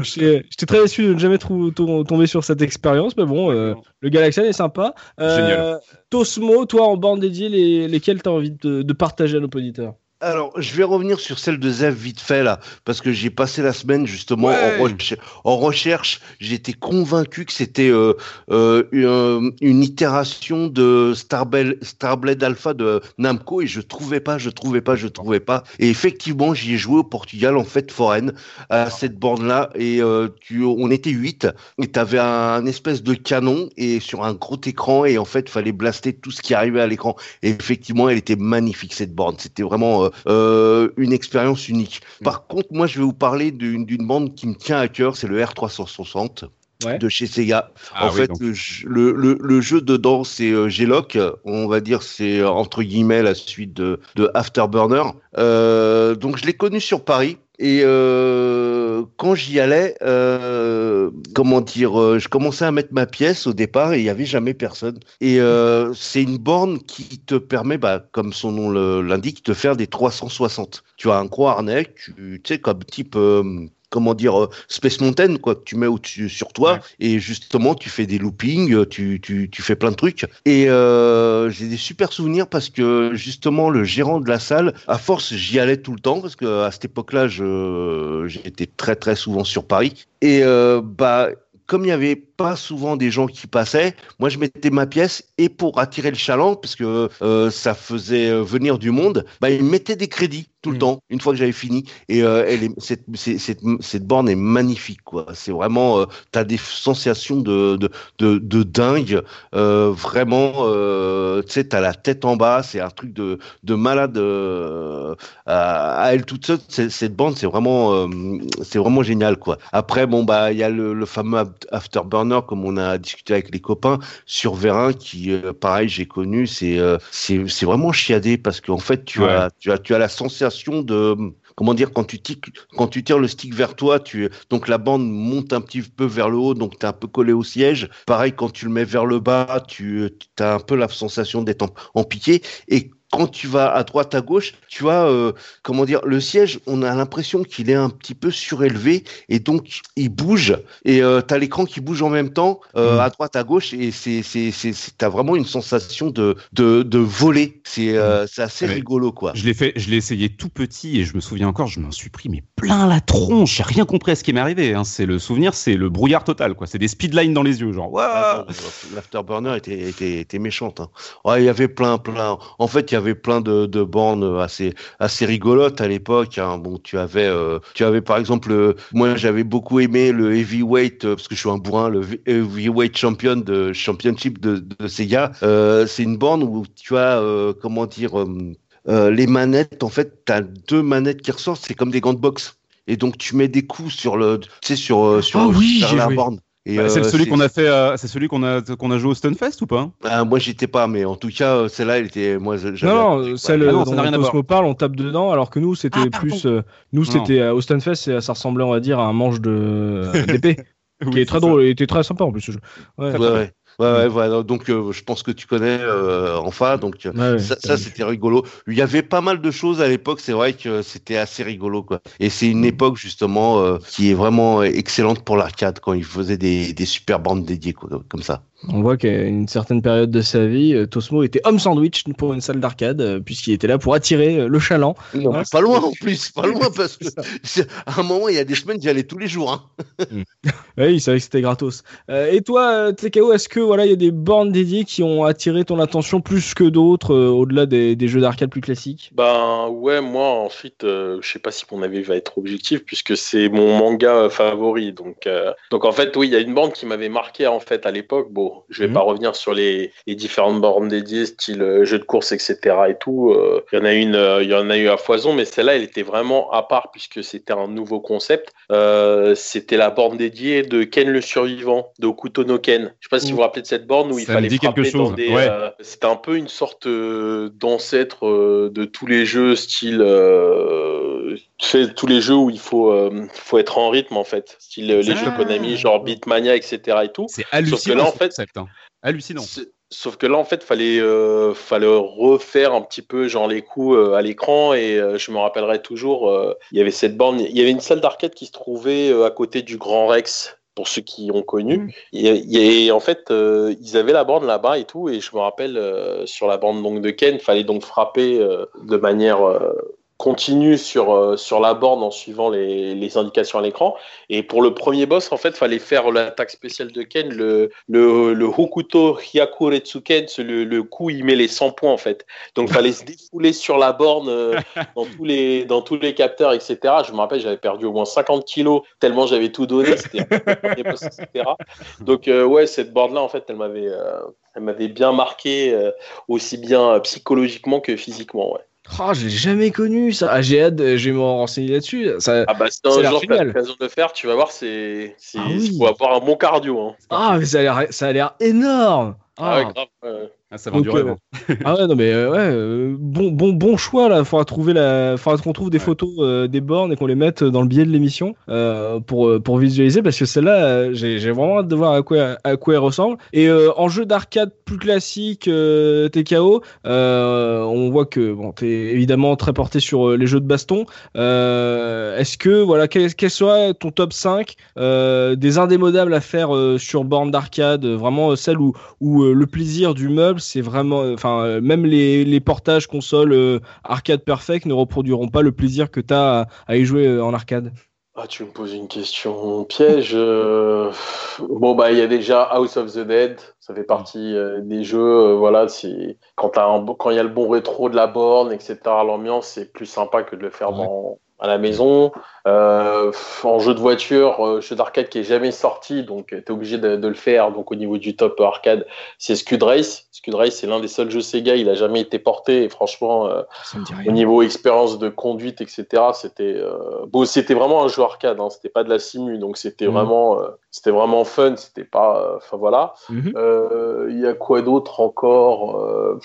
J'étais très déçu de ne jamais tomber sur cette expérience, mais bon, euh, le Galaxian est sympa. Euh, Génial. Tosmo, toi en bande dédiée, les, lesquels t'as envie de, de partager à nos auditeurs? Alors, je vais revenir sur celle de Zev vite fait là, parce que j'ai passé la semaine justement Ouais. en, recher- en recherche. J'étais convaincu que c'était euh, euh, une, une itération de Starblade Alpha de Namco et je trouvais pas, je trouvais pas, je trouvais pas. Et effectivement, j'y ai joué au Portugal en fête foraine à cette borne là et euh, tu, on était 8 et t'avais un, espèce de canon et sur un gros écran et en fait fallait blaster tout ce qui arrivait à l'écran. Et effectivement, elle était magnifique cette borne. C'était vraiment euh, euh, une expérience unique. Par contre, moi, je vais vous parler d'une bande qui me tient à cœur, c'est le R360 Ouais. de chez Sega. Ah en oui, fait, donc. le, jeu- le, le, le jeu dedans, c'est euh, G-Lock. On va dire, c'est euh, entre guillemets la suite de, de Afterburner. Euh, donc, je l'ai connu sur Paris. Et euh, quand j'y allais, euh, comment dire, euh, je commençais à mettre ma pièce au départ et il y avait jamais personne. Et euh, c'est une borne qui te permet, bah, comme son nom l'indique, de faire des 360. Tu as un gros harnais, tu sais, comme type euh, comment dire, euh, Space Mountain, quoi, que tu mets au-dessus sur toi, Ouais. et justement, tu fais des loopings, euh, tu, tu, tu fais plein de trucs. Et euh, j'ai des super souvenirs parce que, justement, le gérant de la salle, à force, j'y allais tout le temps, parce que à cette époque-là, j'étais très, très souvent sur Paris. Et, euh, bah, comme il n'y avait pas souvent des gens qui passaient, moi je mettais ma pièce et pour attirer le chaland, parce que euh, ça faisait euh, venir du monde, bah, ils mettaient des crédits tout le Mm. temps, une fois que j'avais fini. Et euh, elle est, cette, cette, cette borne est magnifique, quoi. C'est vraiment, euh, t'as des sensations de, de, de, de dingue. Euh, vraiment, tu sais, t'as la tête en bas, c'est un truc de, de malade à, à elle toute seule. Cette bande, c'est vraiment, c'est vraiment génial, quoi. Après, bon, bah, il y a le, le fameux Aft- Comme on a discuté avec les copains, sur Vérin, qui, euh, pareil, j'ai connu, c'est, euh, c'est, c'est vraiment chiadé parce qu'en fait, tu Ouais. as, tu as, tu as la sensation de, comment dire, quand tu, tic- quand tu tires le stick vers toi, tu, donc la bande monte un petit peu vers le haut, donc tu es un peu collé au siège. Pareil, quand tu le mets vers le bas, tu as un peu la sensation d'être en, en piqué. Et quand tu vas à droite, à gauche, tu as, euh, comment dire, le siège, on a l'impression qu'il est un petit peu surélevé et donc il bouge. Et euh, tu as l'écran qui bouge en même temps, euh, Mhm. à droite, à gauche, et c'est, c'est, c'est, t'as vraiment une sensation de, de, de voler. C'est, euh, c'est assez Ouais. rigolo, quoi. Je l'ai fait, je l'ai essayé tout petit et je me souviens encore, je m'en suis pris mais plein la tronche. J'ai rien compris à ce qui m'est arrivé. hein. C'est le souvenir, c'est le brouillard total, quoi. C'est des speedlines dans les yeux, genre. Ah non, L'Afterburner était, était, était méchante. hein. Ouais, il y avait plein, plein. En fait, il y avait plein de, de bornes assez, assez rigolotes à l'époque. hein. Bon, tu avais, euh, tu avais par exemple, euh, moi j'avais beaucoup aimé le heavyweight euh, parce que je suis un bourrin, le heavyweight champion de championship de, de Sega. C'est une borne où tu as, comment dire, les manettes. En fait, tu as deux manettes qui ressortent. C'est comme des gants de boxe. Et donc tu mets des coups sur le, tu sais, sur, sur, Ah oui, sur j'ai la joué. borne. Et, Bah, c'est euh, celui qu'on a fait, à- c'est celui qu'on a, qu'on a joué au Stunfest ou pas? Ah, moi, j'étais pas, mais en tout cas, euh, celle-là, elle était. Moi, Non, non, celle Ah non, dont n'a rien à voir. Cosmo parle, on tape dedans, alors que nous, c'était Ah, plus. euh, nous, c'était euh, au Stunfest, ça ressemblait, on va dire, à un manche de d'épée, *laughs* qui Oui, est très ça. drôle, il était très sympa en plus ce jeu. Ouais, Ouais, ouais. Ouais, ouais, voilà. Donc, euh, je pense que tu connais, euh, enfin. Donc, euh, ouais, ça, c'était ça, c'était rigolo. Il y avait pas mal de choses à l'époque. C'est vrai que c'était assez rigolo, quoi. Et c'est une époque, justement, euh, qui est vraiment excellente pour l'arcade quand ils faisaient des, des super bandes dédiées, quoi, comme ça. On voit qu'à une certaine période de sa vie, euh, Tosmo était homme sandwich pour une salle d'arcade, euh, puisqu'il était là pour attirer euh, le chaland. Non, Ouais, pas loin en plus, pas loin parce que *laughs* c'est- à un moment il y a des semaines j'y allais tous les jours. Hein. *laughs* Oui, il savait que c'était gratos. Euh, et toi, TKO, est-ce que voilà, il y a des bornes dédiées qui ont attiré ton attention plus que d'autres, euh, au-delà des, des jeux d'arcade plus classiques? Ben ouais, moi ensuite, euh, je sais pas si mon avis va être objectif puisque c'est mon manga euh, favori. Donc, euh, donc en fait, oui, il y a une bande qui m'avait marqué en fait à l'époque. Bon, je vais Mhm. pas revenir sur les, les différentes bornes dédiées, style euh, jeu de course, etc. et tout. Euh, Il y en a une, euh, il y en a eu à foison, mais celle-là, elle était vraiment à part puisque c'était un nouveau concept. C'était la borne dédiée de Ken le survivant, de Okuto no Ken. Je sais pas si vous vous rappelez de cette borne où il Ça fallait dit quelque dans chose, des. ouais. c'était un peu une sorte d'ancêtre de tous les jeux style. Tu sais, tous les jeux où il faut, euh, faut être en rythme en fait. Style euh, les Ah. jeux Konami, genre Beatmania, etc. et tout. C'est hallucinant. là, en fait- concept, hein. Hallucinant. Sauf que là, en fait, fallait, euh, fallait refaire un petit peu genre les coups euh, à l'écran et euh, je me rappellerai toujours, il y avait cette borne, il y avait une salle d'arcade qui se trouvait à côté du Grand Rex. Pour ceux qui ont connu, et, et en fait, euh, ils avaient la borne là-bas et tout, et je me rappelle euh, sur la borne donc de Ken, fallait donc frapper euh, de manière continue sur euh, sur la borne en suivant les, les indications à l'écran. Et pour le premier boss, en fait, fallait faire l'attaque spéciale de Ken, le, le, le Hokuto Hyakuretsuken, le, le coup, il met les 100 points, en fait. Donc, fallait se défouler sur la borne euh, *laughs* dans, tous les, dans tous les capteurs, etc. Je me rappelle, j'avais perdu au moins 50 kilos, tellement j'avais tout donné, c'était boss, etc. Donc, euh, ouais, cette borne-là, en fait, elle m'avait euh, elle m'avait bien marqué, aussi bien psychologiquement que physiquement, ouais. Oh, je l'ai jamais connu ça. Ah, j'ai hâte, je vais me renseigner là-dessus. Ça... Ah bah, a un t'as génial. l'occasion de faire, tu vas voir, c'est, Ah oui. faut avoir un bon cardio, hein. Ah, mais ça a l'air, ça a l'air énorme. Ah ouais, Ah. grave. ouais. Ah, ça vend du rêve. euh, hein. *laughs* Ah ouais, non mais euh, ouais, euh, bon, bon, bon choix là. Faudra trouver la, faudra qu'on trouve des Ouais. photos des bornes et qu'on les mette dans le billet de l'émission euh, pour pour visualiser parce que celle-là, j'ai j'ai vraiment hâte de voir à quoi à quoi elle ressemble. Et euh, en jeu d'arcade plus classique, euh, TKO, euh, on voit que bon, t'es évidemment très porté sur les jeux de baston. Euh, Est-ce que voilà, quel, quel serait ton top 5 euh, des indémodables à faire euh, sur borne d'arcade, vraiment celle où où le plaisir du meuble, c'est vraiment, euh, enfin, euh, même les, les portages consoles euh, arcade perfect ne reproduiront pas le plaisir que tu as à, à y jouer en arcade. Ah, tu me poses une question piège. Bon, bah, il y a déjà House of the Dead. Ça fait partie euh, des jeux. voilà, c'est quand il y a le bon rétro de la borne, etc. L'ambiance, c'est plus sympa que de le faire Ouais. dans à la maison. Euh, en jeu de voiture, euh, jeu d'arcade qui est jamais sorti, donc tu es obligé de, de le faire. Donc au niveau du top arcade, c'est Scud Race. Scud Race, c'est l'un des seuls jeux Sega. Il a jamais été porté. Et franchement, euh, au niveau expérience de conduite, etc., c'était euh, bon, c'était vraiment un jeu arcade, hein, c'était pas de la simu, donc c'était Mhm. vraiment, euh, c'était vraiment fun, c'était pas, euh, enfin voilà. Mhm. Euh, Il y a quoi d'autre encore Euh,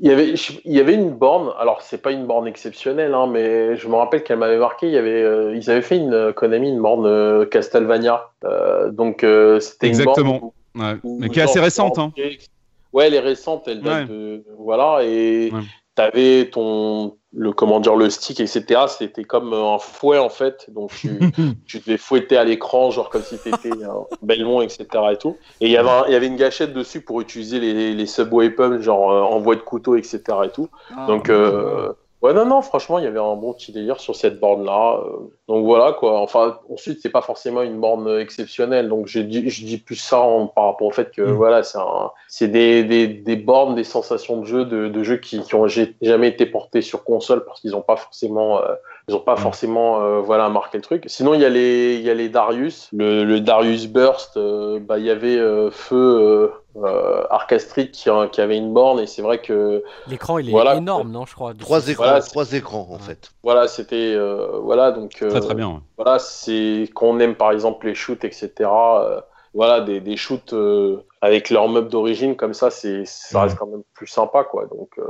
Il y avait, il y avait une borne. Alors c'est pas une borne exceptionnelle, hein, mais je me rappelle qu'elle m'avait marqué. Il y avait, euh, ils avaient fait une euh, Konami, une borne euh, Castlevania. Euh, donc c'était une borne Exactement. où- Ouais. ou Mais qui est assez récente. Hein. Ouais, elle est récente, elle date de voilà et Ouais. T'avais ton le comment dire le stick etc. C'était comme un fouet en fait, donc tu, *laughs* tu devais fouetter à l'écran genre comme si t'étais un Belmont etc. et tout. Et il y avait un- il y avait une gâchette dessus pour utiliser les les sub weapons genre euh, envoi de couteau etc. et tout. Donc euh, Ouais, non, non, franchement, il y avait un bon petit délire sur cette borne-là. euh, donc voilà, quoi. Enfin, ensuite, c'est pas forcément une borne exceptionnelle. Donc je dis, je dis plus ça en- par rapport au fait que, Mm. voilà, c'est un- c'est des, des, des bornes, des sensations de jeu, de, de jeux qui, qui ont jamais été portés sur console parce qu'ils n'ont pas forcément, euh, ils ont pas forcément, euh, voilà, marqué le truc. Sinon, il y a les, il y a les Darius. Le, le Darius Burst, euh, bah, il y avait euh, Feu, euh, euh, Arca Street qui, a- qui avait une borne et c'est vrai que L'écran, il est Voilà. énorme, non, je crois. Trois écrans, Voilà, trois écrans en fait. voilà, c'était euh, voilà donc euh, Très très bien. ouais. voilà c'est qu'on aime par exemple les shoots etc. euh, voilà des, des shoots euh, avec leur meuble d'origine comme ça c'est ça reste quand même plus sympa quoi donc euh,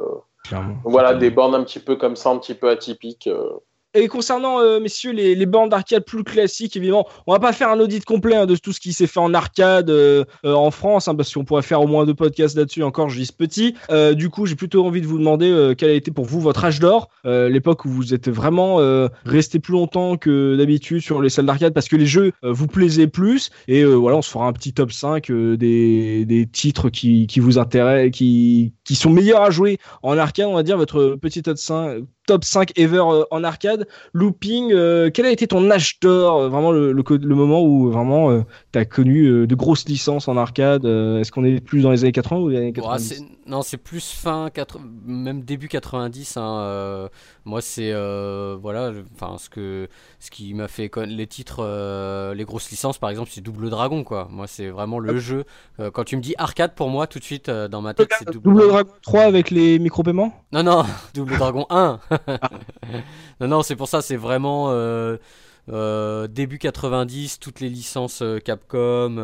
Clairement. voilà des bornes un petit peu comme ça un petit peu atypiques euh, Et concernant, euh, messieurs, les, les bandes d'arcade plus classiques, évidemment, on va pas faire un audit complet hein, de tout ce qui s'est fait en arcade euh, euh, en France, hein, parce qu'on pourrait faire au moins deux podcasts là-dessus. Encore, je dis petit. Euh, du coup, j'ai plutôt envie de vous demander euh, quel a été pour vous votre âge d'or, euh, l'époque où vous êtes vraiment resté plus longtemps que d'habitude sur les salles d'arcade, parce que les jeux vous plaisaient plus. Et voilà, on se fera un petit top 5 euh, des, des titres qui, qui vous intéressent, qui, qui sont meilleurs à jouer en arcade, on va dire votre petit top 5, top 5 ever en arcade. Looping, euh, quel a été ton âge d'or euh, Vraiment le, le, co- le moment où vraiment tu as connu euh, de grosses licences en arcade euh, Est-ce qu'on est plus dans les années 80 ou les années Ouais, 90 c'est- non, c'est plus fin, 80 même début 90. hein, euh, moi, c'est euh, voilà, enfin ce que ce qui m'a fait les titres, euh, les grosses licences, par exemple, c'est Double Dragon, quoi. Moi, c'est vraiment le jeu. Euh, quand tu me dis arcade, pour moi, tout de suite euh, dans ma tête, c'est Double, Double Dragon. Dragon 3 avec les micro-paiements? Non, non, *laughs* Double Dragon 1. *laughs* non, non, c'est pour ça, c'est vraiment euh, euh, début 90, toutes les licences euh, Capcom,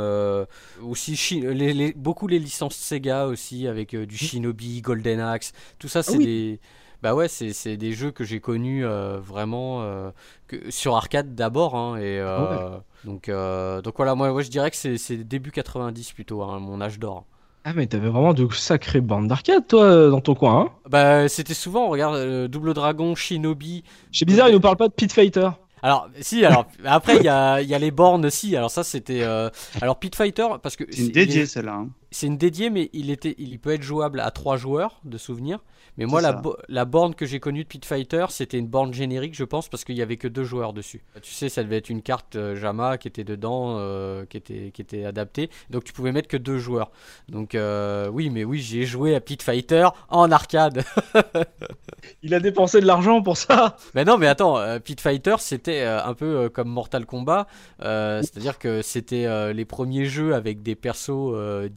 aussi Shi- les, les- beaucoup les licences Sega aussi, avec du Shinobi, Golden Axe, tout ça, c'est oui. des. Bah ouais, c'est c'est des jeux que j'ai connus euh, vraiment euh, que, sur arcade d'abord. hein, et, euh, donc, donc voilà, moi, je dirais que c'est c'est début 90 plutôt, hein, mon âge d'or. Ah mais t'avais vraiment de sacrées bandes d'arcade toi dans ton coin. Hein Bah c'était souvent, regarde, euh, Double Dragon, Shinobi, C'est bizarre, il nous parle pas de Pit Fighter. Alors, si, alors, après, il y a, il y a les bornes aussi. Alors, ça, c'était. euh, alors, Pit Fighter, parce que. C'est une dédiée celle-là. hein. C'est une dédiée, mais il, était, il peut être jouable à trois joueurs de souvenirs. Mais moi, la, ça. bo- la borne que j'ai connue de Pit Fighter, c'était une borne générique, je pense, parce qu'il y avait que deux joueurs dessus. Tu sais, ça devait être une carte euh, JAMA qui était dedans, euh, qui, était, qui était adaptée. Donc, tu pouvais mettre que deux joueurs. Donc, euh, oui, mais oui, j'ai joué à Pit Fighter en arcade. *laughs* Il a dépensé de l'argent pour ça. Mais non, mais attends, Pit Fighter, c'était un peu comme Mortal Kombat, c'est-à-dire que c'était les premiers jeux avec des persos euh,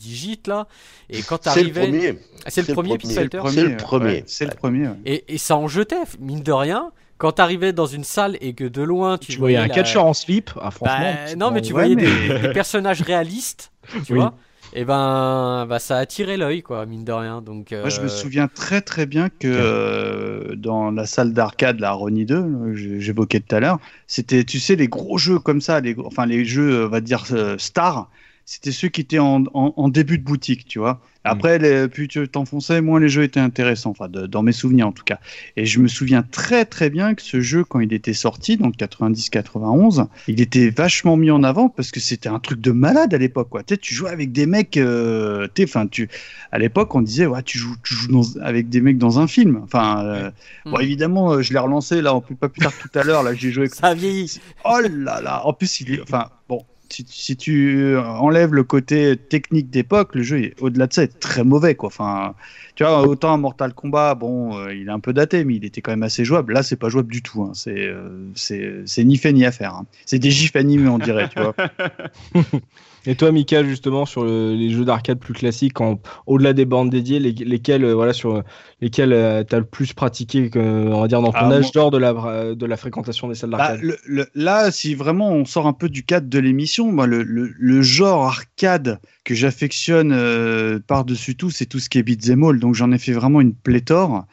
là, et quand C'est le t'arrivais, premier. C'est le premier Pit Fighter, C'est le premier. C'est le premier. ouais. et, et ça en jetait, mine de rien. Quand t'arrivais dans une salle et que de loin tu, Tu voyais un la- catcheur en slip. Ah, Bah, franchement. c'est non, mais tu ouais, voyais mais- Des, des *laughs* personnages réalistes, tu Oui. vois. Et ben, bah, ça attirait l'œil, quoi, mine de rien. Donc, Moi, je me euh, souviens très très bien que euh, dans la salle d'arcade, la Ronnie 2, euh, que j'évoquais tout à l'heure, c'était, tu sais, les gros jeux comme ça, les, gros- enfin les jeux, on va dire, euh, stars, c'était ceux qui étaient en, en- en début de boutique, tu vois. Après, les, plus tu t'enfonçais, moins les jeux étaient intéressants, enfin de- dans mes souvenirs en tout cas. Et je me souviens très très bien que ce jeu, quand il était sorti, donc 90-91, il était vachement mis en avant parce que c'était un truc de malade à l'époque, quoi. Tu sais, tu jouais avec des mecs, euh, tu sais, enfin, tu, à l'époque, on disait, ouais, tu joues, tu joues dans- avec des mecs dans un film. Enfin, euh, bon, Mm. évidemment, euh, je l'ai relancé là, plus pas plus tard que tout à l'heure. Là, j'ai joué. avec- *laughs* ça vieillit. Oh là là. En plus, il est, enfin, bon. Si, tu enlèves le côté technique d'époque, le jeu, au-delà de ça, est très mauvais, quoi. Enfin, tu vois, autant Mortal Kombat, bon, euh, il est un peu daté, mais il était quand même assez jouable. Là, c'est pas jouable du tout. hein. C'est, euh, c'est, c'est ni fait ni à faire. hein. C'est des gifs animés, on dirait. *laughs* Et toi, Mika, justement, sur le- les jeux d'arcade plus classiques, au-delà des bandes dédiées, les- lesquels, euh, voilà, sur lesquels euh, t'as le plus pratiqué, on va dire, dans ton Ah, âge d'or de la, de la fréquentation des salles Bah, d'arcade là, si vraiment on sort un peu du cadre de l'émission, le, le- le genre arcade que j'affectionne euh, par-dessus tout, c'est tout ce qui est beat'em all. Donc j'en ai fait vraiment une pléthore.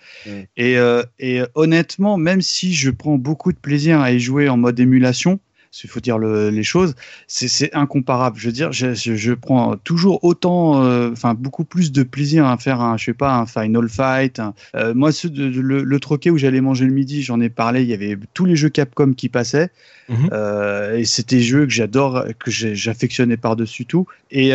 Et, euh, et honnêtement, même si je prends beaucoup de plaisir à y jouer en mode émulation, il faut dire le- les choses, c'est- incomparable. Je veux dire, je, je- je prends toujours autant, euh, enfin beaucoup plus de plaisir à faire un, je sais pas, un Final Fight. un- euh, moi, ce, de- de- le, le troquet où j'allais manger le midi, j'en ai parlé. Il y avait tous les jeux Capcom qui passaient, Mhm. Euh, et c'était des jeux que j'adore, que j'affectionnais par-dessus tout. Et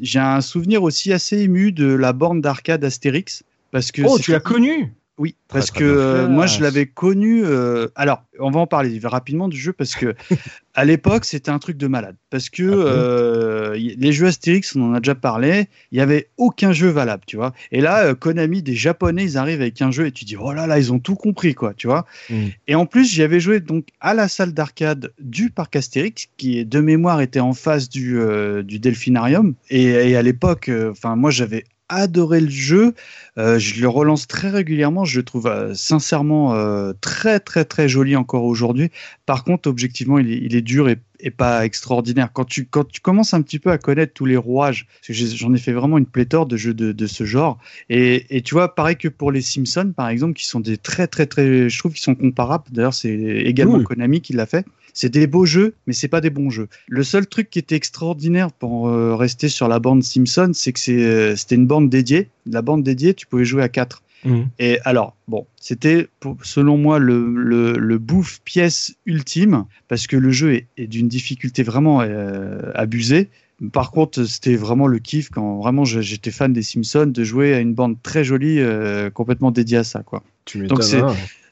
j'ai un souvenir aussi assez ému de la borne d'arcade Astérix. Parce que Oh, tu l'as connu oui, Très, parce très que euh, moi je l'avais connu. euh, alors, on va en parler rapidement du jeu parce que *laughs* à l'époque c'était un truc de malade. Parce que Ah euh, les jeux Astérix, on en a déjà parlé, il y avait aucun jeu valable, tu vois. Et là, Konami, des Japonais, ils arrivent avec un jeu et tu dis oh là là, ils ont tout compris, quoi, tu vois. Mm. Et en plus, j'y avais joué donc à la salle d'arcade du parc Astérix, qui de mémoire était en face du, du Delphinarium. Et, et à l'époque, enfin moi j'avais adoré le jeu. Euh, je le relance très régulièrement. Je le trouve euh, sincèrement euh, très très très joli encore aujourd'hui. Par contre, objectivement, il est, il est dur et, et, pas extraordinaire. Quand tu, quand tu commences un petit peu à connaître tous les rouages, j'en ai fait vraiment une pléthore de jeux de, de ce genre. Et, et, tu vois, pareil que pour les Simpsons, par exemple, qui sont des très très très, je trouve qu'ils sont comparables. D'ailleurs, c'est également. Konami qui l'a fait. C'est des beaux jeux, mais c'est pas des bons jeux. Le seul truc qui était extraordinaire pour euh, rester sur la bande Simpson, c'est que c'était une bande dédiée. La bande dédiée, tu pouvais jouer à 4. Mmh. Et alors, bon, c'était selon moi le, le, le, bouffe pièce ultime parce que le jeu est, est d'une difficulté vraiment euh, abusée. Par contre, c'était vraiment le kiff quand vraiment j'étais fan des Simpsons de jouer à une bande très jolie euh, complètement dédiée à ça, quoi. Tu Donc c'est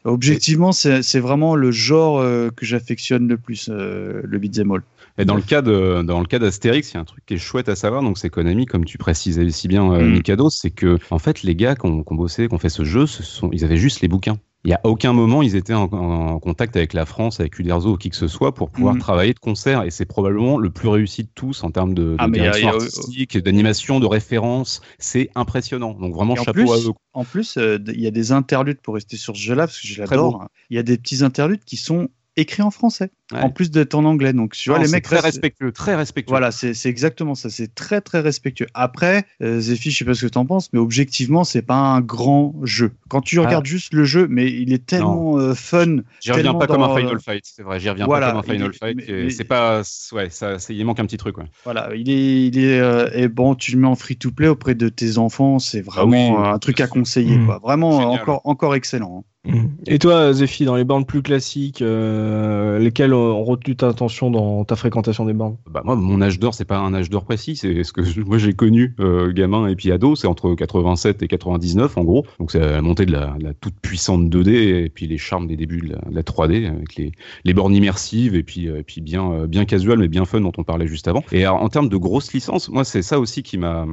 Objectivement, c'est vraiment le genre euh, que j'affectionne le plus, euh, le beat'em. Et dans le cas de, dans le cas d'Astérix, il y a un truc qui est chouette à savoir. Donc c'est Konami, comme tu précisais si bien, euh, mm. Mikado, c'est que en fait les gars qui ont, qui ont bossé, qui ont fait ce jeu, ce sont, ils avaient juste les bouquins. Il n'y a aucun moment ils étaient en, en, contact avec la France, avec Uderzo ou qui que ce soit pour pouvoir mmh. travailler de concert. Et c'est probablement le plus réussi de tous en termes de, de ah, direction a, a, artistique, d'animation, de référence. C'est impressionnant. Donc vraiment chapeau plus, à eux. En plus, il euh, y a des interludes pour rester sur ce jeu-là parce que je l'adore. Il y a des petits interludes qui sont écrit en français, ouais. en plus d'être en anglais. Donc, tu vois, non, les mecs. Très respectueux, très respectueux. Voilà, c'est exactement ça. C'est très, très respectueux. Après, euh, Zephy, je sais pas ce que tu en penses, mais objectivement, c'est pas un grand jeu. Quand tu ah. regardes juste le jeu, mais il est tellement euh, fun. J'y reviens pas dans... comme un Final Fight, c'est vrai. J'y reviens voilà, pas comme un Final est, Fight. C'est pas. Ouais, ça, il manque un petit truc. Ouais. Voilà, il est. Il est euh, et bon, tu le mets en free to play auprès de tes enfants, c'est vraiment ah oui, un truc à conseiller. Mmh. Quoi. Vraiment, encore, encore excellent. Hein. Et toi, Zephy, dans les bandes plus classiques, euh, lesquelles ont retenu ta attention dans ta fréquentation des bandes bah Moi, mon âge d'or, c'est pas un âge d'or précis. C'est ce que moi j'ai connu euh, gamin et puis ado. C'est entre 87 et 99, en gros. Donc, c'est la montée de la, toute puissante 2D et puis les charmes des débuts de la, de la 3D avec les, les, bornes immersives et puis, et puis bien, euh, bien casual mais bien fun dont on parlait juste avant. Et en termes de grosses licences, moi, c'est ça aussi qui m'a,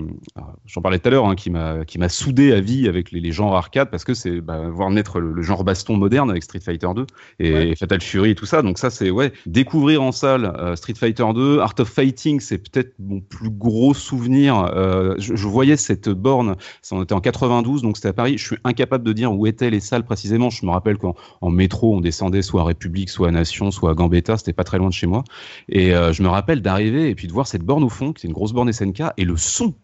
j'en parlais tout à l'heure, hein, qui m'a, soudé à vie avec les, les genres arcade parce que c'est bah, voir naître le, le genre baston moderne avec Street Fighter 2 et ouais. Fatal Fury et tout ça. Donc ça, c'est ouais, découvrir en salle euh, Street Fighter 2, Art of Fighting, c'est peut-être mon plus gros souvenir. Euh, je, je, voyais cette borne, ça on était en 92, donc c'était à Paris. Je suis incapable de dire où étaient les salles précisément. Je me rappelle qu'en en métro, on descendait soit à République, soit à Nation, soit à Gambetta, c'était pas très loin de chez moi. Et euh, je me rappelle d'arriver et puis de voir cette borne au fond, qui est une grosse borne SNK, et le son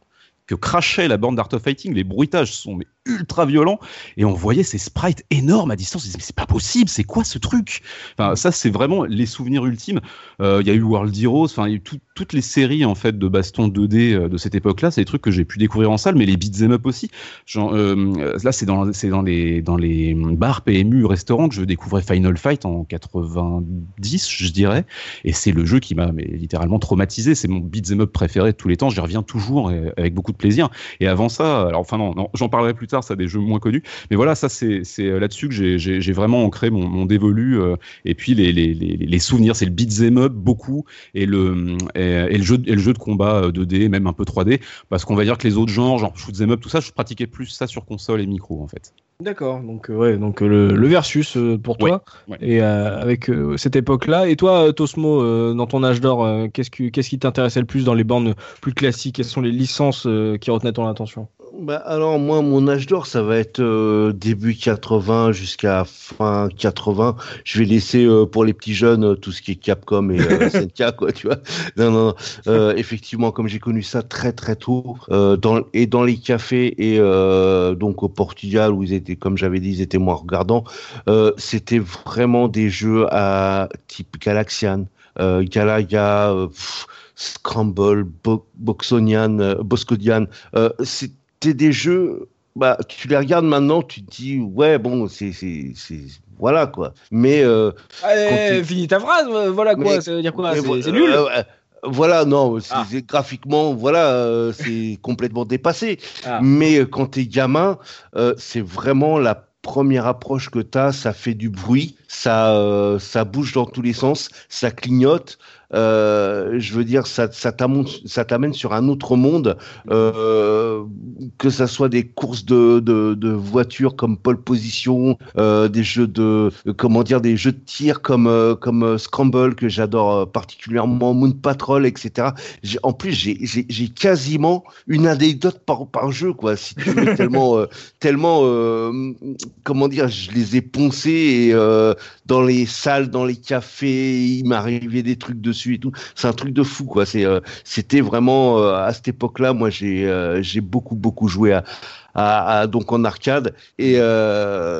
que crachait la bande d'Art of Fighting, les bruitages sont mais ultra violents et on voyait ces sprites énormes à distance. On disait mais c'est pas possible, c'est quoi ce truc? Enfin ça c'est vraiment les souvenirs ultimes. Il euh, y a eu World Heroes, enfin il toutes les séries en fait de baston 2D euh, de cette époque-là. C'est des trucs que j'ai pu découvrir en salle, mais les beat'em up aussi. Euh, là c'est dans dans les dans les bars PMU restaurants que je découvrais Final Fight en 90 je dirais et c'est le jeu qui m'a littéralement traumatisé. C'est mon beat'em up préféré de tous les temps. J'y reviens toujours avec beaucoup de plaisir. Et avant ça, alors enfin non, non j'en parlerai plus tard, ça des jeux moins connus. Mais voilà, ça c'est là-dessus que j'ai vraiment ancré mon, dévolu. Euh, et puis les, souvenirs, c'est le beat'em up beaucoup et le et, et, le jeu et le jeu de combat 2D, même un peu 3D, parce qu'on va dire que les autres genres, genre shoot'em up, tout ça, je pratiquais plus ça sur console et micro en fait. D'accord, donc euh, ouais, donc euh, le, le versus euh, pour toi ouais, ouais. et euh, avec euh, cette époque-là. Et toi, Tosmo, dans ton âge d'or, qu'est-ce qui qu'est-ce qui t'intéressait le plus dans les bandes plus classiques? Quelles sont les licences qui retenaient ton attention? Bah alors moi mon âge d'or ça va être euh, début 80 jusqu'à fin 80. Je vais laisser euh, pour les petits jeunes euh, tout ce qui est Capcom et *laughs* SNK quoi tu vois. Non non, non. effectivement comme j'ai connu ça très très tôt dans et dans les cafés et donc au Portugal où ils étaient comme j'avais dit ils étaient moins regardants. C'était vraiment des jeux à type Galaxian, Galaga. Pff, Scramble, Bo Boxonian, euh, Boscodian, euh, c'était des jeux, bah, tu les regardes maintenant, tu te dis, ouais, bon, c'est, voilà, quoi. Mais. Euh, Allez, finis ta phrase, voilà, quoi, mais, ça veut dire quoi? C'est nul euh, voilà, non, ah. graphiquement, voilà, euh, c'est *laughs* complètement dépassé. Ah. Mais quand t'es gamin, c'est vraiment la première approche que tu as, ça fait du bruit, ça, euh, ça bouge dans tous les sens, ça clignote. Euh, je veux dire, ça, ça t'amène sur un autre monde, euh, que ça soit des courses de, de, de voitures comme pole position, euh, des jeux de, comment dire, des jeux de tir comme comme Scramble que j'adore particulièrement, Moon Patrol, etc. En plus, j'ai quasiment une anecdote par, par jeu, quoi. Si tu veux, *laughs* tellement tellement comment dire, je les ai poncés et dans les salles, dans les cafés, il m'arrivait des trucs dessus et tout. C'est un truc de fou, quoi. C'est, euh, c'était vraiment euh, à cette époque-là, moi, j'ai, euh, j'ai beaucoup, beaucoup joué à, à, donc en arcade et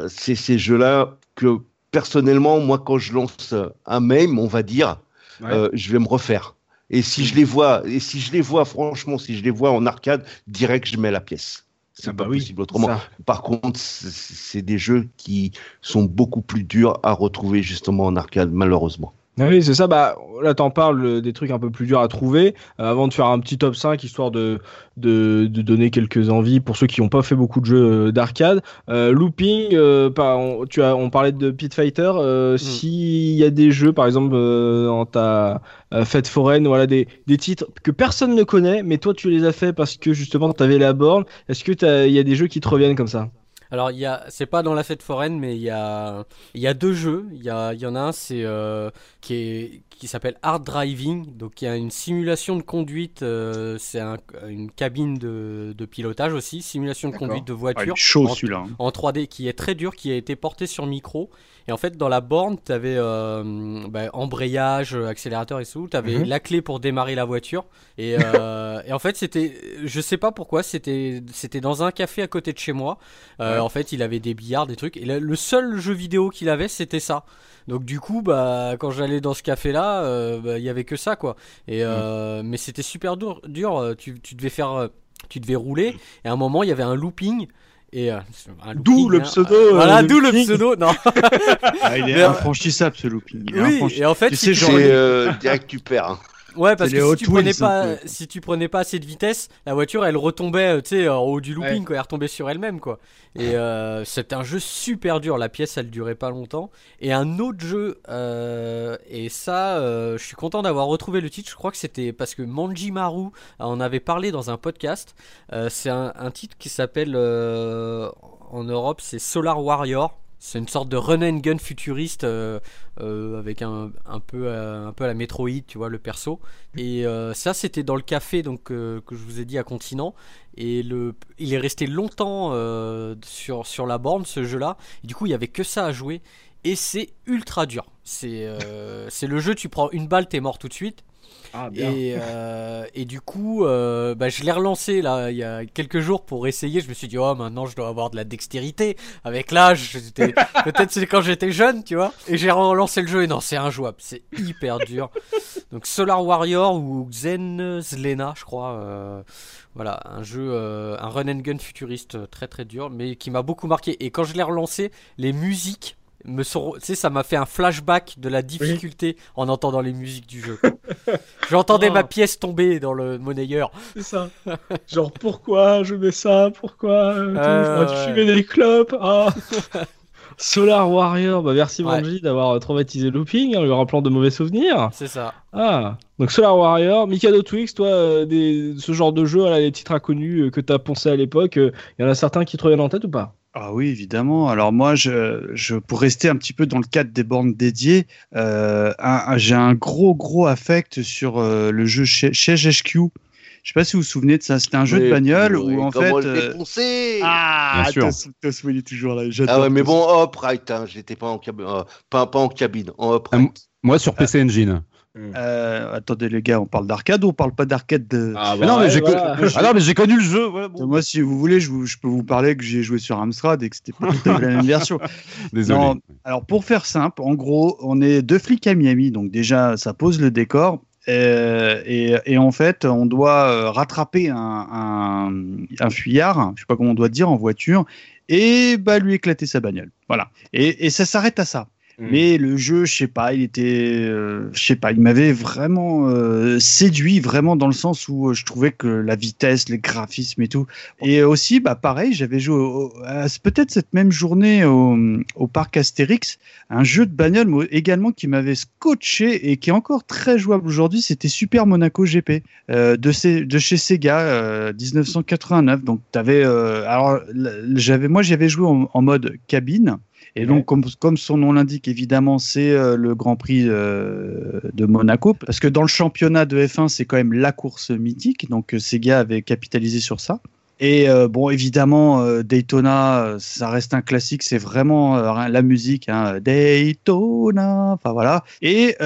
c'est ces jeux-là que personnellement, moi, quand je lance un même, on va dire, je vais me refaire. Et si je les vois, et si je les vois, franchement, si je les vois en arcade, direct, je mets la pièce. C'est ah pas bah possible autrement. Par contre, c'est des jeux qui sont beaucoup plus durs à retrouver justement en arcade, malheureusement. Oui, c'est ça. Bah, là, t'en parles euh, des trucs un peu plus durs à trouver. Euh, avant de faire un petit top 5, histoire de, de, de donner quelques envies pour ceux qui n'ont pas fait beaucoup de jeux euh, d'arcade. looping, on, tu as, on parlait de Pit Fighter. Mm. S'il y a des jeux, par exemple, dans ta fête foraine, voilà, des, des titres que personne ne connaît, mais toi, tu les as fait parce que justement, tu avais la borne. Est-ce que il y a des jeux qui te reviennent comme ça? Alors, il y a, c'est pas dans la fête foraine, mais il y a, il y a deux jeux. Il y, a, il y en a un, c'est euh, qui est qui s'appelle Hard Driving. Donc, il y a une simulation de conduite. Euh, c'est un, une cabine de, de, pilotage aussi, simulation de conduite de voiture. chaud celui-là. En 3D, qui est très dur, qui a été porté sur micro. Et en fait, dans la borne, tu avais euh, bah, embrayage, accélérateur et tout. Tu avais mhm. la clé pour démarrer la voiture. Et, euh, *laughs* et en fait, c'était, je sais pas pourquoi, c'était, c'était dans un café à côté de chez moi. Euh, en fait, il avait des billards, des trucs. Et le seul jeu vidéo qu'il avait, c'était ça. Donc du coup, bah, quand j'allais dans ce café-là, bah, il y avait que ça, quoi. Et mhm. mais c'était super dur. dur. Tu, tu devais faire, tu devais rouler. Et à un moment, il y avait un looping. Et euh, d'où le hein. pseudo. Euh, voilà, d'où le pseudo. Non. *laughs* ah, il est infranchissable ce looping. Oui, et en fait, tu sais, genre, euh, direct tu perds. Ouais, parce que si tu, prenais pas, si tu prenais pas assez de vitesse, la voiture elle retombait, tu sais, en haut du looping, quoi, elle retombait sur elle-même, quoi. Et euh, c'est un jeu super dur. La pièce elle durait pas longtemps. Et un autre jeu, euh, et ça, euh, je suis content d'avoir retrouvé le titre. Je crois que c'était parce que Manji Maru en avait parlé dans un podcast. c'est un, un, titre qui s'appelle en Europe, c'est Solar Warrior. C'est une sorte de run and gun futuriste euh, euh, avec un, un, peu, euh, un peu à la Metroid, tu vois, le perso. Et ça, c'était dans le café donc, que je vous ai dit à Continent. Et le, il est resté longtemps sur, sur la borne, ce jeu-là. Du coup, il n'y avait que ça à jouer. Et c'est ultra dur. C'est *laughs* c'est le jeu, tu prends une balle, t'es mort tout de suite. Ah, et, euh, et, du coup, euh, bah, je l'ai relancé là il y a quelques jours pour essayer. Je me suis dit, oh, maintenant je dois avoir de la dextérité. Avec l'âge, *laughs* peut-être c'est quand j'étais jeune, tu vois. Et j'ai relancé le jeu et non, c'est injouable. C'est hyper dur. Donc Solar Warrior ou Zen Zlena, je crois. Euh, voilà, un jeu, un run and gun futuriste très très dur, mais qui m'a beaucoup marqué. Et quand je l'ai relancé, les musiques me sont, tu sais, ça m'a fait un flashback de la difficulté en entendant les musiques du jeu. *laughs* J'entendais ma pièce tomber dans le monnayeur. C'est ça. Genre pourquoi je mets ça? Pourquoi euh... tu fumais des clopes? Ah. *laughs* Solar Warrior, bah merci Manji d'avoir traumatisé Looping, en lui rappelant de mauvais souvenirs. C'est ça. Ah, donc Solar Warrior, Mikado Twix, toi, euh, des, ce genre de jeu, là, les titres inconnus euh, que tu as poncé à l'époque, il euh, y en a certains qui te reviennent en tête ou pas? Ah oui, évidemment. Alors moi, je, je, pour rester un petit peu dans le cadre des bornes dédiées, euh, j'ai un gros gros affect sur euh, le jeu chez, HQ. Je sais pas si vous vous souvenez de ça. C'était un jeu de bagnole où en fait. Euh... Ah, t'as souvenir toujours là. Ah ouais, mais bon, hop, right. Hein, J'étais pas en cabine, euh, pas, pas en cabine, en upright. moi sur PC Engine. Hmm. Euh, attendez les gars, on parle d'arcade ou on parle pas d'arcade de... ah, bah non, mais j'ai connu... le jeu. Moi, si vous voulez, je, je, peux vous parler que j'ai joué sur Amstrad et que c'était pas la même version. *laughs* Désolé. alors pour faire simple, en gros, on est deux flics à Miami, donc déjà ça pose le décor. Euh, et, et, en fait, on doit euh, rattraper un, un, un, fuyard, je sais pas comment on doit dire, en voiture, et bah lui éclater sa bagnole. Voilà. Et, et ça s'arrête à ça. Mm. Mais le jeu, je sais pas, il était, euh, je sais pas, il m'avait vraiment euh, séduit, vraiment dans le sens où euh, je trouvais que la vitesse, les graphismes et tout. Et aussi, bah pareil, j'avais joué peut-être cette même journée au, au, parc Astérix, un jeu de bagnole également qui m'avait scotché et qui est encore très jouable aujourd'hui. C'était Super Monaco GP de, de chez Sega, 1989. Donc t'avais, alors j'avais, moi j'avais joué en mode cabine. Et donc, comme, comme, son nom l'indique, évidemment, c'est euh, le Grand Prix euh, de Monaco, parce que dans le championnat de F1, c'est quand même la course mythique, donc euh, Sega avait capitalisé sur ça. Et bon, évidemment, Daytona, ça reste un classique, c'est vraiment la musique, hein, Daytona, enfin voilà. Et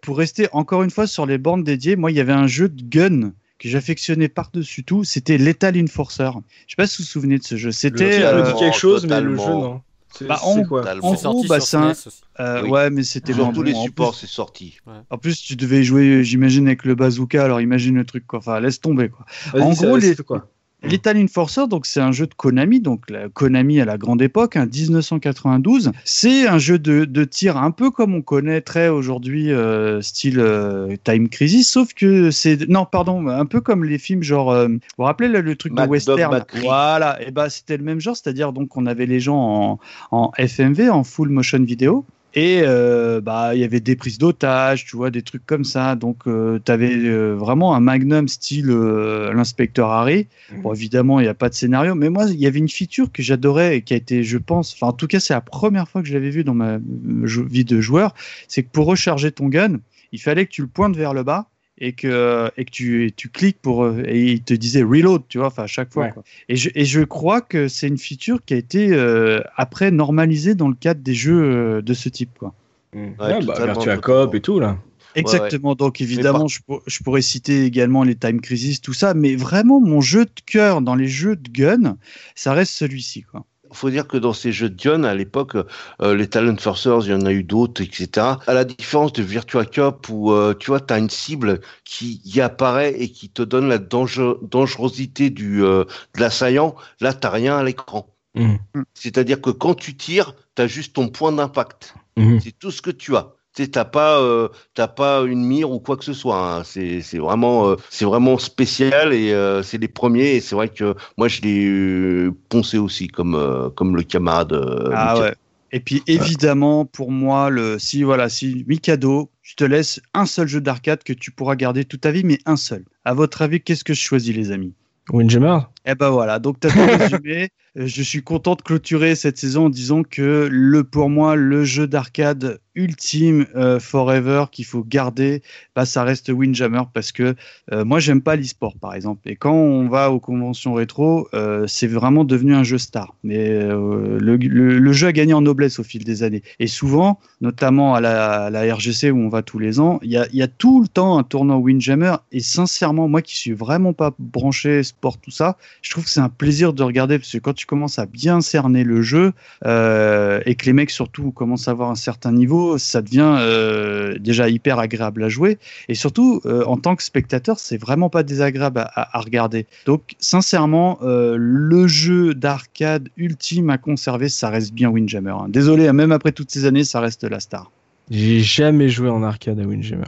pour rester encore une fois sur les bornes dédiées, moi, il y avait un jeu de gun que j'affectionnais par-dessus tout, c'était Lethal Enforcer. Je sais pas si vous vous souvenez de ce jeu. C'était. Ça dit quelque chose, mais le jeu, non. Bah, en, quoi en gros, bah, c'est un... euh, ouais, mais c'était dans tous les supports, c'est sorti. En plus, tu devais jouer, j'imagine, avec le bazooka. Alors, imagine le truc, quoi. Enfin, laisse tomber, quoi. En gros, les... quoi? Lethal Enforcer, donc c'est un jeu de Konami, donc la Konami à la grande époque, 1992. Hein, c'est un jeu de, de, tir un peu comme on connaîtrait aujourd'hui, euh, style euh, Time Crisis, sauf que c'est non, pardon, un peu comme les films genre, euh, vous vous rappelez le truc de western, voilà, et bah c'était le même genre, c'est-à-dire donc on avait les gens en, en FMV, en full motion vidéo, et euh, bah il y avait des prises d'otages, tu vois, des trucs comme ça. Donc euh, tu avais euh, vraiment un magnum style l'inspecteur Harry. Mhm. Bon évidemment il n'y a pas de scénario, mais moi il y avait une feature que j'adorais et qui a été, je pense, enfin en tout cas c'est la première fois que je l'avais vu dans ma vie de joueur, c'est que pour recharger ton gun, il fallait que tu le pointes vers le bas et que, et que tu, tu cliques pour. Euh, et il te disait reload, tu vois, enfin, à chaque fois. Et, je, et je crois que c'est une feature qui a été euh, après normalisée dans le cadre des jeux euh, de ce type, quoi. Mmh. Ouais, bah, Virtua Cop et tout, là. Exactement. Donc évidemment, je, je, pourrais citer également les Time Crisis, tout ça, mais vraiment mon jeu de cœur dans les jeux de gun, ça reste celui-ci, quoi faut dire que dans ces jeux de Dion, à l'époque, euh, les Talent Forcers, il y en a eu d'autres, etc. À la différence de Virtua Cop, où euh, tu vois, tu as une cible qui y apparaît et qui te donne la dangerosité du, euh, de l'assaillant, là, tu rien à l'écran. Mmh. C'est-à-dire que quand tu tires, tu as juste ton point d'impact. Mmh. C'est tout ce que tu as t'as pas euh, t'as pas une mire ou quoi que ce soit hein. c'est c'est vraiment euh, c'est vraiment spécial et euh, c'est les premiers et c'est vrai que moi je l'ai euh, poncé aussi comme comme le camarade ah ouais. Et puis évidemment pour moi le si voilà si Mikado je te laisse un seul jeu d'arcade que tu pourras garder toute ta vie mais un seul. À votre avis qu'est-ce que je choisis les amis? Windjammer? Eh ben voilà, donc tu as tout *laughs* résumé. je suis content de clôturer cette saison en disant que le pour moi le jeu d'arcade ultime euh, forever qu'il faut garder, bah, ça reste Windjammer parce que euh, moi j'aime pas l'e-sport par exemple. Et quand on va aux conventions rétro, euh, c'est vraiment devenu un jeu star. Mais le, jeu a gagné en noblesse au fil des années. Et souvent, notamment à la, RGC où on va tous les ans, il y a, y a, tout le temps un tournoi Windjammer. Et sincèrement, moi qui suis vraiment pas branché sport tout ça, je trouve que c'est un plaisir de regarder parce que quand tu commences à bien cerner le jeu et que les mecs surtout commencent à avoir un certain niveau ça devient euh, déjà hyper agréable à jouer. Et surtout, euh, en tant que spectateur, c'est vraiment pas désagréable à, regarder. Donc, sincèrement, euh, le jeu d'arcade ultime à conserver, ça reste bien Windjammer. Hein. Désolé, hein, même après toutes ces années, ça reste la star. J'ai jamais joué en arcade à Windjammer.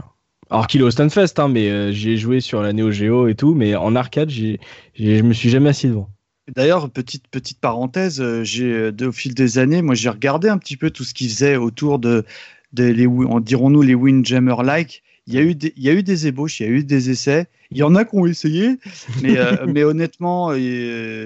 Alors qu'il est au Stunfest, hein, mais j'ai joué sur la Neo Geo et tout, mais en arcade, je me suis jamais assis devant. D'ailleurs, petite petite parenthèse, euh, j'ai euh, au fil des années, moi j'ai regardé un petit peu tout ce qu'ils faisaient autour de, de les, dirons-nous les Windjammer like. Il y a eu des, il y a eu des ébauches, il y a eu des essais. Il y en a qui ont essayé, mais euh, *laughs* mais honnêtement,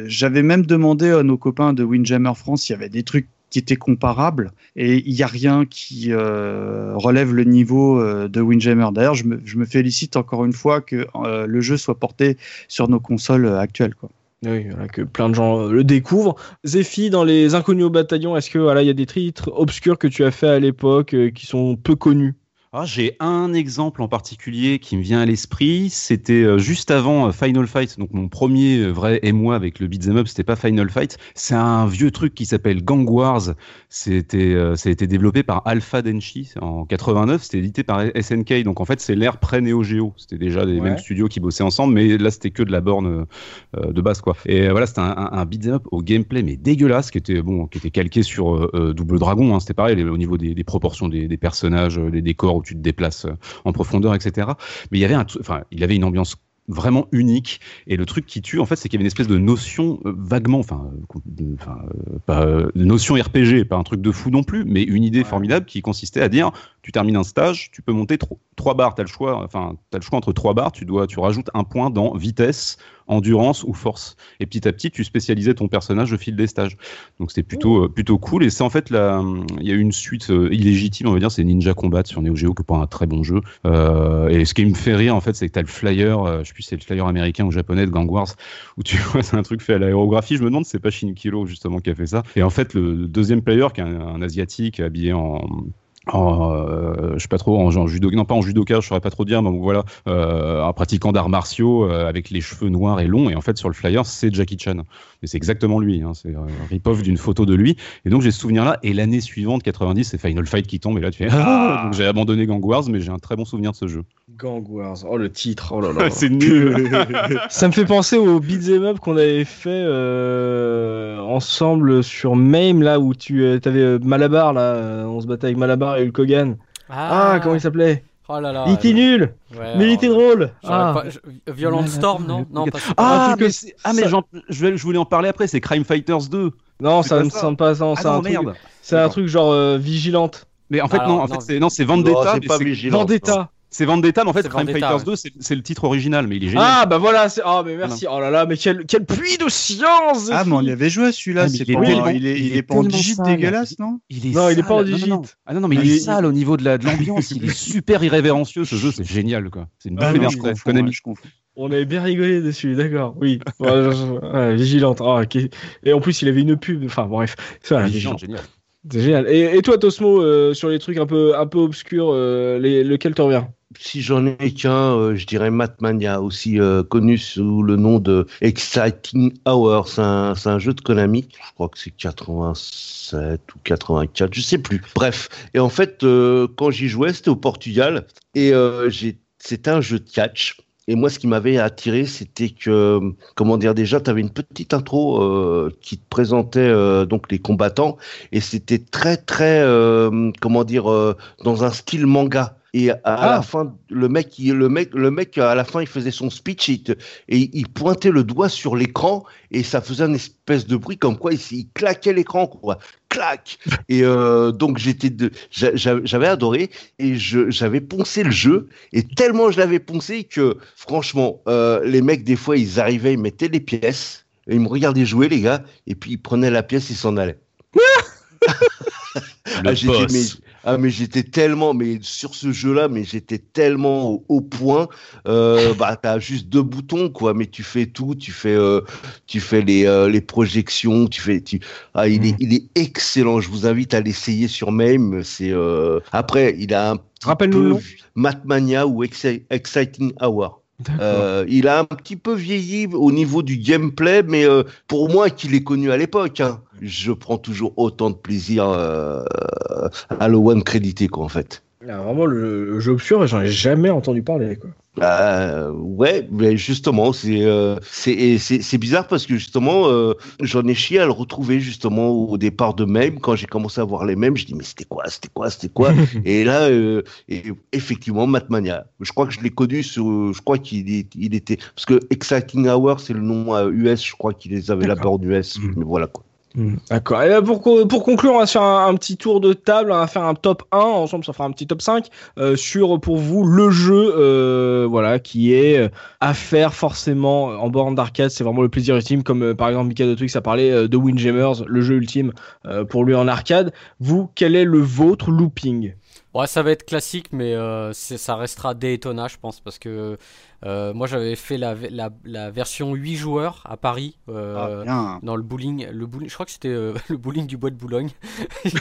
j'avais même demandé à nos copains de Windjammer France s'il y avait des trucs qui étaient comparables et il n'y a rien qui relève le niveau de Windjammer. D'ailleurs, je me, félicite encore une fois que le jeu soit porté sur nos consoles actuelles. Quoi. Oui, que plein de gens euh, le découvrent. Zephy, dans les Inconnus au bataillon, est-ce que voilà, il y a des titres obscurs que tu as fait à l'époque euh, qui sont peu connus? Ah, J'ai un exemple en particulier qui me vient à l'esprit. C'était euh, juste avant euh, Final Fight, donc mon premier euh, vrai émoi avec le beat'em up, c'était pas Final Fight. C'est un vieux truc qui s'appelle Gang Wars. C'était, euh, ça a été développé par Alpha Denshi en 89. C'était édité par SNK. Donc en fait, c'est l'ère pré Neo Geo. C'était déjà des Ouais. mêmes studios qui bossaient ensemble, mais là c'était que de la borne euh, de base quoi. Et voilà, c'était un, un, un beat'em up au gameplay mais dégueulasse, qui était bon, qui était calqué sur euh, Double Dragon. Hein, c'était pareil au niveau des, des proportions des, des personnages, des décors où tu te déplaces euh, en profondeur, etc. Mais il y avait un, enfin, il avait une ambiance vraiment unique et le truc qui tue en fait c'est qu'il y avait une espèce de notion euh, vaguement enfin euh, euh, pas notion RPG pas un truc de fou non plus mais une idée formidable qui consistait à dire tu termines un stage tu peux monter tro- trois barres t'as le choix enfin t'as le choix entre trois barres tu dois tu rajoutes un point dans vitesse endurance ou force. Et petit à petit tu spécialisais ton personnage au fil des stages. Donc c'était plutôt euh, plutôt cool. Et c'est en fait la il y a une suite euh, illégitime on va dire c'est Ninja Combat sur Neo Geo qui est un très bon jeu. Euh, et ce qui me fait rire en fait c'est que t'as le flyer je sais plus si c'est le flyer américain ou japonais de Gang Wars où tu *laughs* vois c'est un truc fait à l'aérographie. Je me demande si c'est pas Shinkiro justement qui a fait ça. Et en fait le deuxième player qui est un asiatique habillé en en, euh, je sais pas trop en, en judo non pas en judoka je saurais pas trop dire mais voilà euh, un pratiquant d'arts martiaux euh, avec les cheveux noirs et longs et en fait sur le flyer c'est Jackie Chan. Et c'est exactement lui hein, c'est un rip-off d'une photo de lui. Et donc j'ai ce souvenir là et l'année suivante 90 c'est Final Fight qui tombe et là tu fais ah! Donc j'ai abandonné Gang Wars mais j'ai un très bon souvenir de ce jeu Gang Wars. Oh le titre. Oh là là. *laughs* c'est nul *laughs* Ça me fait penser au beat'em up qu'on avait fait euh, ensemble sur MAME là où tu euh, avais euh, Malabar là, on se battait avec Malabar et Hulk Hogan. Ah, comment il s'appelait? Oh là là. Il était nul, Ouais, mais il alors, était drôle. Ah. pas- je- Violent Storm, non? Non, pas ah, mais que- ah mais ça- j'en- je, vais- je voulais en parler après c'est Crime Fighters 2 Non, ça ne semble pas ça. ah C'est un truc, merde c'est un D'accord. truc genre euh, vigilante. mais en fait Alors, non en non. fait c'est non c'est Non, Vendetta c'est pas. Vendetta. C'est Vendetta mais en fait Crime Vendetta, Fighters ouais. 2 c'est le titre original mais il est génial Ah bah voilà. c'est- Ah mais merci. Oh là là, mais quel quel puits de science. Ah, mais on y avait joué à celui-là. Ah, il est pas- il est, il il est est pas en sale. dégueulasse, non Il est Non, il est pas en non. Ah non, non, mais il Il est est- sale au niveau de la- de l'ambiance. il est *laughs* super irrévérencieux ce jeu, c'est génial quoi. C'est une Ah, Konami. ouais, je confonds. On avait bien rigolé dessus, d'accord. Oui. Vigilante. Ah, ok. Et en plus, il avait une pub. Enfin, bref. C'est voilà, Génial, vigilante. génial. C'est génial. Et, et toi, Tosmo, euh, sur les trucs un peu, un peu obscurs, euh, les, lequel te revient Si j'en ai qu'un, euh, je dirais Matmania, aussi euh, connu sous le nom de Exciting Hour. C'est un, jeu de Konami. Je crois que c'est 87 ou 84, je sais plus. Bref. Et en fait, euh, quand j'y jouais, c'était au Portugal. Et c'était un jeu de catch. Et moi, ce qui m'avait attiré, c'était que, comment dire, déjà, tu avais une petite intro qui te présentait donc les combattants, et c'était très, très, comment dire, dans un style manga. Et à, à Ah. la fin, le mec, il- le mec, le mec, à la fin, il faisait son speech et, il te- et il pointait le doigt sur l'écran et ça faisait un espèce de bruit comme quoi il, il claquait l'écran, quoi. Clac. *laughs* Et euh, donc j'étais, j'avais adoré et j'avais poncé le jeu et tellement je l'avais poncé que franchement, euh, les mecs des fois ils arrivaient, ils mettaient les pièces, et ils me regardaient jouer les gars et puis ils prenaient la pièce, ils s'en allaient. *laughs* *laughs* Ah, j'étais- boss. Mais- ah, mais j'étais tellement, mais sur ce jeu-là, mais j'étais tellement au, au point. Euh, bah, t'as juste deux boutons, quoi, mais tu fais tout, tu fais, euh, tu fais les, euh, les projections, tu fais, tu, ah, il est, il est excellent. Je vous invite à l'essayer sur MAME. C'est, après, il a un Rappelle-nous. Matmania ou Exci- Exciting Hour. Euh, il a un petit peu vieilli au niveau du gameplay, mais euh, pour moi qui l'ai connu à l'époque, hein, je prends toujours autant de plaisir euh, à le one crédité quoi en fait. Ah, vraiment, le, le jeu obscur, j'en ai jamais entendu parler. Quoi. Euh, ouais, mais justement, c'est euh, c'est et c'est c'est bizarre parce que justement, euh, j'en ai chié à le retrouver justement au départ de même quand j'ai commencé à voir les mêmes, je dis mais c'était quoi, c'était quoi, c'était quoi? *laughs* Et là, euh, et effectivement, Matmania. Je crois que je l'ai connu sur, je crois qu'il il était parce que Exciting Hour c'est le nom US, je crois qu'il les avait là-bas en US, mais voilà quoi. Hmm, D'accord. Et là, pour, co- pour conclure, on va se faire un, un petit tour de table, on va faire un top 1, ensemble ça fera un petit top 5, euh, sur pour vous le jeu euh, voilà, qui est euh, à faire forcément en borne d'arcade, c'est vraiment le plaisir ultime, comme euh, par exemple Mika de Twix a parlé euh, de Windjammers, le jeu ultime euh, pour lui en arcade. Vous, quel est le vôtre looping? Ouais, ça va être classique, mais euh, ça restera Daytona, je pense, parce que euh, moi j'avais fait la, la, la version 8 joueurs à Paris. euh, Ah, dans le bowling, le bowling, je crois que c'était euh, *laughs* le bowling du bois de Boulogne. *laughs*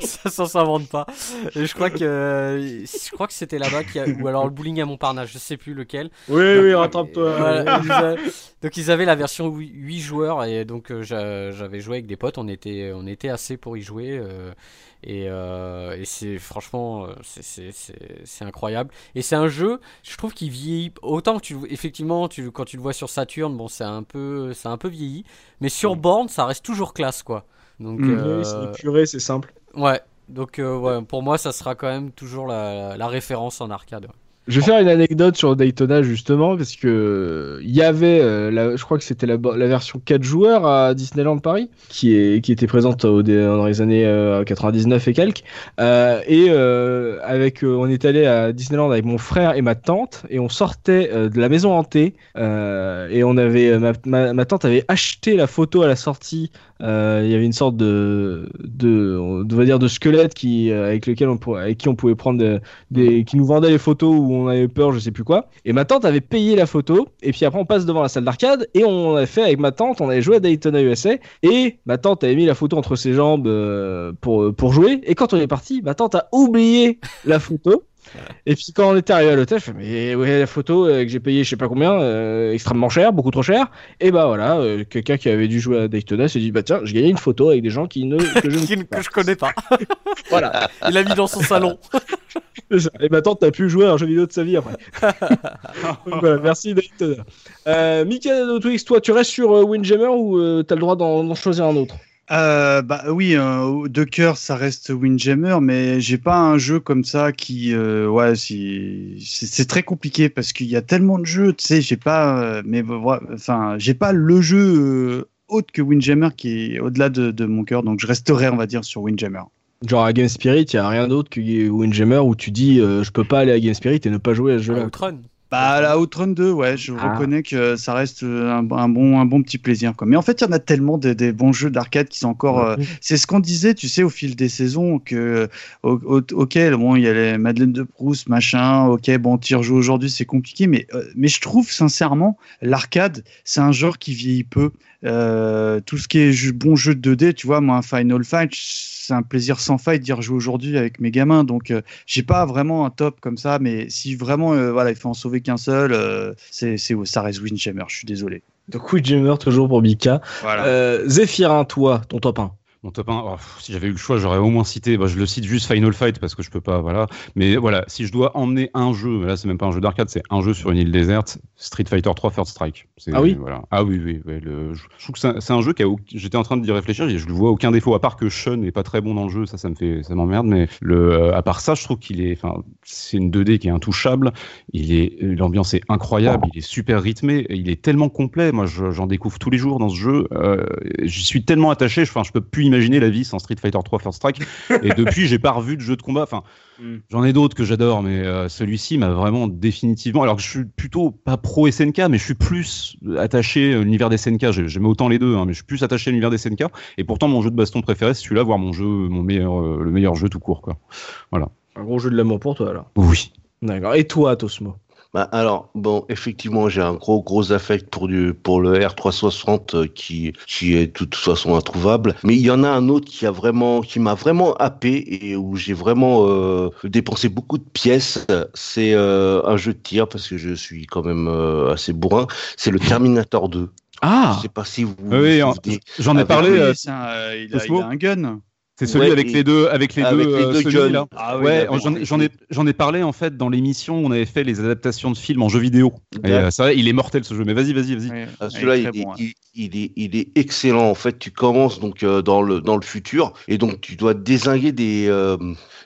ça, ça s'invente pas. Et je crois que je crois que c'était là-bas qu'il a- ou alors le bowling à Montparnasse, je sais plus lequel. Oui, oui, rattrape-toi. Voilà, avaient- donc ils avaient la version 8 joueurs et donc j'a- j'avais joué avec des potes, on était on était assez pour y jouer et, euh, et c'est franchement euh, c'est- incroyable et c'est un jeu je trouve qu'il vieillit autant que tu effectivement tu quand tu le vois sur Saturn bon c'est un peu c'est un peu vieilli mais sur borne ça reste toujours classe quoi. Donc Mm. euh, Oui, c'est épuré, c'est simple. ouais donc euh, ouais, pour moi ça sera quand même toujours la, la référence en arcade. Je vais faire une anecdote sur Daytona justement parce que il y avait, euh, je crois que c'était la, version 4 joueurs à Disneyland Paris qui était présente dans les années euh, 99 et quelques. Euh, et euh, avec, euh, on est allé à Disneyland avec mon frère et ma tante et on sortait euh, de la maison hantée euh, et on avait euh, ma, tante avait acheté la photo à la sortie. Euh, il y avait une sorte de on va dire de squelette qui euh, avec lequel on avec qui on pouvait prendre de- des, qui nous vendaient les photos où on avait peur, je sais plus quoi. Et ma tante avait payé la photo. Et puis après, on passe devant la salle d'arcade et on a fait avec ma tante, on avait joué à Daytona USA. Et ma tante avait mis la photo entre ses jambes euh, pour, pour jouer. Et quand on est parti, ma tante a oublié la photo. Et puis quand on était arrivé à l'hôtel, je fais mais ouais la photo euh, que j'ai payé je sais pas combien, euh, extrêmement cher, beaucoup trop cher. Et bah voilà, euh, quelqu'un qui avait dû jouer à Daytona s'est dit bah tiens j'ai gagné une photo avec des gens qui ne que je *laughs* ne Qui- que je connais pas. *laughs* voilà. *laughs* Il l'a mis dans son salon. Et ma tante n'a pu jouer à un jeu vidéo de sa vie après. Donc voilà, merci Daytona. Euh, Michael Twix, toi tu restes sur Windjammer ou t'as le droit d'en choisir un autre? Euh, bah oui, euh, de cœur, ça reste Windjammer, mais j'ai pas un jeu comme ça qui, euh, ouais, si, c'est très compliqué parce qu'il y a tellement de jeux, tu sais, j'ai pas, euh, mais voilà, enfin, j'ai pas le jeu euh, autre que Windjammer qui est au-delà de, de mon cœur, donc je resterai, on va dire, sur Windjammer. Genre à Game Spirit, il y a rien d'autre que Windjammer où tu dis euh, je peux pas aller à Game Spirit et ne pas jouer à ce jeu-là. Outrun. Bah, la Outrun 2, ouais, je Ah. reconnais que ça reste euh, un, un bon, un bon petit plaisir. Quoi. Mais en fait, il y en a tellement des, des bons jeux d'arcade qui sont encore. euh, c'est ce qu'on disait, tu sais, au fil des saisons, que, o- o- ok, bon, il y a les Madeleine de Proust, machin, ok, bon, tu rejoues aujourd'hui, c'est compliqué, mais, euh, mais je trouve sincèrement, l'arcade, c'est un genre qui vieillit peu. Euh, tout ce qui est jeu- bon jeu de 2D, tu vois, moi, un Final Fight, c'est un plaisir sans faille d'y rejouer aujourd'hui avec mes gamins. Donc, euh, j'ai pas vraiment un top comme ça, mais si vraiment, euh, voilà, il faut en sauver qu'un seul, euh, c'est, ça reste Windjammer, je suis désolé. Donc Windjammer toujours pour Mika. Voilà. Euh, Zéphirin, toi, ton top 1. Mon top 1, oh, pff, si j'avais eu le choix, j'aurais au moins cité, bah, je le cite juste Final Fight parce que je peux pas, voilà. Mais voilà, si je dois emmener un jeu, là c'est même pas un jeu d'arcade, c'est un jeu sur une île déserte, Street Fighter 3 First Strike. Ah oui? voilà. Ah oui, oui, oui, le- je je trouve que c'est un- jeu qui a, j'étais en train d'y réfléchir, je le vois aucun défaut, à part que Sean est pas très bon dans le jeu, ça, ça me fait, ça m'emmerde, mais le, euh, à part ça, je trouve qu'il est, enfin, c'est une 2D qui est intouchable, il est, l'ambiance est incroyable, il est super rythmé, il est tellement complet, moi je- j'en découvre tous les jours dans ce jeu, euh, j'y suis tellement attaché, je, enfin, je peux plus imaginer la vie sans Street Fighter 3 First Strike, et depuis j'ai pas revu de jeu de combat, enfin, Mm. J'en ai d'autres que j'adore, mais euh, celui-ci m'a vraiment définitivement. Alors que je suis plutôt pas pro SNK, mais je suis plus attaché à l'univers des SNK. J'ai- J'aime autant les deux, hein, mais je suis plus attaché à l'univers des SNK. Et pourtant, mon jeu de baston préféré, c'est celui-là, voire mon jeu, mon meilleur, euh, le meilleur jeu tout court, quoi. Un gros jeu de l'amour pour toi alors. Oui. D'accord. Et toi, Tosmo? Bah, alors, bon, effectivement, j'ai un gros, gros affect pour, du, pour le R360 euh, qui, qui est de toute façon introuvable. Mais il y en a un autre qui a vraiment, qui m'a vraiment happé et où j'ai vraiment euh, dépensé beaucoup de pièces. C'est euh, un jeu de tir parce que je suis quand même euh, assez bourrin. C'est le Terminator 2. Ah Je sais pas si vous Oui, vous j'en ai Avec parlé. Un, euh, il, a, il a un gun. C'est celui ouais, avec et- les deux, avec les avec deux, les euh, deux là. Ah Ouais, j'en ai, j'en ai parlé en fait dans l'émission où on avait fait les adaptations de films en jeu vidéo. Et euh, il est mortel ce jeu. Mais vas-y, vas-y, vas-y. Ouais, Ah, Celui-là, il il, est très est- bon, hein. il, il est, il est excellent. En fait, tu commences donc euh, dans le dans le futur et donc tu dois désinguer des euh,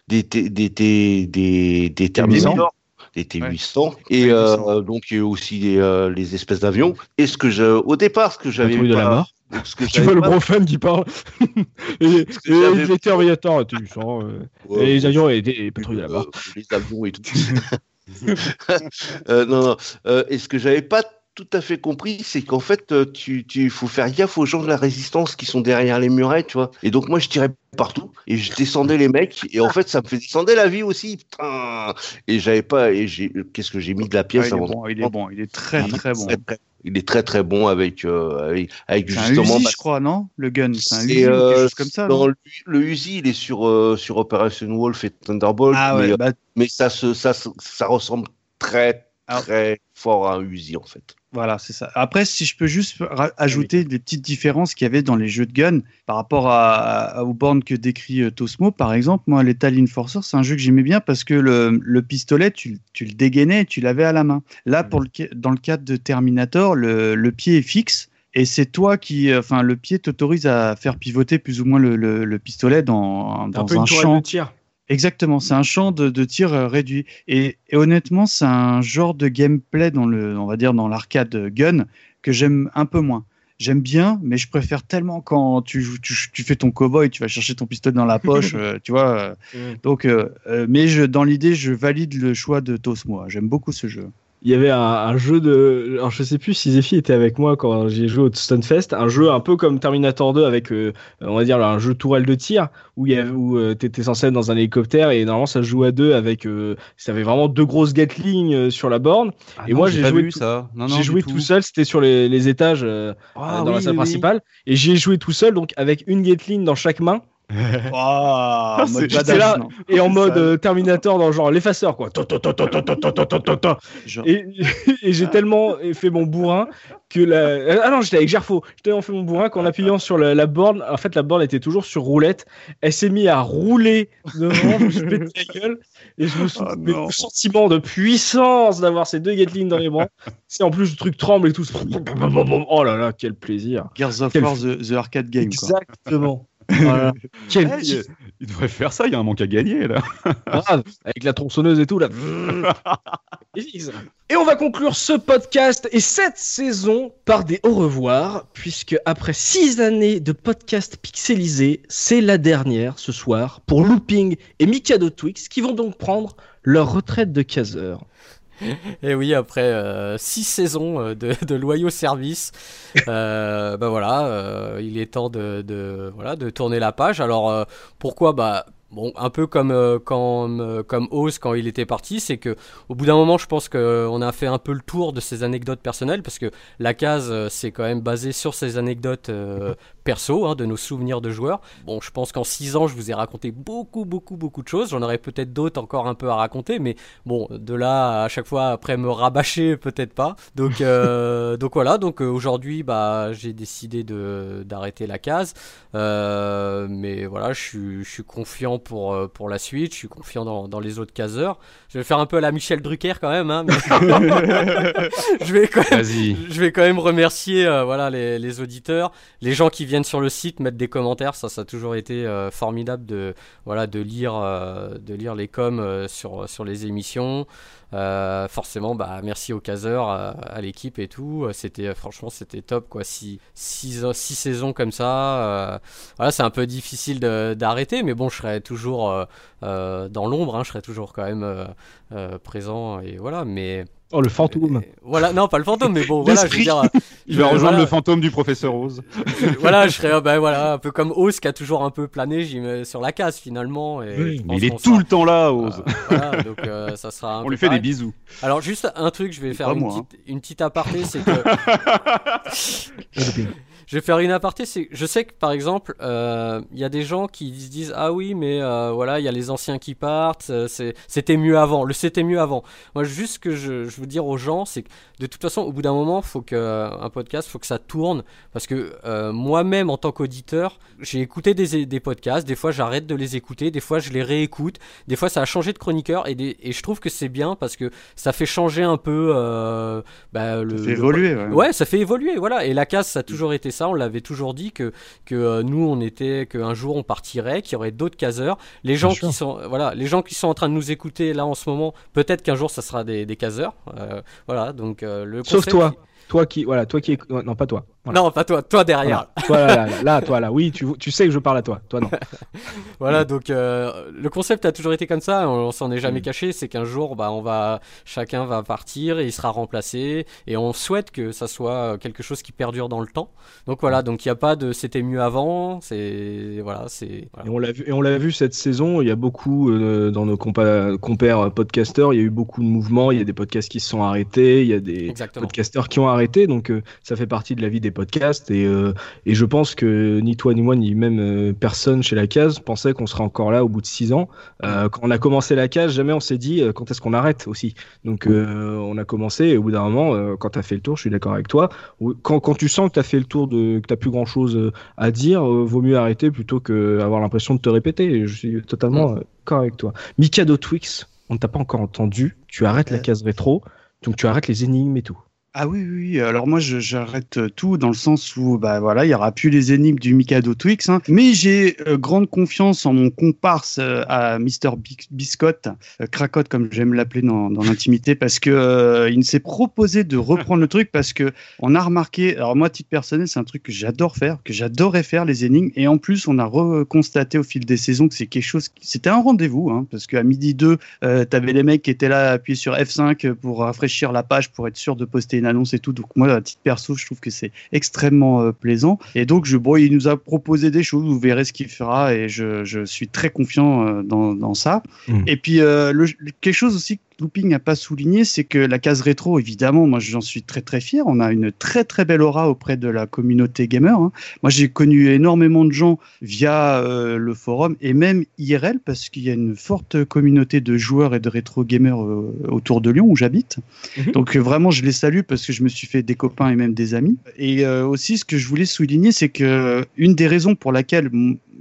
des T- des T- des des Terminators, des T800 et T800. euh, donc il y a aussi les, euh, les espèces d'avions. Et ce que je au départ, ce que j'avais Patrouille de la pas- mort. Ce que Tu vois le gros fan qui parle. *laughs* et et que j'avais- les Terminator, tu sens. euh, Ouais, et les avions et des patrouilles de la euh, mort. les avions et tout. *laughs* *laughs* Euh, non, non. Euh, et ce que j'avais pas tout à fait compris, c'est qu'en fait, euh, tu, tu faut faire gaffe aux gens de la résistance qui sont derrière les murets, tu vois. Et donc moi, je tirais partout et je descendais les mecs et en fait, ça me fait descendre la vie aussi, putain. Et j'avais pas. Et j'ai. Qu'est-ce que j'ai mis de la pièce il, est avant bon, il est bon, il est très Il est très bon. très, très- Il est très très bon avec euh, avec, avec C'est un justement. Uzi, bah, je crois, non? Le gun, c'est un Uzi ou quelque euh, chose comme ça. non? dans le, le Uzi, il est sur euh, sur Operation Wolf et Thunderbolt, ah mais, ouais, euh, bah, mais ça se ça ça ressemble très très fort à un Uzi en fait. Voilà, c'est ça. Après, si je peux juste ajouter des petites différences qu'il y avait dans les jeux de gun par rapport à, à- aux bornes que décrit euh, Tosmo, par exemple, moi, Lethal Enforcer, c'est un jeu que j'aimais bien parce que le, le pistolet, tu, tu le dégainais et tu l'avais à la main. Là, pour le, dans le cadre de Terminator, le, le pied est fixe. Et c'est toi qui, euh, enfin, le pied t'autorise à faire pivoter plus ou moins le, le- le pistolet dans, un dans un tourelle champ. de tir. Exactement, c'est un champ de, de tir euh, réduit. Et, et honnêtement, c'est un genre de gameplay dans le, on va dire dans l'arcade gun que j'aime un peu moins. J'aime bien, mais je préfère tellement quand tu, joues- tu, tu fais ton cowboy, tu vas chercher ton pistolet dans la *laughs* poche, euh, tu vois. euh, donc, euh, mais je, dans l'idée, je valide le choix de Tosmo. J'aime beaucoup ce jeu. Il y avait un, un jeu de. Alors, je sais plus si Zephy était avec moi quand j'ai joué au Stunfest. Un jeu un peu comme Terminator 2 avec, euh, on va dire, un jeu tourelle de tir où, il y avait- où euh, t'étais censé être dans un hélicoptère et normalement ça se joue à deux avec. Euh, ça avait vraiment deux grosses Gatling sur la borne. Ah Et non, moi, j'ai joué vu tout- ça. Non, non, j'ai du joué tout. seul, c'était sur les, les étages Ah dans la salle oui, oui. principale. Et j'ai joué tout seul, donc avec une Gatling dans chaque main. *laughs* Ah, oh, en mode là, et en mode euh, Terminator dans genre l'effaceur quoi. Et, et j'ai ah. tellement fait mon bourrin que la... Euh, ah non j'étais avec Gerfo, j'étais tellement fait mon bourrin qu'en appuyant sur la, borne, en fait la borne était toujours sur roulette, elle s'est mise à rouler devant, je pète la gueule et je me suis oh, sentiment de puissance d'avoir ces deux Gatling dans les bras. Si en plus le truc tremble et tout, oh là là quel plaisir. Gears of the, arcade game. Exactement. Exactement. Voilà. *laughs* Quel Eh, il, il devrait faire ça, il y a un manque à gagner là. *laughs* avec la tronçonneuse et tout là. *laughs* Et on va conclure ce podcast et cette saison par des au revoir, puisque après six années de podcast pixelisés, c'est la dernière ce soir pour Looping et Mikado Twix qui vont donc prendre leur retraite de caseur. *laughs* Et oui, après euh, six saisons euh, de, loyaux services, euh, bah voilà, euh, il est temps de, de tourner la page. Alors euh, pourquoi? Bah Bon, un peu comme euh, comme euh, comme Oz quand il était parti, c'est que au bout d'un moment, je pense qu'on a fait un peu le tour de ses anecdotes personnelles parce que la case euh, c'est quand même basé sur ses anecdotes euh, *laughs* perso, hein, de nos souvenirs de joueurs. Bon, je pense qu'en 6 ans, je vous ai raconté beaucoup, beaucoup, beaucoup de choses. J'en aurais peut-être d'autres encore un peu à raconter, mais bon, de là à chaque fois après me rabâcher, peut-être pas. Donc, euh, *laughs* donc voilà. Donc euh, aujourd'hui, bah, j'ai décidé de d'arrêter la case, Euh, mais voilà, je suis, je suis confiant pour euh, pour la suite. Je suis confiant dans, dans les autres caseurs. Je vais faire un peu à la Michel Drucker quand même, hein, mais *laughs* je vais quand même je vais quand même remercier euh, voilà, les, les auditeurs, les gens qui viennent sur le site mettre des commentaires. Ça, ça a toujours été euh, formidable de, voilà, de, lire, de lire les coms sur, sur les émissions. Euh, forcément, bah, merci aux caseurs, à, à l'équipe et tout. Euh, C'était franchement, c'était top quoi. Six, six, six saisons comme ça. euh, voilà, c'est un peu difficile d'arrêter, mais bon, je serai toujours euh, euh, dans l'ombre. hein, je serai toujours quand même euh, euh, présent et voilà. Mais Oh, le fantôme. euh, voilà, non, pas le fantôme, mais bon, voilà, je veux dire. Il va rejoindre voilà, le fantôme du professeur Rose. voilà, je serais ben, voilà, un peu comme Oz qui a toujours un peu plané j'y mets sur la case finalement. Et Oui, je Mais pense il est tout sera- le temps là, euh, voilà, donc euh, ça sera un On peu lui fait des bisous. Alors juste un truc, je vais faire une, moi, hein. petite, une petite aparté, c'est que *laughs* *laughs* je vais faire une aparté, c'est je sais que par exemple euh, il y a des gens qui se disent ah oui mais euh, voilà il y a les anciens qui partent, euh, c'était mieux avant, le c'était mieux avant. Moi juste ce que je, je veux dire aux gens c'est que de toute façon au bout d'un moment faut que un podcast faut que ça tourne parce que euh, moi-même en tant qu'auditeur j'ai écouté des, des podcasts, des fois j'arrête de les écouter, des fois je les réécoute, des fois ça a changé de chroniqueur et, des- et je trouve que c'est bien parce que ça fait changer un peu bah, le, Ça fait le- évoluer. ouais. Ouais, ça fait évoluer, voilà. Et la casse, ça a toujours été ça. On l'avait toujours dit que que euh, nous, on était, qu'un jour on partirait, qu'il y aurait d'autres caseurs. Les gens qui sont, voilà, les gens qui sont en train de nous écouter là en ce moment, peut-être qu'un jour ça sera des, des caseurs. Euh, voilà, donc euh, le Sauf toi. Toi qui, voilà, toi qui, non pas toi. Non, pas toi, toi derrière. Voilà. Toi, là, là, là, toi, là. Oui, tu, tu sais que je parle à toi. Toi, non. *laughs* voilà, donc euh, le concept a toujours été comme ça. On, s'en est jamais Mm. caché. C'est qu'un jour, bah, on va, chacun va partir et il sera remplacé. Et on souhaite que ça soit quelque chose qui perdure dans le temps. Donc voilà, donc il n'y a pas de c'était mieux avant. C'est voilà, c'est. voilà. Et on l'a vu, et on l'a vu cette saison. Il y a beaucoup euh, dans nos compa- compères podcasteurs. Il y a eu beaucoup de mouvements. Il y a des podcasts qui se sont arrêtés. Il y a des Exactement. podcasteurs qui ont arrêté. Donc euh, ça fait partie de la vie des podcasts. Et, euh, et je pense que ni toi ni moi ni même euh, personne chez la case pensait qu'on serait encore là au bout de six ans. Euh, quand on a commencé la case, jamais on s'est dit quand est-ce qu'on arrête aussi. Donc on a commencé. Et au bout d'un moment, quand tu as fait le tour, je suis d'accord avec toi. Quand, quand tu sens que tu as fait le tour de, que tu plus grand chose à dire, vaut mieux arrêter plutôt que avoir l'impression de te répéter. Je suis totalement d'accord avec toi. Mikado Twix, on ne t'a pas encore entendu. Tu arrêtes la case rétro, donc tu arrêtes les énigmes et tout. Ah oui, oui. Alors moi, j'arrête tout dans le sens où, bah voilà, il y aura plus les énigmes du Mikado Twix. hein. mais j'ai euh, grande confiance en mon comparse euh, à Mr. Bi- Biscotte, euh, Cracotte comme j'aime l'appeler dans, l'intimité, parce que euh, il s'est proposé de reprendre le truc parce que on a remarqué. Alors moi, à titre personnel, c'est un truc que j'adore faire, que j'adorais faire les énigmes, et en plus, on a reconstaté au fil des saisons que c'est quelque chose. C'était un rendez-vous, hein, parce qu'à midi 2, euh, t'avais les mecs qui étaient là appuyés sur F5 pour rafraîchir la page pour être sûr de poster une annonce et tout. Donc moi, à titre perso, je trouve que c'est extrêmement euh, plaisant. Et donc, je, bon, il nous a proposé des choses. Vous verrez ce qu'il fera et je, je suis très confiant euh, dans, dans ça. Mhm. Et puis, euh, le- quelque chose aussi Looping n'a pas souligné, c'est que la case rétro, évidemment, moi j'en suis très très fier. On a une très très belle aura auprès de la communauté gamer. hein. Moi j'ai connu énormément de gens via euh, le forum et même IRL parce qu'il y a une forte communauté de joueurs et de rétro gamers euh, autour de Lyon où j'habite. Mhm. Donc euh, vraiment je les salue parce que je me suis fait des copains et même des amis. Et euh, aussi ce que je voulais souligner, c'est que une des raisons pour laquelle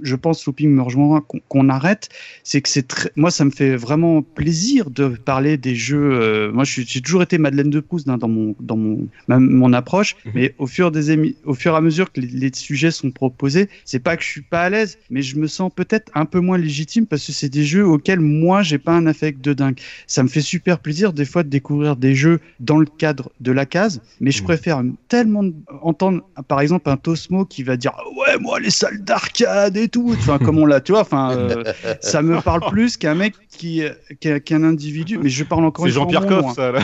je pense Looping me rejoindra qu'on arrête, c'est que c'est très, moi ça me fait vraiment plaisir de parler des jeux. euh, moi j'ai toujours été Madeleine de Proust hein, dans mon dans mon ma- mon approche, Mhm. mais au fur des émi- au fur et à mesure que les, les sujets sont proposés, c'est pas que je suis pas à l'aise, mais je me sens peut-être un peu moins légitime parce que c'est des jeux auxquels moi j'ai pas un affect de dingue. Ça me fait super plaisir des fois de découvrir des jeux dans le cadre de la case, mais je préfère tellement entendre par exemple un Tosmo qui va dire ouais moi les salles d'arcade et tout, enfin comme on l'a, tu vois, enfin euh, *laughs* ça me parle plus qu'un mec qui qu'un qu'un individu, mais je parle encore C'est une fois en Jean-Pierre Coff, hein. ça, là.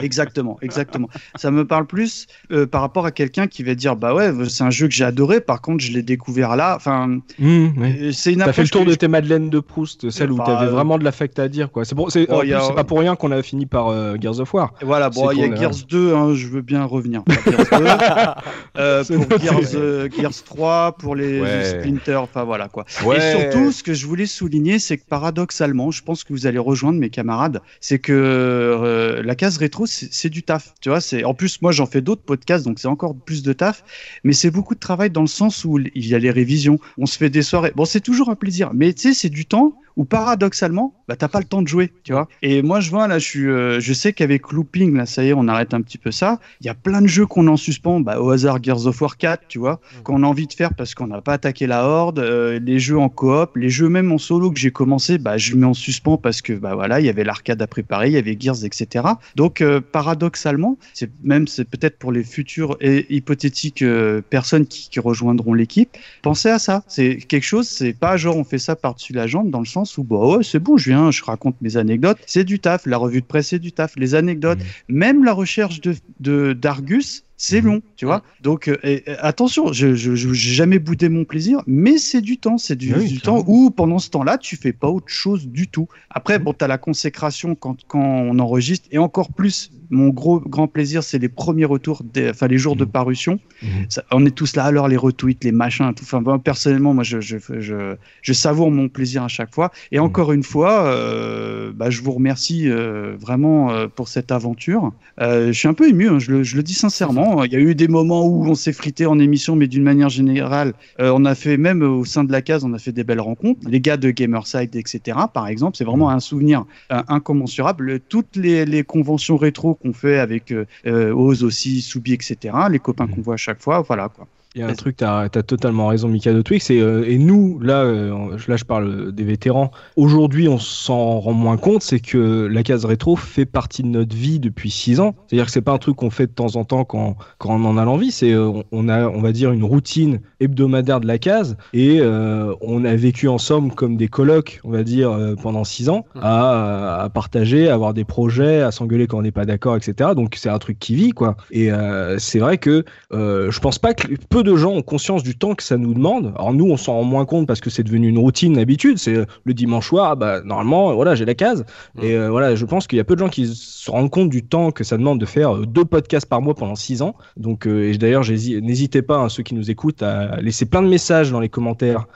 Exactement, exactement. ça me parle plus euh, par rapport à quelqu'un qui va dire bah ouais, c'est un jeu que j'ai adoré, par contre je l'ai découvert là. Enfin, euh, c'est une T'as fait le tour de je- tes Madeleine de Proust, celle où Enfin, t'avais euh, vraiment de l'affect à dire, quoi. C'est c'est, Bon, a- c'est pas pour rien qu'on a fini par euh, Gears of War. Voilà, bon, C'est il y a Gears 2, hein, je veux bien revenir. pour Gears 2, *laughs* euh, C'est pour. Gears, euh, Gears 3, pour les Ouais. Splinter, enfin voilà quoi. Ouais. Et surtout, ce que je voulais souligner, c'est que paradoxalement, je pense que vous allez rejoindre mes camarades, c'est que euh, la case rétro, c'est c'est du taf. Tu vois, c'est en plus moi j'en fais d'autres podcasts, donc c'est encore plus de taf, mais c'est beaucoup de travail dans le sens où il y a les révisions, on se fait des soirées. Bon, c'est toujours un plaisir, mais tu sais, c'est du temps où paradoxalement, bah t'as pas le temps de jouer, tu vois. Et moi, je vois là, je suis, euh, je sais qu'avec Looping, là, ça y est, on arrête un petit peu ça. Il y a plein de jeux qu'on en suspend, bah, au hasard Gears of War 4, tu vois, qu'on a envie de faire parce qu'on n'a pas attaqué la horde, euh, les jeux en coop, les jeux même en solo que j'ai commencé, bah, je mets en suspens parce que, bah voilà, il y avait l'arcade à préparer, il y avait Gears, etc. Donc, euh, paradoxalement, c'est même, c'est peut-être pour les futures et hypothétiques personnes qui, qui rejoindront l'équipe, pensez à ça. C'est quelque chose, c'est pas genre on fait ça par-dessus la jambe dans le sens où, bah ouais, c'est bon, je viens, je raconte mes anecdotes, c'est du taf, la revue de presse, c'est du taf, les anecdotes, même la recherche de de- d'Argus, c'est Mhm. long, tu vois. Donc euh, et- attention, je j'ai jamais boudé mon plaisir, mais c'est du temps, c'est du, Oui, du clairement. temps où pendant ce temps-là, tu fais pas autre chose du tout. Après, bon, tu as la consécration quand, quand on enregistre, et encore plus, mon gros grand plaisir, c'est les premiers retours, des, enfin les jours de Mhm. parution. Ça- on est tous là, alors les retweets, les machins, tout. Enfin, personnellement, moi, je, je, je, je savoure mon plaisir à chaque fois. Et encore une fois, euh, bah, je vous remercie euh, vraiment euh, pour cette aventure. Je suis un peu ému, hein, je, le, je le dis sincèrement. Il y a eu des moments où on s'est frité en émission, mais d'une manière générale, on a fait même au sein de la case, on a fait des belles rencontres. Les gars de Gamerside, etc. Par exemple, c'est vraiment un souvenir incommensurable. Toutes les, les conventions rétro qu'on fait avec euh, euh, Oz aussi, Soubi, etc. Les copains qu'on voit à chaque fois, voilà quoi. Il y a un truc, tu as, totalement raison, Mika de Twix. Et, euh, et nous, là, euh, là, je parle des vétérans. Aujourd'hui, on s'en rend moins compte, c'est que la case rétro fait partie de notre vie depuis 6 ans. C'est-à-dire que c'est pas un truc qu'on fait de temps en temps quand, quand on en a l'envie. C'est euh, on a, on va dire, une routine hebdomadaire de la case et on a vécu ensemble comme des colocs, on va dire, pendant 6 ans, à, à, partager, à avoir des projets, à s'engueuler quand on n'est pas d'accord, etc. Donc c'est un truc qui vit, quoi. Et c'est vrai que je pense pas que peu de gens ont conscience du temps que ça nous demande. Alors nous, on s'en rend moins compte parce que c'est devenu une routine, une habitude. C'est le dimanche soir, bah normalement, voilà, j'ai la case. Et euh, voilà, je pense qu'il y a peu de gens qui se rendent compte du temps que ça demande de faire euh, deux podcasts par mois pendant six ans. Donc, euh, et d'ailleurs, n'hésitez pas, hein, ceux qui nous écoutent, à laisser plein de messages dans les commentaires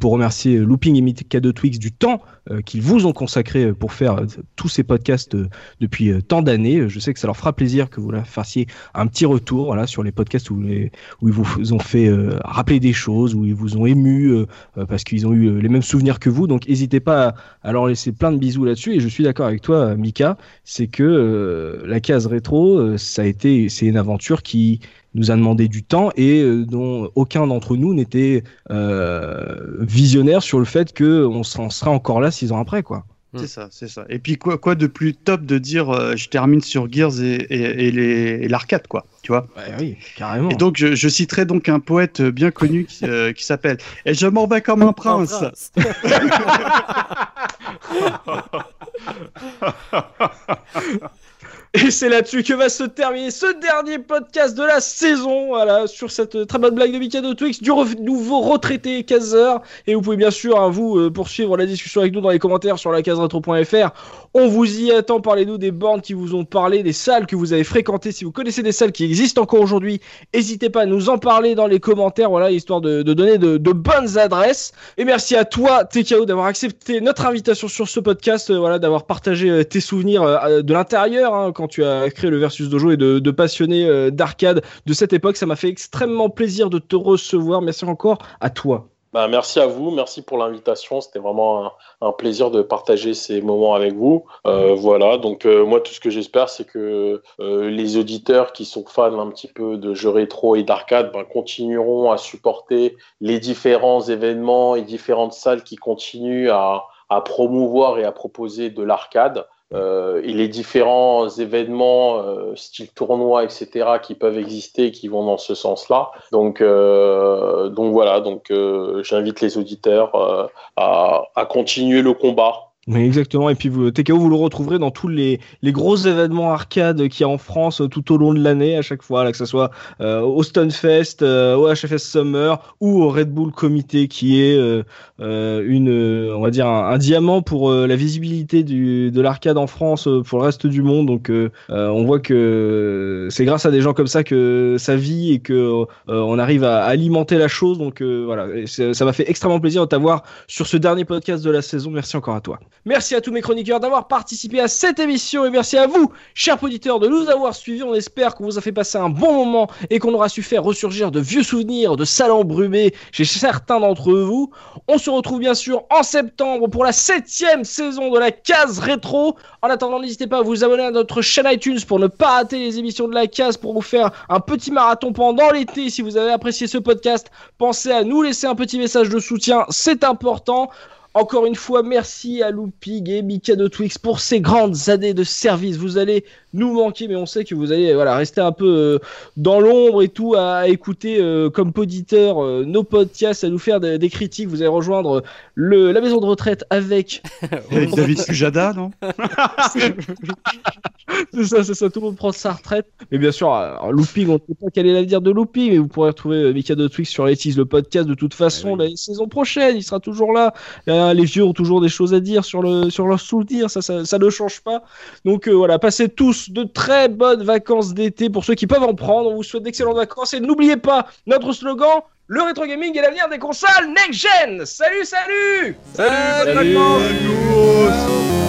pour remercier Looping et Mika de Twix du temps qu'ils vous ont consacré pour faire tous ces podcasts depuis tant d'années. Je sais que ça leur fera plaisir que vous leur fassiez un petit retour voilà, sur les podcasts où ils vous ont fait rappeler des choses, où ils vous ont ému parce qu'ils ont eu les mêmes souvenirs que vous. Donc, n'hésitez pas à, leur laisser plein de bisous là-dessus. Et je suis d'accord avec toi, Mika, c'est que la case rétro, ça a été, c'est une aventure qui nous a demandé du temps et euh, dont aucun d'entre nous n'était euh, visionnaire sur le fait qu'on s'en sera encore là six ans après, quoi. C'est ça, c'est ça. Et puis quoi, quoi de plus top de dire euh, je termine sur Gears et, et, l'arcade, quoi. Tu vois? Oui, carrément. Et donc je, citerai donc un poète bien connu qui, qui s'appelle Et je m'en vais comme un prince. Un prince. *laughs* *laughs* Et c'est là-dessus que va se terminer ce dernier podcast de la saison. Voilà, sur cette très bonne blague de Mikado Twix, du nouveau retraité caseur. Et vous pouvez bien sûr, hein, vous, euh, poursuivre la discussion avec nous dans les commentaires sur la caseretro.fr. On vous y attend. Parlez-nous des bornes qui vous ont parlé, des salles que vous avez fréquentées. Si vous connaissez des salles qui existent encore aujourd'hui, n'hésitez pas à nous en parler dans les commentaires. Voilà, histoire de, donner de, bonnes adresses. Et merci à toi, TKO, d'avoir accepté notre invitation sur ce podcast. Euh, voilà, d'avoir partagé euh, tes souvenirs de l'intérieur. Hein, quand tu as créé le Versus Dojo et de, de euh, d'arcade de cette époque. Ça m'a fait extrêmement plaisir de te recevoir. Merci encore à toi. Bah, merci à vous, merci pour l'invitation. C'était vraiment un, plaisir de partager ces moments avec vous. Euh, voilà, donc euh, moi tout ce que j'espère, c'est que les auditeurs qui sont fans un petit peu de jeux rétro et d'arcade ben, continueront à supporter les différents événements et différentes salles qui continuent à promouvoir et à proposer de l'arcade. Euh, et les différents événements, euh, style tournoi, etc., qui peuvent exister, qui vont dans ce sens-là. Donc, euh, donc voilà. Donc, j'invite les auditeurs à, à continuer le combat exactement. Et puis vous, TKO, vous le retrouverez dans tous les, les gros événements arcade qu'il y a en France euh, tout au long de l'année, à chaque fois, là, que ce soit euh, au Stunfest, euh, au HFS Summer ou au Red Bull Comité, qui est euh, euh une, on va dire, un, diamant pour la visibilité du, de l'arcade en France pour le reste du monde. Donc, on voit que c'est grâce à des gens comme ça que ça vit et que on arrive à alimenter la chose. Donc, voilà, ça m'a fait extrêmement plaisir de t'avoir sur ce dernier podcast de la saison. Merci encore à toi. Merci à tous mes chroniqueurs d'avoir participé à cette émission et merci à vous, chers auditeurs, de nous avoir suivis. On espère qu'on vous a fait passer un bon moment et qu'on aura su faire ressurgir de vieux souvenirs de salles embrumées chez certains d'entre vous. On se retrouve bien sûr en septembre pour la septième saison de la case rétro. En attendant, n'hésitez pas à vous abonner à notre chaîne iTunes pour ne pas rater les émissions de la case pour vous faire un petit marathon pendant l'été. Si vous avez apprécié ce podcast, pensez à nous laisser un petit message de soutien, c'est important. Encore une fois, merci à Loopig et Mika de Twix pour ces grandes années de service. Vous allez nous manquer, mais on sait que vous allez voilà, rester un peu euh, dans l'ombre et tout, à, écouter euh, comme poditeur euh, nos podcasts, à nous faire des, critiques. Vous allez rejoindre le, la maison de retraite avec, *laughs* avec David Sujada, non *laughs* C'est ça, c'est ça, tout le monde prend sa retraite. Mais bien sûr, alors, Looping, on ne sait pas quel est l'avenir de Looping, mais vous pourrez retrouver Mika de Twix sur Letis, le podcast de toute façon, eh la saison prochaine, il sera toujours là. les vieux ont toujours des choses à dire sur, le, sur leur ça, ça, ça ne change pas. Donc voilà, passez tous de très bonnes vacances d'été pour ceux qui peuvent en prendre. On vous souhaite d'excellentes vacances et n'oubliez pas notre slogan le rétro gaming est l'avenir des consoles next gen. Salut, salut. Salut, salut. salut.